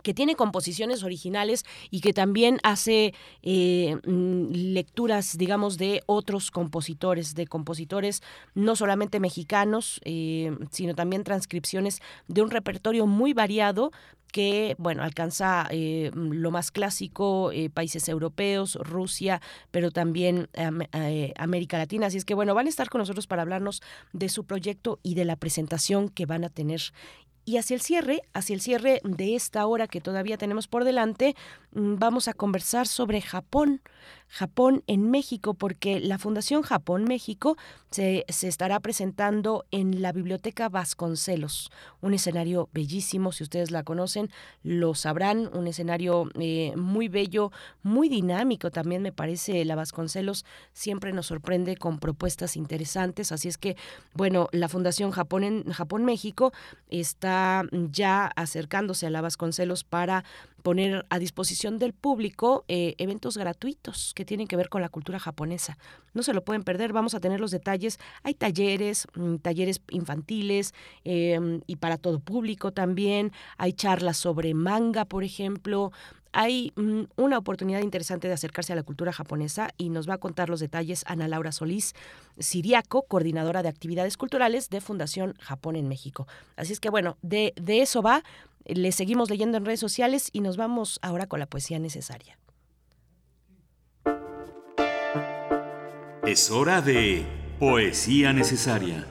que tiene composiciones originales y que también hace eh, mm, lecturas, digamos, de otros compositores, de compositores no solamente mexicanos, eh, sino también transcripciones de un repertorio muy variado que, bueno, alcanza eh, lo más clásico, países europeos, Rusia, pero también América Latina. Así es que, bueno, van a estar con nosotros para hablarnos de su proyecto y de la presentación que van a tener y hacia el cierre, hacia el cierre de esta hora que todavía tenemos por delante, mm, vamos a conversar sobre Japón. Japón en México, porque la Fundación Japón México se, estará presentando en la Biblioteca Vasconcelos, un escenario bellísimo, si ustedes la conocen, lo sabrán, un escenario eh, muy bello, muy dinámico también me parece la Vasconcelos, siempre nos sorprende con propuestas interesantes, así es que, bueno, la Fundación Japón en Japón México está ya acercándose a la Vasconcelos para poner a disposición del público eh, eventos gratuitos que tienen que ver con la cultura japonesa. No se lo pueden perder, vamos a tener los detalles. Hay talleres, mm, talleres infantiles em, y para todo público también. Hay charlas sobre manga, por ejemplo hay mm, una oportunidad interesante de acercarse a la cultura japonesa y nos va a contar los detalles Ana Laura Solís, Siriaco, coordinadora de actividades culturales de Fundación Japón en México. Así es que bueno, de, de eso va. Le seguimos leyendo en redes sociales y nos vamos ahora con la poesía necesaria. Es hora de poesía necesaria.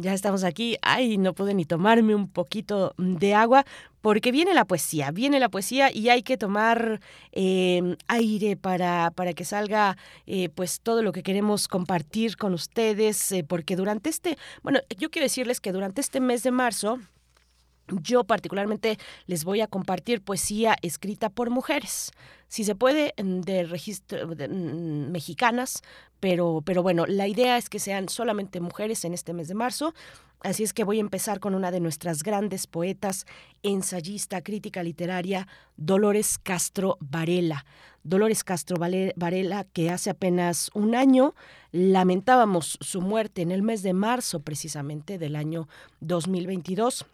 Ya estamos aquí. Ay, no pude ni tomarme un poquito de agua porque viene la poesía, viene la poesía y hay que tomar em, aire para, para que salga eh, pues todo lo que queremos compartir con ustedes, eh, porque durante este, bueno, yo quiero decirles que durante este mes de marzo, Yo particularmente les voy a compartir poesía escrita por mujeres, si se puede, de registro mm, mexicanas, pero, pero bueno, la idea es que sean solamente mujeres en este mes de marzo. Así es que voy a empezar con una de nuestras grandes poetas, ensayista, crítica literaria, Dolores Castro Varela. Dolores Castro Varela, que hace apenas un año lamentábamos su muerte en el mes de marzo precisamente del año 2022.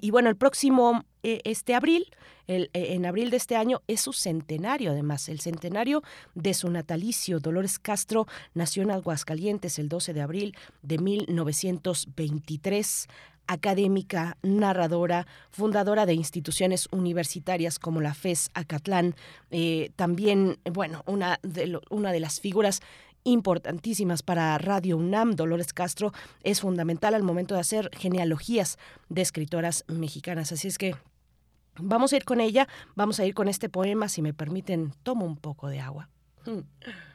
Y bueno, el próximo, eh, este abril, el, eh, en abril de este año, es su centenario, además, el centenario de su natalicio. Dolores Castro nació en Aguascalientes el 12 de abril de 1923 académica, narradora, fundadora de instituciones universitarias como la FES Acatlán, eh, también, bueno, una de, una de las figuras importantísimas para Radio UNAM. Dolores Castro es fundamental al momento de hacer genealogías de escritoras mexicanas. Así es que vamos a ir con ella, vamos a ir con este poema, si me permiten, tomo un poco de agua.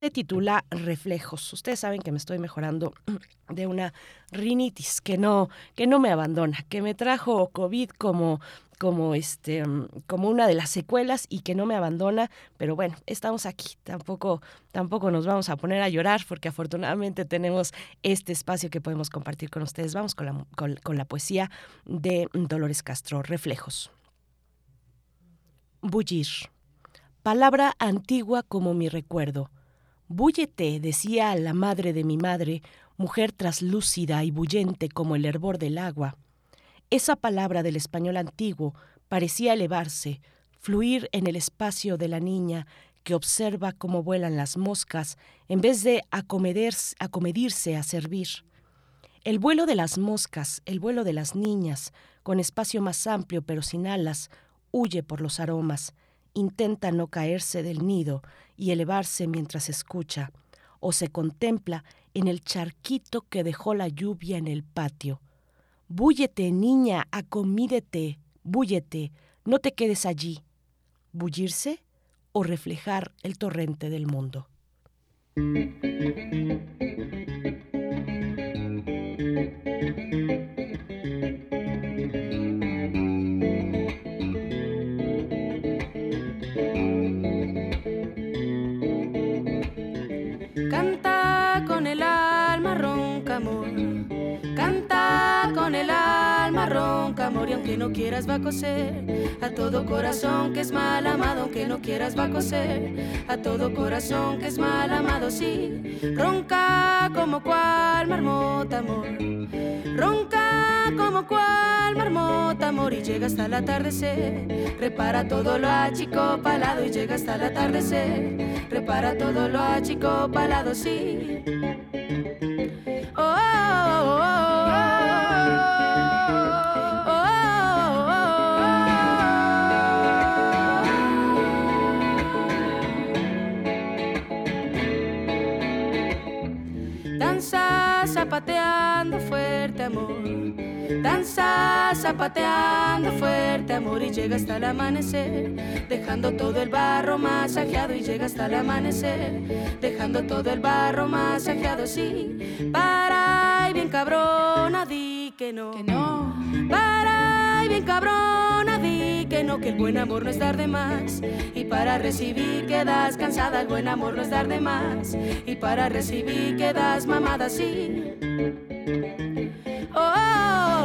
Se titula Reflejos. Ustedes saben que me estoy mejorando de una rinitis que no, que no me abandona, que me trajo COVID como como este mm, como una de las secuelas y que no me abandona. Pero bueno estamos aquí. Tampoco tampoco nos vamos a poner a llorar porque afortunadamente tenemos este espacio que podemos compartir con ustedes. Vamos con la, con, la poesía de Dolores Castro reflejos. Bullir. Palabra antigua como mi recuerdo búllete decía la madre de mi madre mujer traslúcida y bullente como el hervor del agua esa palabra del español antiguo parecía elevarse, fluir en el espacio de la niña que observa cómo vuelan las moscas en vez de acomedirse a servir. El vuelo de las moscas, el vuelo de las niñas, con espacio más amplio pero sin alas, huye por los aromas, intenta no caerse del nido y elevarse mientras escucha, o se contempla en el charquito que dejó la lluvia en el patio, Búllete, niña, acomídete, búllete, no te quedes allí. Bullirse o reflejar el torrente del mundo. Aunque no quieras va a coser. A todo corazón que es mal amado, aunque no quieras va a coser. A todo corazón que es mal amado, sí. Ronca como cual marmota, amor. Ronca como cual marmota, amor, y llega hasta el atardecer. Repara todo lo palado y llega hasta el atardecer. Repara todo lo palado, sí. Amor. Danza zapateando fuerte amor y llega hasta el amanecer, dejando todo el barro masajeado y llega hasta el amanecer, dejando todo el barro masajeado, sí. Para y bien cabrona, di que no. Que no. Para y bien cabrona, di que no, que el buen amor no es dar de más. Y para recibir quedas cansada, el buen amor no es dar de más. Y para recibir quedas mamada, sí. Oh,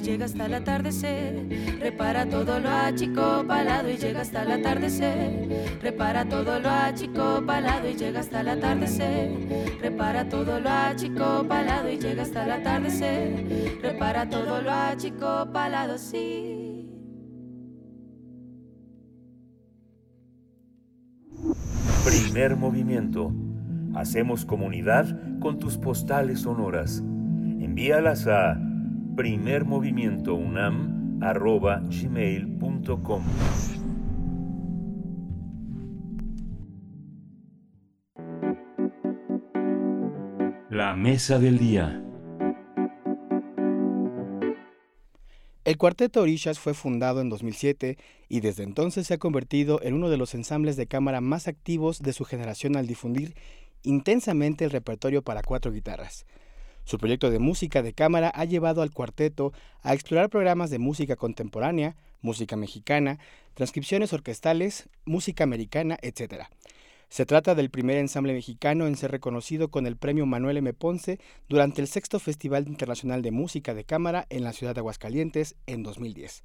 y llega hasta el atardecer. Repara todo lo achicopalado y llega hasta el atardecer. Repara todo lo achicopalado y llega hasta el atardecer. Repara todo lo achicopalado y llega hasta el atardecer. Repara todo lo achicopalado, sí. Primer movimiento. Hacemos comunidad con tus postales sonoras. Envíalas a primermovimientounam.gmail.com La mesa del día. El Cuarteto Orishas fue fundado en 2007 y desde entonces se ha convertido en uno de los ensambles de cámara más activos de su generación al difundir intensamente el repertorio para cuatro guitarras. Su proyecto de música de cámara ha llevado al cuarteto a explorar programas de música contemporánea, música mexicana, transcripciones orquestales, música americana, etc. Se trata del primer ensamble mexicano en ser reconocido con el premio Manuel M. Ponce durante el sexto Festival Internacional de Música de Cámara en la ciudad de Aguascalientes en 2010.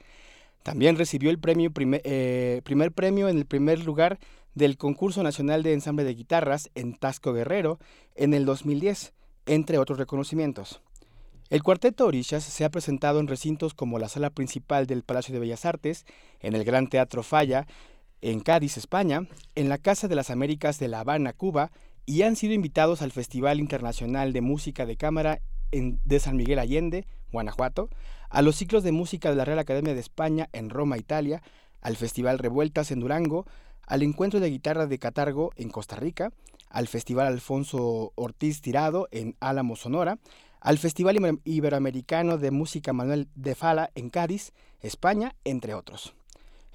También recibió el primer, eh, primer premio en el primer lugar del Concurso Nacional de Ensamble de Guitarras en Tasco Guerrero en el 2010, entre otros reconocimientos. El cuarteto Orishas se ha presentado en recintos como la sala principal del Palacio de Bellas Artes, en el Gran Teatro Falla, en Cádiz, España, en la Casa de las Américas de La Habana, Cuba, y han sido invitados al Festival Internacional de Música de Cámara de San Miguel Allende, Guanajuato, a los ciclos de música de la Real Academia de España en Roma, Italia, al Festival Revueltas en Durango, al Encuentro de Guitarra de Catargo en Costa Rica, al Festival Alfonso Ortiz Tirado en Álamo, Sonora, al Festival Iberoamericano de Música Manuel de Fala en Cádiz, España, entre otros.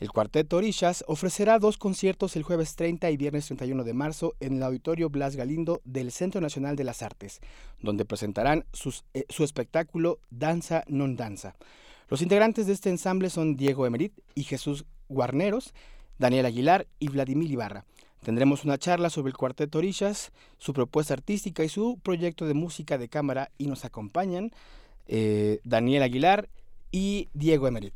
El cuarteto Orishas ofrecerá dos conciertos el jueves 30 y viernes 31 de marzo en el Auditorio Blas Galindo del Centro Nacional de las Artes, donde presentarán eh, su espectáculo Danza Non Danza. Los integrantes de este ensamble son Diego Emerit y Jesús Guarneros, Daniel Aguilar y Vladimir Ibarra. Tendremos una charla sobre el cuarteto Orishas, su propuesta artística y su proyecto de música de cámara y nos acompañan eh, Daniel Aguilar y Diego Emerit.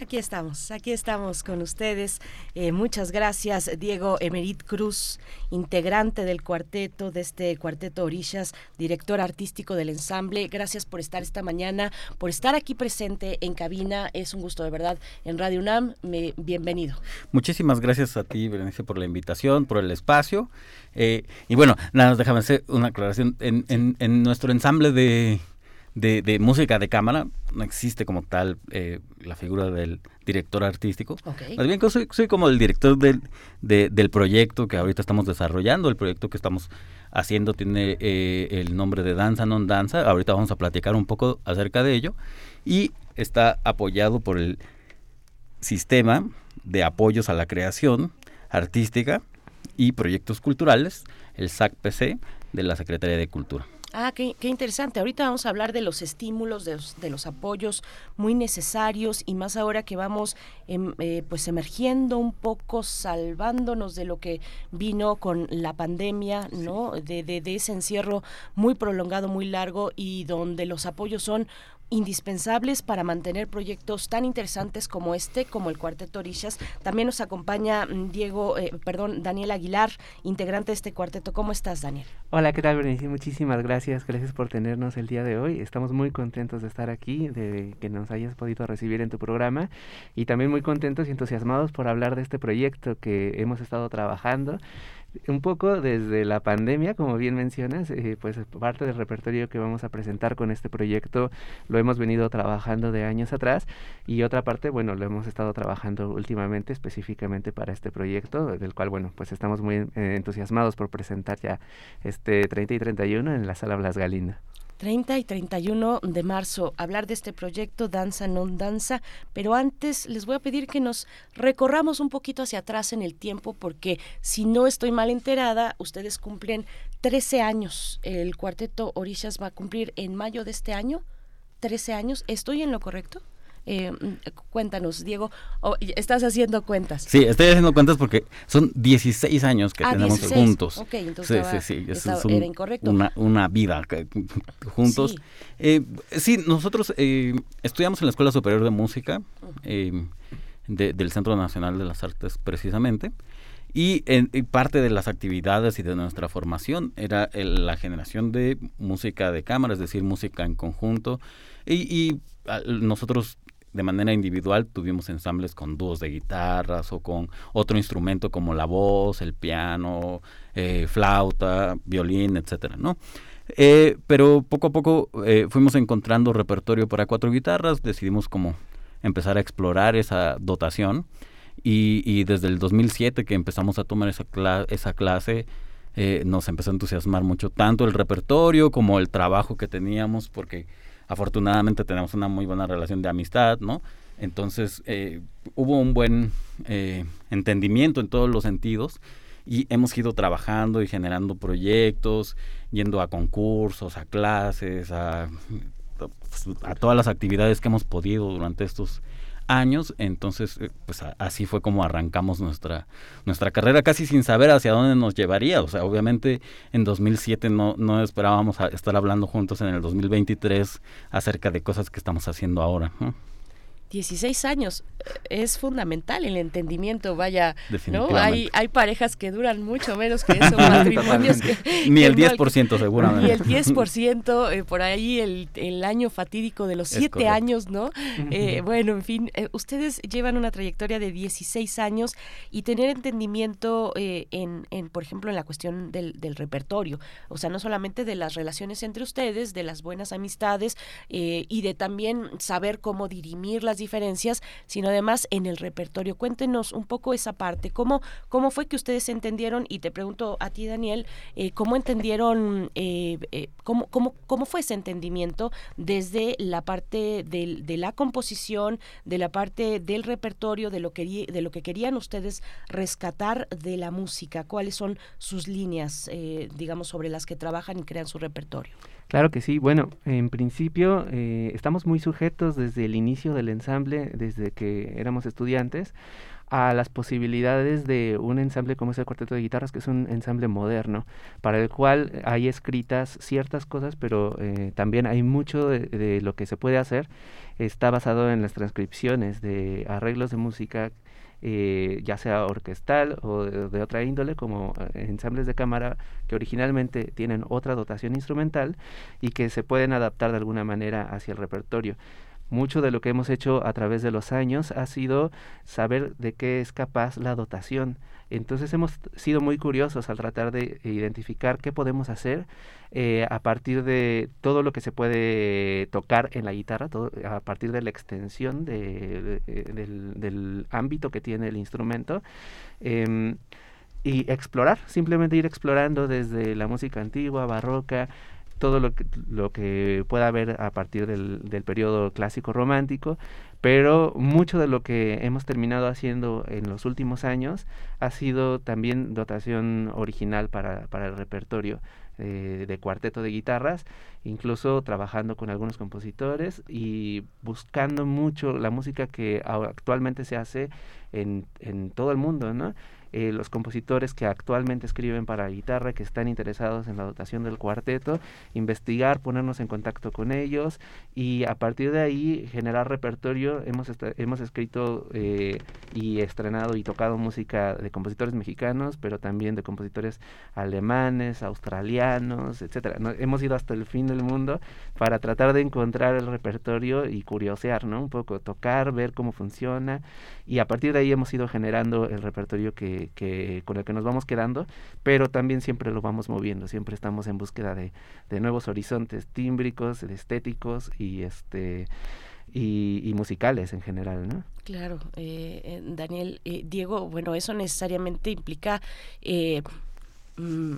Aquí estamos, aquí estamos con ustedes. Eh, muchas gracias, Diego Emerit Cruz, integrante del cuarteto, de este cuarteto Orillas, director artístico del ensamble. Gracias por estar esta mañana, por estar aquí presente en cabina. Es un gusto de verdad en Radio UNAM. bienvenido. Muchísimas gracias a ti, Berenice, por la invitación, por el espacio. Eh, y bueno, nada, déjame hacer una aclaración. en nuestro ensamble de de, música de cámara, no existe como tal eh, la figura del director artístico. Más bien soy, soy como el director del, del proyecto que ahorita estamos desarrollando, el proyecto que estamos haciendo tiene eh, el nombre de Danza Non Danza, ahorita vamos a platicar un poco acerca de ello, y está apoyado por el sistema de apoyos a la creación artística y proyectos culturales, el SAC-PC de la Secretaría de Cultura. Ah, qué, interesante. Ahorita vamos a hablar de los estímulos, de los, apoyos muy necesarios y más ahora que vamos em, eh, pues emergiendo un poco, salvándonos de lo que vino con la pandemia, ¿no? De, de, de ese encierro muy prolongado, muy largo y donde los apoyos son indispensables para mantener proyectos tan interesantes como este, como el Cuarteto Orishas. También nos acompaña mm, Diego, eh, perdón, Daniel Aguilar, integrante de este cuarteto. ¿Cómo estás, Daniel? Hola, ¿qué tal, Berenice? Muchísimas gracias. Gracias por tenernos el día de hoy. Estamos muy contentos de estar aquí, de que nos hayas podido recibir en tu programa y también muy contentos y entusiasmados por hablar de este proyecto que hemos estado trabajando un poco desde la pandemia, como bien mencionas, eh, pues parte del repertorio que vamos a presentar con este proyecto lo hemos venido trabajando de años atrás y otra parte, bueno, lo hemos estado trabajando últimamente específicamente para este proyecto, del cual, bueno, pues estamos muy eh, entusiasmados por presentar ya este 30 y 31 en la sala Blas Galina. 30 y 31 de marzo, hablar de este proyecto Danza Non Danza, pero antes les voy a pedir que nos recorramos un poquito hacia atrás en el tiempo porque si no estoy mal enterada, ustedes cumplen 13 años. El cuarteto Orishas va a cumplir en mayo de este año 13 años. ¿Estoy en lo correcto? Eh, cuéntanos, Diego, estás haciendo cuentas. Sí, estoy haciendo cuentas porque son 16 años que ah, tenemos juntos. Ok, entonces sí, sí, sí. era incorrecto. Una, una vida juntos. Sí, eh, sí nosotros eh, estudiamos en la Escuela Superior de Música eh, del Centro Nacional de las Artes precisamente. Y, en, parte de las actividades y de nuestra formación era la generación de música de cámara, es decir, música en conjunto. Y, nosotros de manera individual tuvimos ensambles con dúos de guitarras o con otro instrumento como la voz, el piano, eh, flauta, violín, etcétera, ¿no? Eh, pero poco a poco eh, fuimos encontrando repertorio para cuatro guitarras, decidimos como empezar a explorar esa dotación y, desde el 2007 que empezamos a tomar esa, esa clase, nos empezó a entusiasmar mucho tanto el repertorio como el trabajo que teníamos, porque afortunadamente tenemos una muy buena relación de amistad, ¿no? Entonces eh, hubo un buen eh, entendimiento en todos los sentidos y hemos ido trabajando y generando proyectos, yendo a concursos, a clases, a, a todas las actividades que hemos podido durante estos años, entonces eh, pues así fue como arrancamos nuestra nuestra carrera casi sin saber hacia dónde nos llevaría, o sea, obviamente en 2007 no no esperábamos a estar hablando juntos en el 2023 acerca de cosas que estamos haciendo ahora. 16 años eh, es fundamental el entendimiento, vaya, ¿no? Hay, hay parejas que duran mucho menos que eso, matrimonios que... Ni el 10% seguramente. Ni el 10%, eh, por ahí el, el, año fatídico de los 7 años, ¿no? Eh, bueno, en fin, ustedes llevan una trayectoria de 16 años y tener entendimiento en, en, por ejemplo, en la cuestión del, del, repertorio, o sea, no solamente de las relaciones entre ustedes, de las buenas amistades y de también saber cómo dirimir las diferencias, sino además en el repertorio. Cuéntenos un poco esa parte, cómo, cómo fue que ustedes entendieron, y te pregunto a ti, Daniel, eh, cómo entendieron, eh, eh, cómo, cómo, cómo fue ese entendimiento desde la parte del, de la composición, de la parte del repertorio, de lo, que, de lo que querían ustedes rescatar de la música, cuáles son sus líneas, digamos, sobre las que trabajan y crean su repertorio. Claro que sí. Bueno, en principio eh, estamos muy sujetos desde el inicio del ensamble, desde que éramos estudiantes, a las posibilidades de un ensamble como es el Cuarteto de Guitarras, que es un ensamble moderno, para el cual hay escritas ciertas cosas, pero eh, también hay mucho de, lo que se puede hacer. Está basado en las transcripciones de arreglos de música eh, ya sea orquestal o de, otra índole, como eh, ensambles de cámara que originalmente tienen otra dotación instrumental y que se pueden adaptar de alguna manera hacia el repertorio. Mucho de lo que hemos hecho a través de los años ha sido saber de qué es capaz la dotación. Entonces hemos sido muy curiosos al tratar de identificar qué podemos hacer eh, a partir de todo lo que se puede tocar en la guitarra, a partir de la extensión de, del, ámbito que tiene el instrumento. Em, y explorar, simplemente ir explorando desde la música antigua, barroca, todo lo que, lo que pueda haber a partir del, del periodo clásico romántico, pero mucho de lo que hemos terminado haciendo en los últimos años ha sido también dotación original para, para el repertorio. Eh, de cuarteto de guitarras, incluso trabajando con algunos compositores y buscando mucho la música que actualmente se hace en, en todo el mundo, ¿no? Eh, los compositores que actualmente escriben para guitarra, que están interesados en la dotación del cuarteto, investigar, ponernos en contacto con ellos y a partir de ahí generar repertorio. Hemos, hemos escrito eh, y estrenado y tocado música de compositores mexicanos, pero también de compositores alemanes, australianos, etcétera. hemos ido hasta el fin del mundo para tratar de encontrar el repertorio y curiosear, ¿no? Un poco tocar, ver cómo funciona y a partir de ahí hemos ido generando el repertorio que con el que nos vamos quedando, pero también siempre lo vamos moviendo, siempre estamos en búsqueda de, nuevos horizontes tímbricos, estéticos y este y, musicales en general, ¿no? Claro, eh, eh, Daniel, eh, Diego, bueno, eso necesariamente implica mm,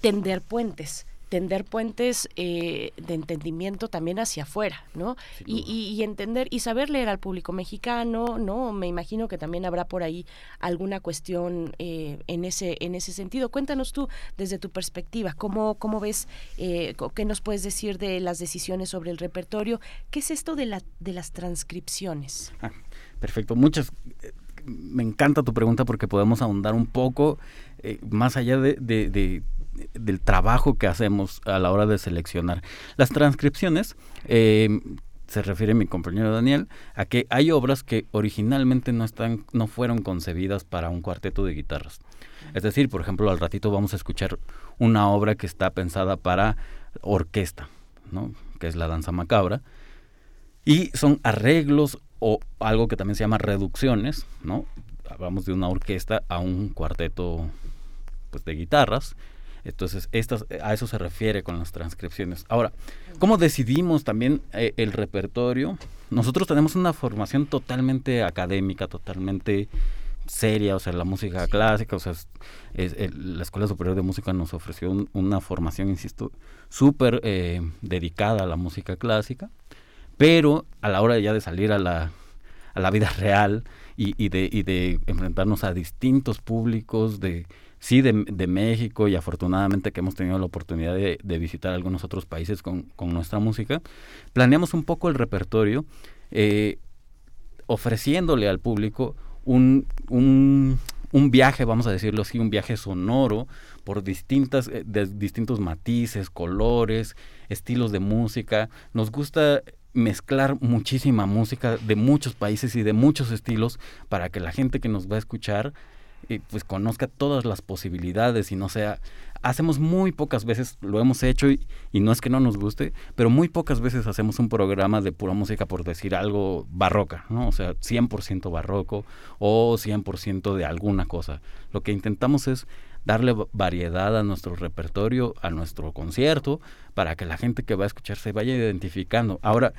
tender puentes tender puentes de entendimiento también hacia afuera, ¿no? Y, y, entender y saber leer al público mexicano, ¿no? Me imagino que también habrá por ahí alguna cuestión en ese en ese sentido. Cuéntanos tú desde tu perspectiva, cómo cómo ves, qué nos puedes decir de las decisiones sobre el repertorio, qué es esto de la de las transcripciones. Ah, perfecto, muchas me encanta tu pregunta porque podemos ahondar un poco eh, más allá de, del trabajo que hacemos a la hora de seleccionar. Las transcripciones, eh, se refiere mi compañero Daniel, a que hay obras que originalmente no, están, no fueron concebidas para un cuarteto de guitarras. Es decir, por ejemplo, al ratito vamos a escuchar una obra que está pensada para orquesta, ¿no? que es la danza macabra, y son arreglos o algo que también se llama reducciones, ¿no? Hablamos de una orquesta a un cuarteto pues, de guitarras. Entonces, estas, a eso se refiere con las transcripciones. Ahora, ¿cómo decidimos también eh, el repertorio? Nosotros tenemos una formación totalmente académica, totalmente seria, o sea, la música clásica, o sea, es, la Escuela Superior de Música nos ofreció una formación, insisto, súper eh, dedicada a la música clásica pero a la hora ya de salir a la, a la vida real y, de, y de enfrentarnos a distintos públicos de sí de, México y afortunadamente que hemos tenido la oportunidad de, visitar algunos otros países con, nuestra música, planeamos un poco el repertorio eh, ofreciéndole al público un, un, un, viaje, vamos a decirlo así, un viaje sonoro por distintas, eh, de distintos matices, colores, estilos de música. Nos gusta mezclar muchísima música de muchos países y de muchos estilos para que la gente que nos va a escuchar eh, pues conozca todas las posibilidades y no sea hacemos muy pocas veces lo hemos hecho y, no es que no nos guste pero muy pocas veces hacemos un programa de pura música por decir algo barroca no o sea 100% barroco o 100% de alguna cosa lo que intentamos es darle variedad a nuestro repertorio, a nuestro concierto, para que la gente que va a escuchar se vaya identificando. Ahora,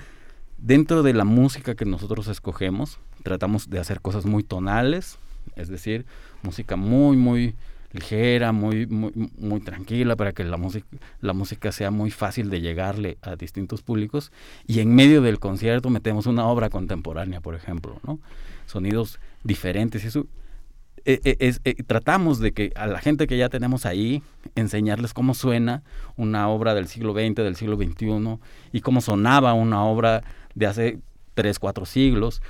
dentro de la música que nosotros escogemos, tratamos de hacer cosas muy tonales, es decir, música muy, muy ligera, muy, muy, muy tranquila, para que la música, la música sea muy fácil de llegarle a distintos públicos. Y en medio del concierto metemos una obra contemporánea, por ejemplo, ¿no? Sonidos diferentes. Eso eh, eh, eh, tratamos de que a la gente que ya tenemos ahí, enseñarles cómo suena una obra del siglo XX, del siglo XXI, y cómo sonaba una obra de hace tres, cuatro siglos.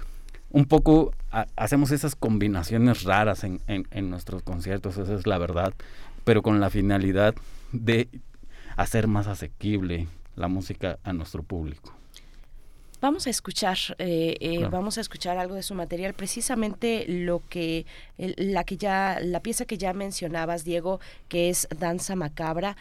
Un poco hacemos esas combinaciones raras en, en nuestros conciertos, esa es la verdad, pero con la finalidad de hacer más asequible la música a nuestro público. Vamos a escuchar, eh, eh, vamos a escuchar algo de su material, precisamente lo que, la que ya, la pieza que ya mencionabas, Diego, que es Danza Macabra.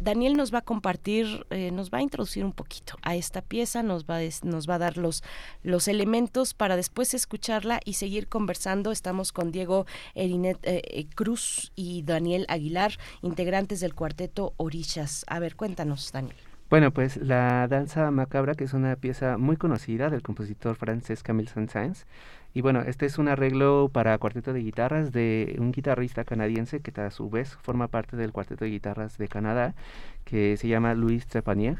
Daniel nos va a compartir, eh, nos va a introducir un poquito a esta pieza, nos va, a, nos va a dar los, los elementos para después escucharla y seguir conversando. Estamos con Diego Erinet Cruz y Daniel Aguilar, integrantes del cuarteto Orillas. A ver, cuéntanos, Daniel. Bueno, pues la danza macabra, que es una pieza muy conocida del compositor francés Camille Saint-Saëns. Y bueno, este es un arreglo para cuarteto de guitarras de un guitarrista canadiense que a su vez forma parte del cuarteto de guitarras de Canadá, que se llama Louis Trepanier.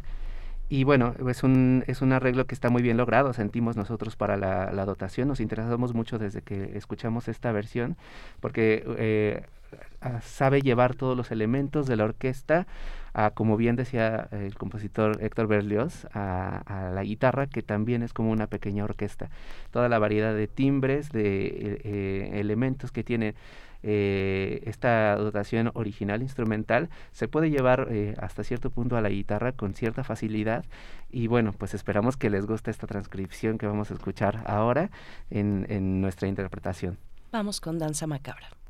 Y bueno, es un, es un arreglo que está muy bien logrado, sentimos nosotros para la, la dotación, nos interesamos mucho desde que escuchamos esta versión, porque eh, sabe llevar todos los elementos de la orquesta, a, como bien decía el compositor Héctor Berlioz, a, la guitarra, que también es como una pequeña orquesta. Toda la variedad de timbres, de eh, elementos que tiene eh, esta dotación original instrumental se puede llevar hasta cierto punto a la guitarra con cierta facilidad y bueno pues esperamos que les guste esta transcripción que vamos a escuchar ahora en nuestra interpretación. Vamos con Danza Macabra.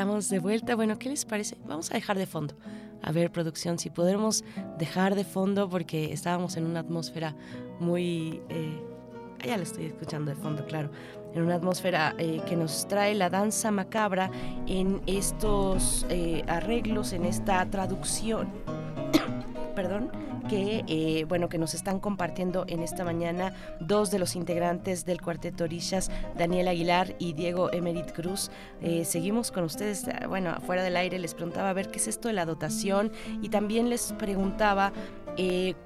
Estamos de vuelta. Bueno, ¿qué les parece? Vamos a dejar de fondo. A ver, producción, si podemos dejar de fondo porque estábamos en una atmósfera muy... Eh, ya lo estoy escuchando de fondo, claro. En una atmósfera eh, que nos trae la danza macabra en estos eh, arreglos, en esta traducción. Que, eh, bueno, que nos están compartiendo en esta mañana dos de los integrantes del Cuarteto Orillas, Daniel Aguilar y Diego Emerit Cruz. Eh, seguimos con ustedes, eh, bueno, afuera del aire les preguntaba a ver qué es esto de la dotación y también les preguntaba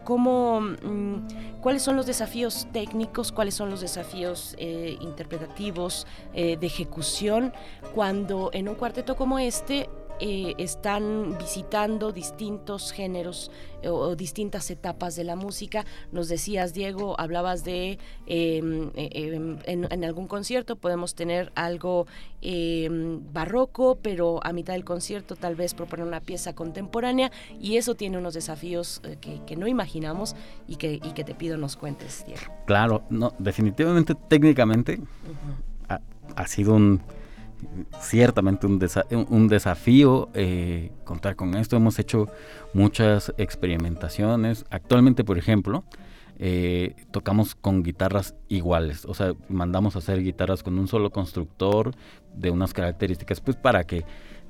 cómo, mm, cuáles son los desafíos técnicos, cuáles son los desafíos interpretativos de ejecución cuando en un cuarteto como este eh, están visitando distintos géneros eh, o, distintas etapas de la música. Nos decías, Diego, hablabas de em, eh, em, en, algún concierto podemos tener algo em, barroco, pero a mitad del concierto tal vez proponer una pieza contemporánea y eso tiene unos desafíos que, no imaginamos y que, y que te pido nos cuentes, Diego. Claro, no, definitivamente técnicamente ha sido un ciertamente un, un desafío eh, contar con esto. Hemos hecho muchas experimentaciones. Actualmente, por ejemplo, eh, tocamos con guitarras iguales, o sea, mandamos a hacer guitarras con un solo constructor de unas características, pues para que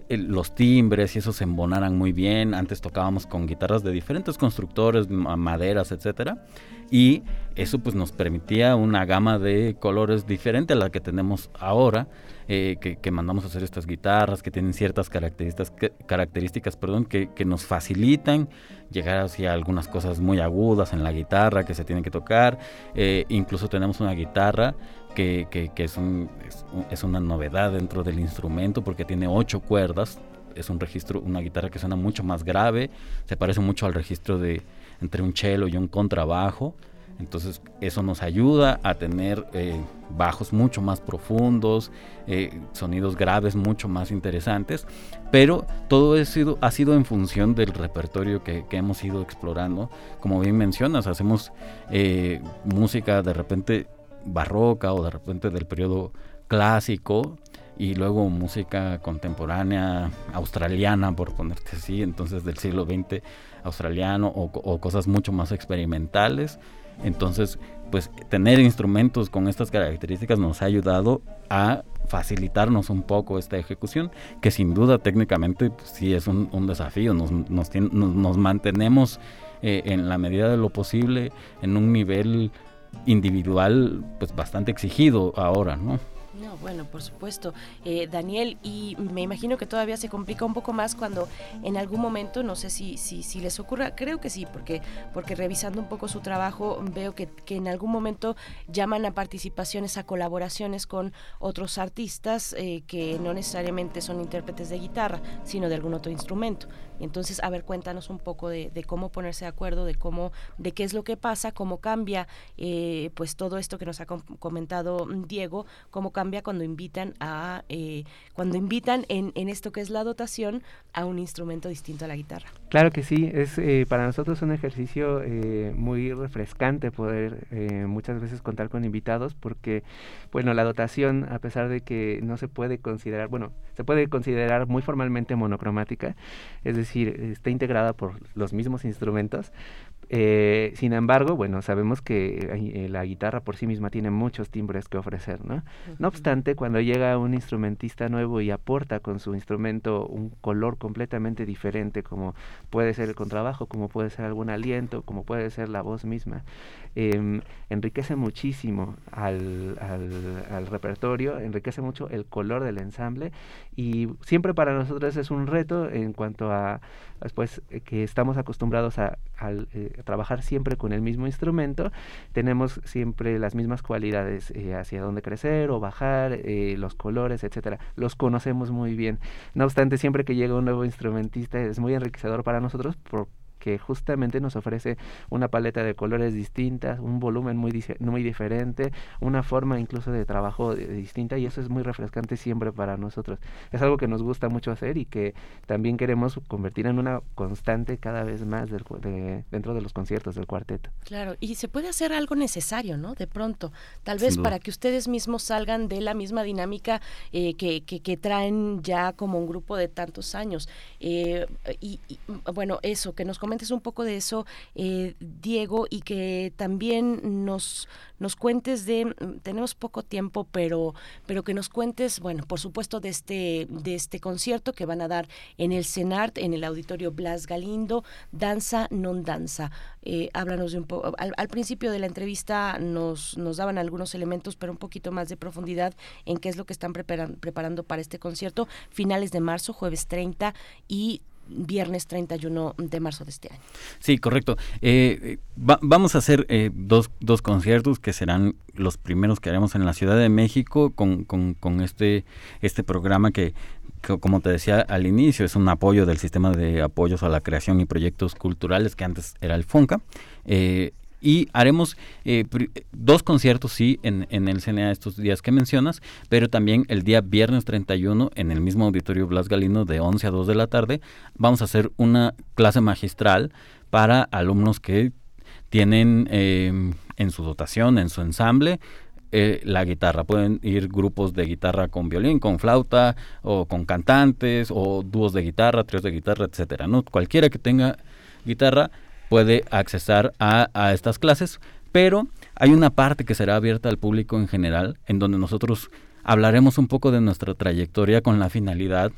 los timbres y eso se embonaran muy bien. Antes tocábamos con guitarras de diferentes constructores, maderas, etcétera, y eso pues nos permitía una gama de colores diferente a la que tenemos ahora. Eh, que, mandamos a hacer estas guitarras que tienen ciertas características, que, características perdón, que, nos facilitan llegar hacia algunas cosas muy agudas en la guitarra que se tienen que tocar. Eh, incluso tenemos una guitarra que, es, es, una novedad dentro del instrumento porque tiene ocho cuerdas. Es un registro, una guitarra que suena mucho más grave, se parece mucho al registro de entre un cello y un contrabajo. Entonces eso nos ayuda a tener eh, bajos mucho más profundos, eh, sonidos graves mucho más interesantes, pero todo eso ha sido en función del repertorio que, hemos ido explorando. Como bien mencionas, hacemos eh, música de repente barroca o de repente del periodo clásico y luego música contemporánea australiana, por ponerte así, entonces del siglo XX australiano o cosas mucho más experimentales. Entonces, pues tener instrumentos con estas características nos ha ayudado a facilitarnos un poco esta ejecución, que sin duda técnicamente pues, sí es un, desafío, nos, nos, mantenemos eh, en la medida de lo posible en un nivel individual pues bastante exigido ahora, ¿no? No, bueno, por supuesto. Eh, Daniel, y me imagino que todavía se complica un poco más cuando en algún momento, no sé si, si, si les ocurra, creo que sí, porque, porque revisando un poco su trabajo veo que, que en algún momento llaman a participaciones, a colaboraciones con otros artistas eh, que no necesariamente son intérpretes de guitarra, sino de algún otro instrumento. Entonces, a ver, cuéntanos un poco de, cómo ponerse de acuerdo, de cómo, de qué es lo que pasa, cómo cambia, eh, pues todo esto que nos ha comentado Diego, cómo cambia cuando invitan a, eh, cuando invitan en, en, esto que es la dotación a un instrumento distinto a la guitarra. Claro que sí, es eh, para nosotros un ejercicio muy refrescante poder muchas veces contar con invitados, porque, bueno, la dotación, a pesar de que no se puede considerar, bueno, se puede considerar muy formalmente monocromática, es decir, está integrada por los mismos instrumentos, eh, sin embargo, bueno, sabemos que eh, la guitarra por sí misma tiene muchos timbres que ofrecer, ¿no? No obstante, cuando llega un instrumentista nuevo y aporta con su instrumento un color completamente diferente, como puede ser el contrabajo, como puede ser algún aliento, como puede ser la voz misma, em, enriquece muchísimo al, al, repertorio, enriquece mucho el color del ensamble y siempre para nosotros es un reto en cuanto a, eh, que estamos acostumbrados a, trabajar siempre con el mismo instrumento, tenemos siempre las mismas cualidades eh, hacia dónde crecer o bajar, eh, los colores, etcétera. Los conocemos muy bien. No obstante, siempre que llega un nuevo instrumentista es muy enriquecedor para nosotros por que justamente nos ofrece una paleta de colores distintas, un volumen muy, muy diferente, una forma incluso de trabajo distinta y eso es muy refrescante siempre para nosotros. Es algo que nos gusta mucho hacer y que también queremos convertir en una constante cada vez más del, dentro de los conciertos del cuarteto. Claro, y se puede hacer algo necesario, ¿no? De pronto, tal vez para que ustedes mismos salgan de la misma dinámica eh, que, que, traen ya como un grupo de tantos años. Eh, y, bueno, eso, que nos comentes un poco de eso, eh, Diego, y que también nos, nos cuentes de, mm, tenemos poco tiempo, pero, pero que nos cuentes, bueno, por supuesto, de este, de este concierto que van a dar en el CENART, en el auditorio Blas Galindo, Danza Non Danza. Eh, háblanos de un poco, al, principio de la entrevista nos, nos daban algunos elementos, pero un poquito más de profundidad en qué es lo que están preparando para este concierto, finales de marzo, jueves 30 y viernes 31 de marzo de este año. Sí, correcto. Eh, eh, vamos a hacer eh, dos, dos conciertos que serán los primeros que haremos en la Ciudad de México con, con, este, este programa que, como te decía al inicio, es un apoyo del sistema de apoyos a la creación y proyectos culturales que antes era el FONCA. Eh, y haremos eh, dos conciertos, sí, en, en, el CNA estos días que mencionas, pero también el día viernes 31 en el mismo auditorio Blas Galino de 11 a 2 de la tarde vamos a hacer una clase magistral para alumnos que tienen em, en su dotación, en su ensamble, eh, la guitarra. Pueden ir grupos de guitarra con violín, con flauta, o con cantantes, o dúos de guitarra, tríos de guitarra, etcétera. ¿no? Cualquiera que tenga guitarra puede accesar a, estas clases, pero hay una parte que será abierta al público en general, en donde nosotros hablaremos un poco de nuestra trayectoria con la finalidad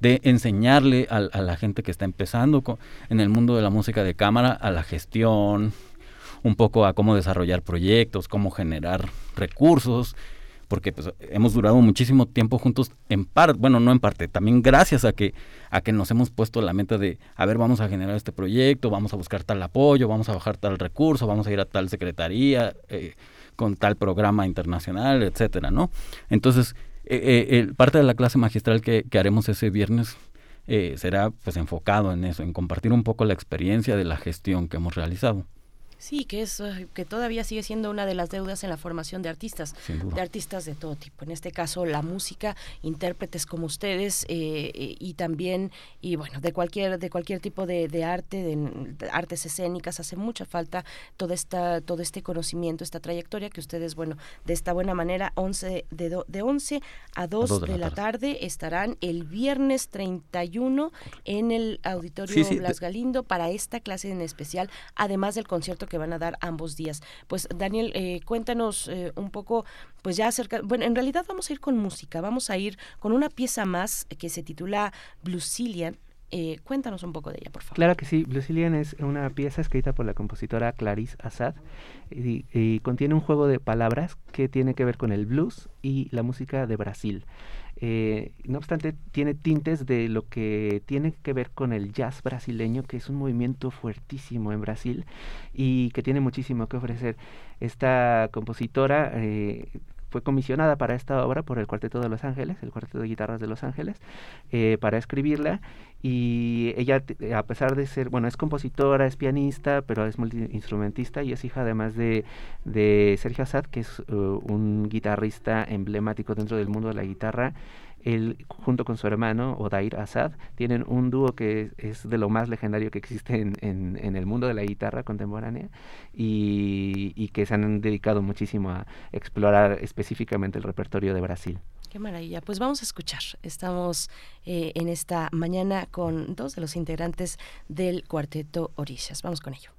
de enseñarle a, la gente que está empezando en el mundo de la música de cámara a la gestión, un poco a cómo desarrollar proyectos, cómo generar recursos, porque pues, hemos durado muchísimo tiempo juntos en parte, bueno, no en parte, también gracias a que, a que nos hemos puesto la meta de, a ver, vamos a generar este proyecto, vamos a buscar tal apoyo, vamos a bajar tal recurso, vamos a ir a tal secretaría, eh, con tal programa internacional, etcétera, ¿no? Entonces, eh, eh, parte de la clase magistral que, que haremos ese viernes será pues enfocado en eso, en compartir un poco la experiencia de la gestión que hemos realizado. Sí, que es que todavía sigue siendo una de las deudas en la formación de artistas, de artistas de todo tipo. En este caso, la música, intérpretes como ustedes eh, y también y bueno de cualquier de cualquier tipo de, arte, de, artes escénicas hace mucha falta toda esta todo este conocimiento, esta trayectoria que ustedes bueno de esta buena manera 11 de, de 11 a 2, de, la, tarde. estarán el viernes 31 en el auditorio Blas Galindo para esta clase en especial, además del concierto que van a dar ambos días. Pues Daniel, eh, cuéntanos eh, un poco, pues ya acerca, bueno, en realidad vamos a ir con música, vamos a ir con una pieza más que se titula Bluesilian. Eh, cuéntanos un poco de ella, por favor. Claro que sí. Bluesilian es una pieza escrita por la compositora Clarice Assad y, contiene un juego de palabras que tiene que ver con el blues y la música de Brasil. Eh, no obstante, tiene tintes de lo que tiene que ver con el jazz brasileño, que es un movimiento fuertísimo en Brasil y que tiene muchísimo que ofrecer. Esta compositora eh, fue comisionada para esta obra por el Cuarteto de Los Ángeles, el Cuarteto de Guitarras de Los Ángeles, eh, para escribirla. Y ella, a pesar de ser, bueno, es compositora, es pianista, pero es multiinstrumentista y es hija además de, de Sergio Assad, que es uh, un guitarrista emblemático dentro del mundo de la guitarra él junto con su hermano Odair Assad tienen un dúo que es de lo más legendario que existe en, el mundo de la guitarra contemporánea y, y, que se han dedicado muchísimo a explorar específicamente el repertorio de Brasil. Qué maravilla. Pues vamos a escuchar. Estamos eh, en esta mañana con dos de los integrantes del cuarteto Orillas. Vamos con ello.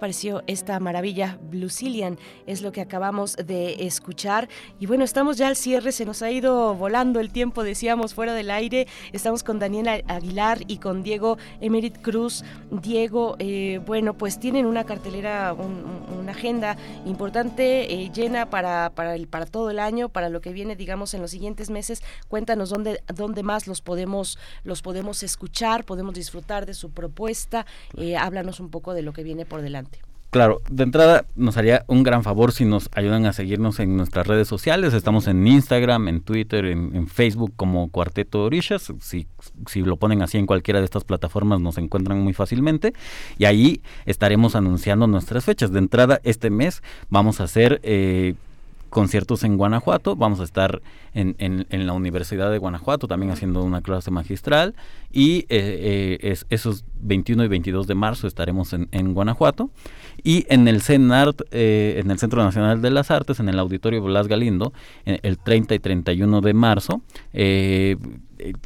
Pareció esta maravilla? Bluesilian es lo que acabamos de escuchar. Y bueno, estamos ya al cierre, se nos ha ido volando el tiempo, decíamos, fuera del aire. Estamos con Daniela Aguilar y con Diego Emerit Cruz. Diego, eh, bueno, pues tienen una cartelera, una agenda importante, eh, llena para, para, el, para todo el año, para lo que viene, digamos, en los siguientes meses. Cuéntanos dónde, dónde más los podemos, los podemos escuchar, podemos disfrutar de su propuesta. Eh, háblanos un poco de lo que viene por delante Claro, de entrada nos haría un gran favor si nos ayudan a seguirnos en nuestras redes sociales. Estamos en Instagram, en Twitter, en, Facebook como Cuarteto Orishas. Si, si lo ponen así en cualquiera de estas plataformas nos encuentran muy fácilmente. Y ahí estaremos anunciando nuestras fechas. De entrada, este mes vamos a hacer... Eh, conciertos en Guanajuato, vamos a estar en, en, la Universidad de Guanajuato también haciendo una clase magistral y eh, eh, esos 21 y 22 de marzo estaremos en, en Guanajuato y en el CENART, eh, en el Centro Nacional de las Artes, en el Auditorio Blas Galindo, el 30 y 31 de marzo.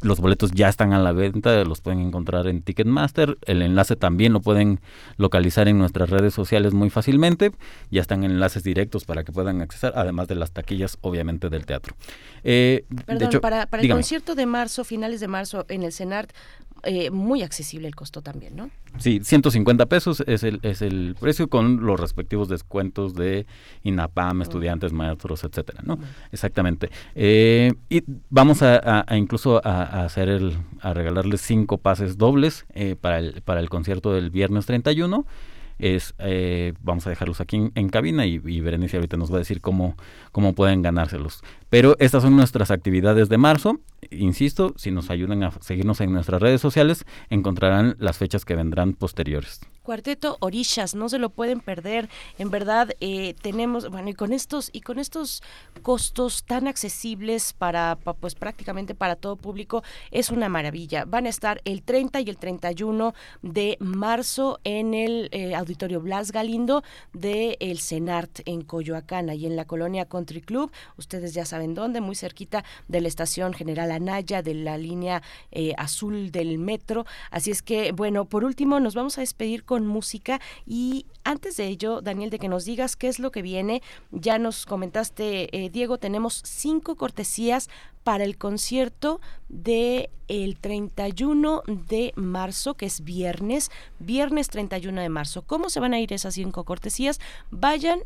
Los boletos ya están a la venta, los pueden encontrar en Ticketmaster. El enlace también lo pueden localizar en nuestras redes sociales muy fácilmente. Ya están enlaces directos para que puedan acceder, además de las taquillas, obviamente, del teatro. Eh, Perdón, para, el concierto de marzo, finales de marzo, en el CENART, eh, muy accesible el costo también, ¿no? Sí, 150 pesos es el, es el precio con los respectivos descuentos de INAPAM, estudiantes, maestros, etcétera, ¿no? Exactamente. Eh, y vamos a, incluso a, hacer el, a regalarles cinco pases dobles para, el, para el concierto del viernes 31 es eh, vamos a dejarlos aquí en, cabina y, y, Berenice ahorita nos va a decir cómo, cómo pueden ganárselos. Pero estas son nuestras actividades de marzo. Insisto, si nos ayudan a seguirnos en nuestras redes sociales, encontrarán las fechas que vendrán posteriores. Cuarteto Orillas, no se lo pueden perder. En verdad eh, tenemos, bueno, y con estos y con estos costos tan accesibles para, pues prácticamente para todo público es una maravilla. Van a estar el 30 y el 31 de marzo en el eh, Auditorio Blas Galindo de el Senart en Coyoacán y en la colonia Country Club. Ustedes ya saben dónde, muy cerquita de la estación General Anaya de la línea eh, azul del metro. Así es que bueno, por último nos vamos a despedir con música y antes de ello, Daniel, de que nos digas qué es lo que viene, ya nos comentaste, eh, Diego, tenemos cinco cortesías para el concierto de el 31 de marzo, que es viernes, viernes 31 de marzo. ¿Cómo se van a ir esas cinco cortesías? Vayan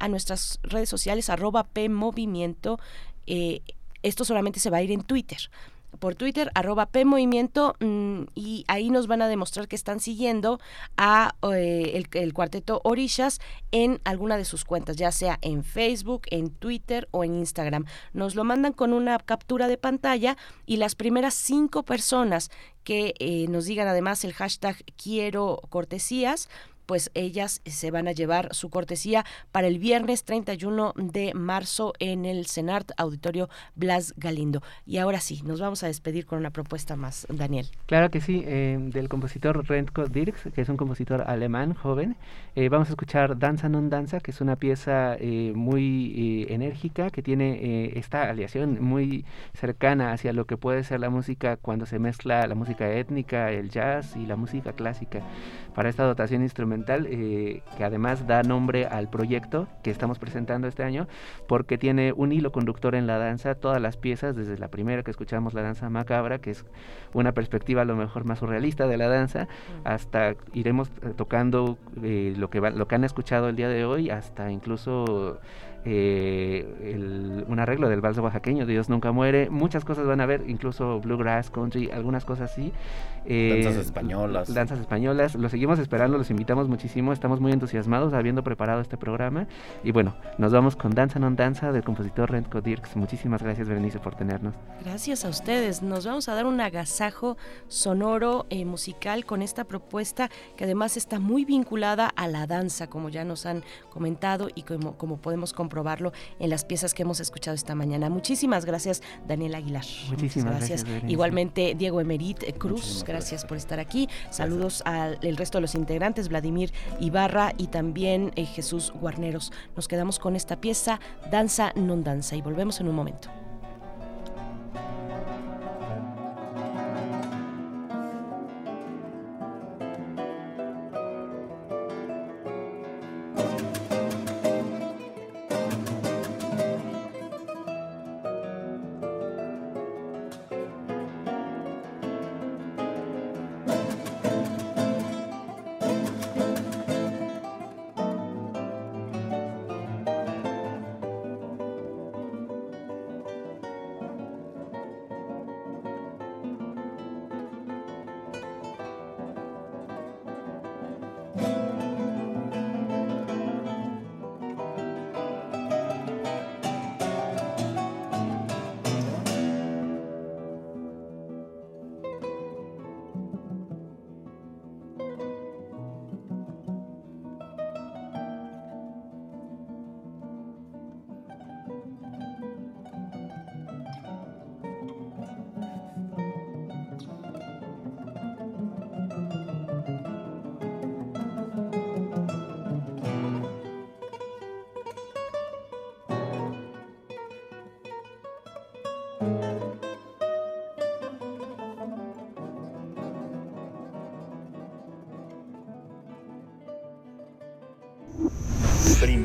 a nuestras redes sociales, arroba PMovimiento. Eh, esto solamente se va a ir en Twitter por Twitter, arroba PMovimiento, mm, y ahí nos van a demostrar que están siguiendo a eh, el, cuarteto Orishas en alguna de sus cuentas, ya sea en Facebook, en Twitter o en Instagram. Nos lo mandan con una captura de pantalla y las primeras cinco personas que eh, nos digan además el hashtag quiero cortesías, pues ellas se van a llevar su cortesía para el viernes 31 de marzo en el CENART Auditorio Blas Galindo. Y ahora sí, nos vamos a despedir con una propuesta más, Daniel. Claro que sí, eh, del compositor Rentko Dirks, que es un compositor alemán joven. Eh, vamos a escuchar Danza non danza, que es una pieza eh, muy enérgica, que tiene esta aliación muy cercana hacia lo que puede ser la música cuando se mezcla la música étnica, el jazz y la música clásica para esta dotación instrumental eh, que además da nombre al proyecto que estamos presentando este año porque tiene un hilo conductor en la danza, todas las piezas, desde la primera que escuchamos la danza macabra, que es una perspectiva a lo mejor más surrealista de la danza, hasta iremos eh, tocando eh, lo, que lo que han escuchado el día de hoy, hasta incluso eh, un arreglo del vals oaxaqueño, Dios nunca muere, muchas cosas van a ver, incluso bluegrass, country, algunas cosas así. Eh, danzas españolas. Danzas españolas, lo seguimos esperando, los invitamos muchísimo, estamos muy entusiasmados habiendo preparado este programa y bueno, nos vamos con Danza non Danza del compositor Rentco Dirks. Muchísimas gracias Berenice por tenernos. Gracias a ustedes, nos vamos a dar un agasajo sonoro eh, musical con esta propuesta que además está muy vinculada a la danza, como ya nos han comentado y como, como podemos comprobar probarlo en las piezas que hemos escuchado esta mañana. Muchísimas gracias, Daniel Aguilar. Muchísimas gracias. Igualmente, Diego Emerit Cruz, gracias, por estar aquí. Saludos al resto de los integrantes, Vladimir Ibarra y también eh, Jesús Guarneros. Nos quedamos con esta pieza, Danza non danza, y volvemos en un momento.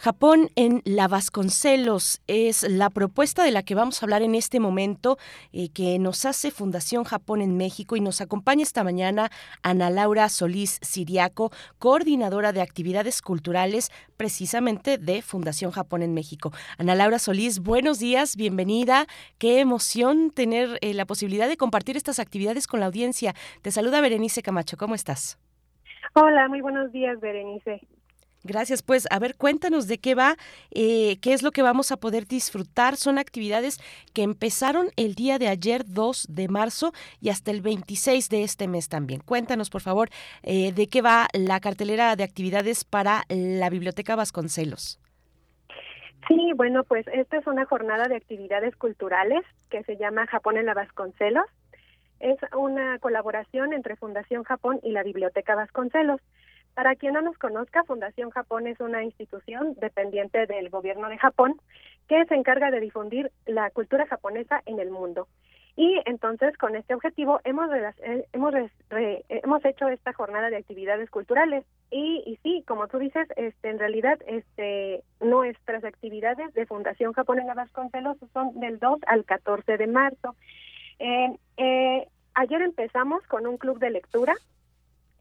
Japón en la Vasconcelos es la propuesta de la que vamos a hablar en este momento, eh, que nos hace Fundación Japón en México y nos acompaña esta mañana Ana Laura Solís Siriaco, coordinadora de actividades culturales precisamente de Fundación Japón en México. Ana Laura Solís, buenos días, bienvenida. Qué emoción tener eh, la posibilidad de compartir estas actividades con la audiencia. Te saluda Berenice Camacho, ¿cómo estás? Hola, muy buenos días, Berenice. Gracias, pues a ver, cuéntanos de qué va, eh, qué es lo que vamos a poder disfrutar. Son actividades que empezaron el día de ayer, 2 de marzo, y hasta el 26 de este mes también. Cuéntanos, por favor, eh, de qué va la cartelera de actividades para la Biblioteca Vasconcelos. Sí, bueno, pues esta es una jornada de actividades culturales que se llama Japón en la Vasconcelos. Es una colaboración entre Fundación Japón y la Biblioteca Vasconcelos. Para quien no nos conozca, Fundación Japón es una institución dependiente del gobierno de Japón que se encarga de difundir la cultura japonesa en el mundo. Y entonces, con este objetivo, hemos, hemos, hemos hecho esta jornada de actividades culturales. Y, y sí, como tú dices, este, en realidad este, nuestras actividades de Fundación Japón en la Vasconcelos son del 2 al 14 de marzo. Eh, eh, ayer empezamos con un club de lectura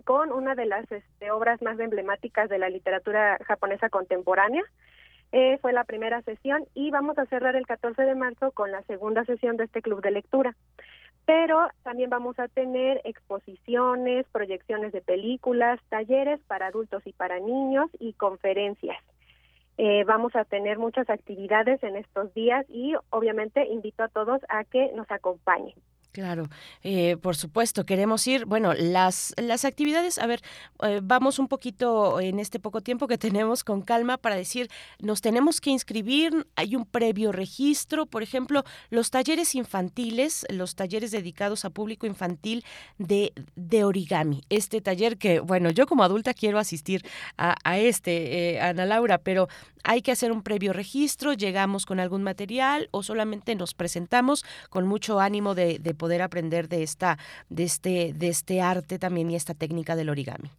con una de las este, obras más emblemáticas de la literatura japonesa contemporánea. Eh, fue la primera sesión y vamos a cerrar el 14 de marzo con la segunda sesión de este club de lectura. Pero también vamos a tener exposiciones, proyecciones de películas, talleres para adultos y para niños y conferencias. Eh, vamos a tener muchas actividades en estos días y obviamente invito a todos a que nos acompañen. Claro, eh, por supuesto, queremos ir, bueno, las, las actividades, a ver, eh, vamos un poquito en este poco tiempo que tenemos con calma para decir, nos tenemos que inscribir, hay un previo registro, por ejemplo, los talleres infantiles, los talleres dedicados a público infantil de, de origami, este taller que, bueno, yo como adulta quiero asistir a, a este, eh, Ana Laura, pero hay que hacer un previo registro, llegamos con algún material o solamente nos presentamos con mucho ánimo de, poder aprender de esta, de este, de este arte también y esta técnica del origami.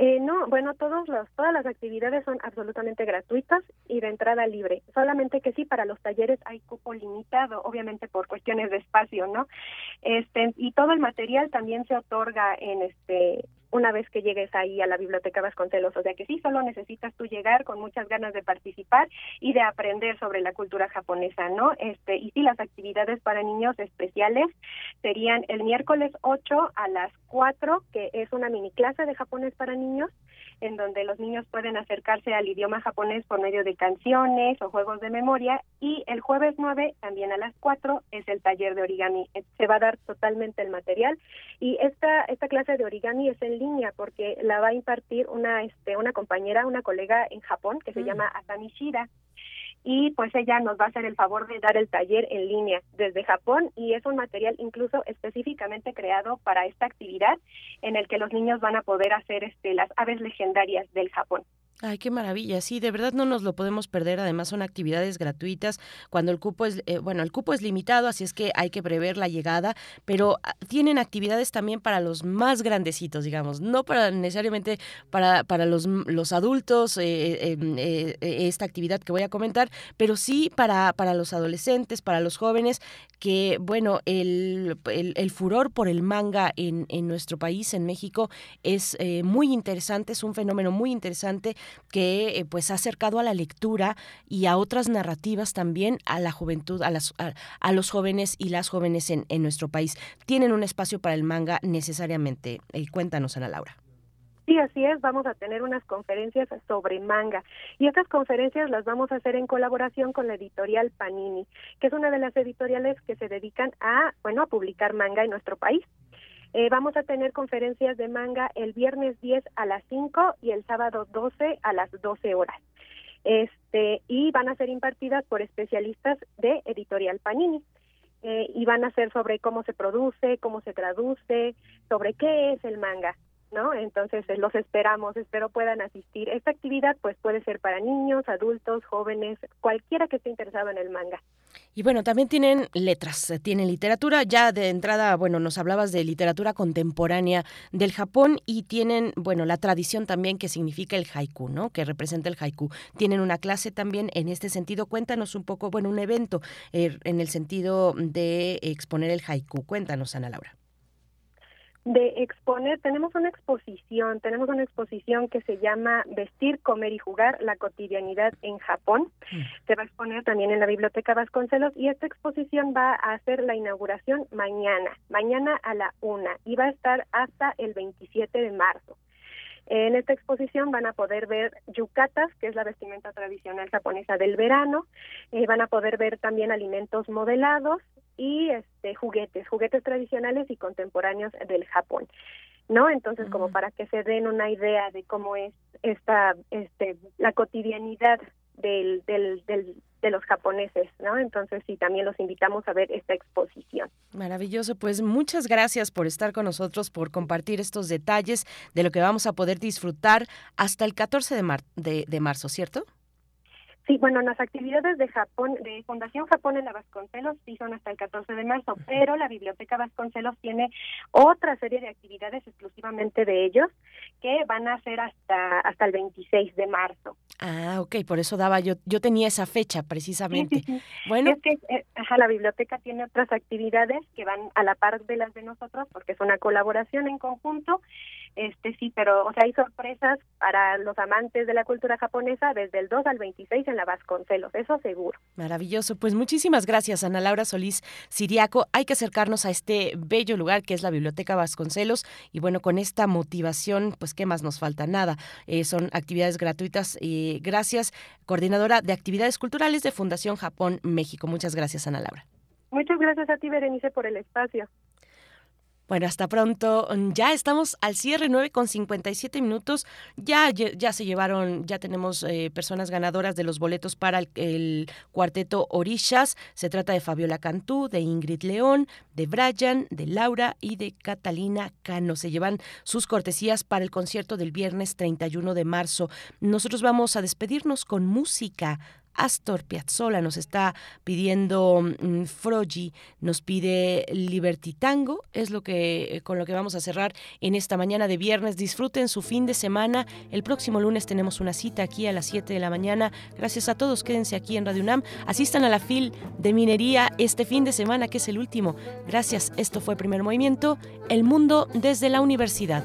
Eh, no, bueno, todos los, todas las actividades son absolutamente gratuitas y de entrada libre. Solamente que sí, para los talleres hay cupo limitado, obviamente por cuestiones de espacio, ¿no? Este, y todo el material también se otorga en este una vez que llegues ahí a la Biblioteca Vasconcelos. O sea que sí, solo necesitas tú llegar con muchas ganas de participar y de aprender sobre la cultura japonesa, ¿no? Este, y sí, las actividades para niños especiales serían el miércoles 8 a las 4, que es una mini clase de japonés para niños, en donde los niños pueden acercarse al idioma japonés por medio de canciones o juegos de memoria. Y el jueves 9, también a las 4, es el taller de origami. Se va a dar totalmente el material. Y esta, esta clase de origami es en línea porque la va a impartir una, este, una compañera, una colega en Japón que se mm. llama Asami Shira y pues ella nos va a hacer el favor de dar el taller en línea desde Japón y es un material incluso específicamente creado para esta actividad en el que los niños van a poder hacer este las aves legendarias del Japón. Ay, qué maravilla. Sí, de verdad no nos lo podemos perder. Además son actividades gratuitas cuando el cupo es, eh, bueno, el cupo es limitado, así es que hay que prever la llegada, pero ah, tienen actividades también para los más grandecitos, digamos, no para necesariamente para, para los, los adultos, eh, em, eh, esta actividad que voy a comentar, pero sí para, para los adolescentes, para los jóvenes, que, bueno, el, el, furor por el manga en, en nuestro país, en México, es muy interesante, es un fenómeno muy interesante que eh, pues ha acercado a la lectura y a otras narrativas también a la juventud, a, las, a, los jóvenes y las jóvenes en, en, nuestro país. Tienen un espacio para el manga necesariamente. Eh, cuéntanos, Ana Laura. Sí, así es, vamos a tener unas conferencias sobre manga y estas conferencias las vamos a hacer en colaboración con la editorial Panini, que es una de las editoriales que se dedican a, bueno, a publicar manga en nuestro país. Eh, vamos a tener conferencias de manga el viernes 10 a las 5 y el sábado 12 a las 12 horas. Este, y van a ser impartidas por especialistas de Editorial Panini. Eh, y van a ser sobre cómo se produce, cómo se traduce, sobre qué es el manga. ¿No? Entonces eh, los esperamos, espero puedan asistir. Esta actividad pues puede ser para niños, adultos, jóvenes, cualquiera que esté interesado en el manga. Y bueno, también tienen letras, eh, tienen literatura. Ya de entrada, bueno, nos hablabas de literatura contemporánea del Japón y tienen, bueno, la tradición también que significa el haiku, ¿no? Que representa el haiku. Tienen una clase también en este sentido. Cuéntanos un poco, bueno, un evento eh, en el sentido de exponer el haiku. Cuéntanos, Ana Laura de exponer, tenemos una exposición, tenemos una exposición que se llama Vestir, Comer y Jugar, la cotidianidad en Japón. Mm. Se va a exponer también en la Biblioteca Vasconcelos y esta exposición va a hacer la inauguración mañana, mañana a la una y va a estar hasta el 27 de marzo. En esta exposición van a poder ver yucatas, que es la vestimenta tradicional japonesa del verano, eh, van a poder ver también alimentos modelados y este juguetes, juguetes tradicionales y contemporáneos del Japón. ¿No? Entonces, como mm. para que se den una idea de cómo es esta este la cotidianidad del, del, del, de los japoneses, ¿no? Entonces sí, también los invitamos a ver esta exposición. Maravilloso, pues muchas gracias por estar con nosotros, por compartir estos detalles de lo que vamos a poder disfrutar hasta el 14 de, mar de, de marzo, ¿cierto? Sí, bueno, las actividades de Japón, de Fundación Japón en la Vasconcelos sí son hasta el 14 de marzo, pero la Biblioteca Vasconcelos tiene otra serie de actividades exclusivamente de ellos que van a ser hasta hasta el 26 de marzo. Ah, ok, por eso daba yo yo tenía esa fecha precisamente. Bueno, es que eh, la biblioteca tiene otras actividades que van a la par de las de nosotros porque es una colaboración en conjunto este sí, pero o sea, hay sorpresas para los amantes de la cultura japonesa desde el 2 al 26 en la Vasconcelos, eso seguro. Maravilloso, pues muchísimas gracias Ana Laura Solís Siriaco. Hay que acercarnos a este bello lugar que es la Biblioteca Vasconcelos y bueno, con esta motivación, pues qué más nos falta nada. Eh, son actividades gratuitas y gracias, coordinadora de actividades culturales de Fundación Japón México. Muchas gracias Ana Laura. Muchas gracias a ti, Berenice, por el espacio. Bueno, hasta pronto. Ya estamos al cierre, 9 con 57 minutos. Ya, ya se llevaron, ya tenemos eh, personas ganadoras de los boletos para el, cuarteto Orishas. Se trata de Fabiola Cantú, de Ingrid León, de Brian, de Laura y de Catalina Cano. Se llevan sus cortesías para el concierto del viernes 31 de marzo. Nosotros vamos a despedirnos con música. Astor Piazzolla nos está pidiendo mm, Frogi, nos pide Liberty Tango, es lo que eh, con lo que vamos a cerrar en esta mañana de viernes. Disfruten su fin de semana. El próximo lunes tenemos una cita aquí a las 7 de la mañana. Gracias a todos, quédense aquí en Radio UNAM. Asistan a la FIL de minería este fin de semana, que es el último. Gracias, esto fue Primer Movimiento, El Mundo desde la Universidad.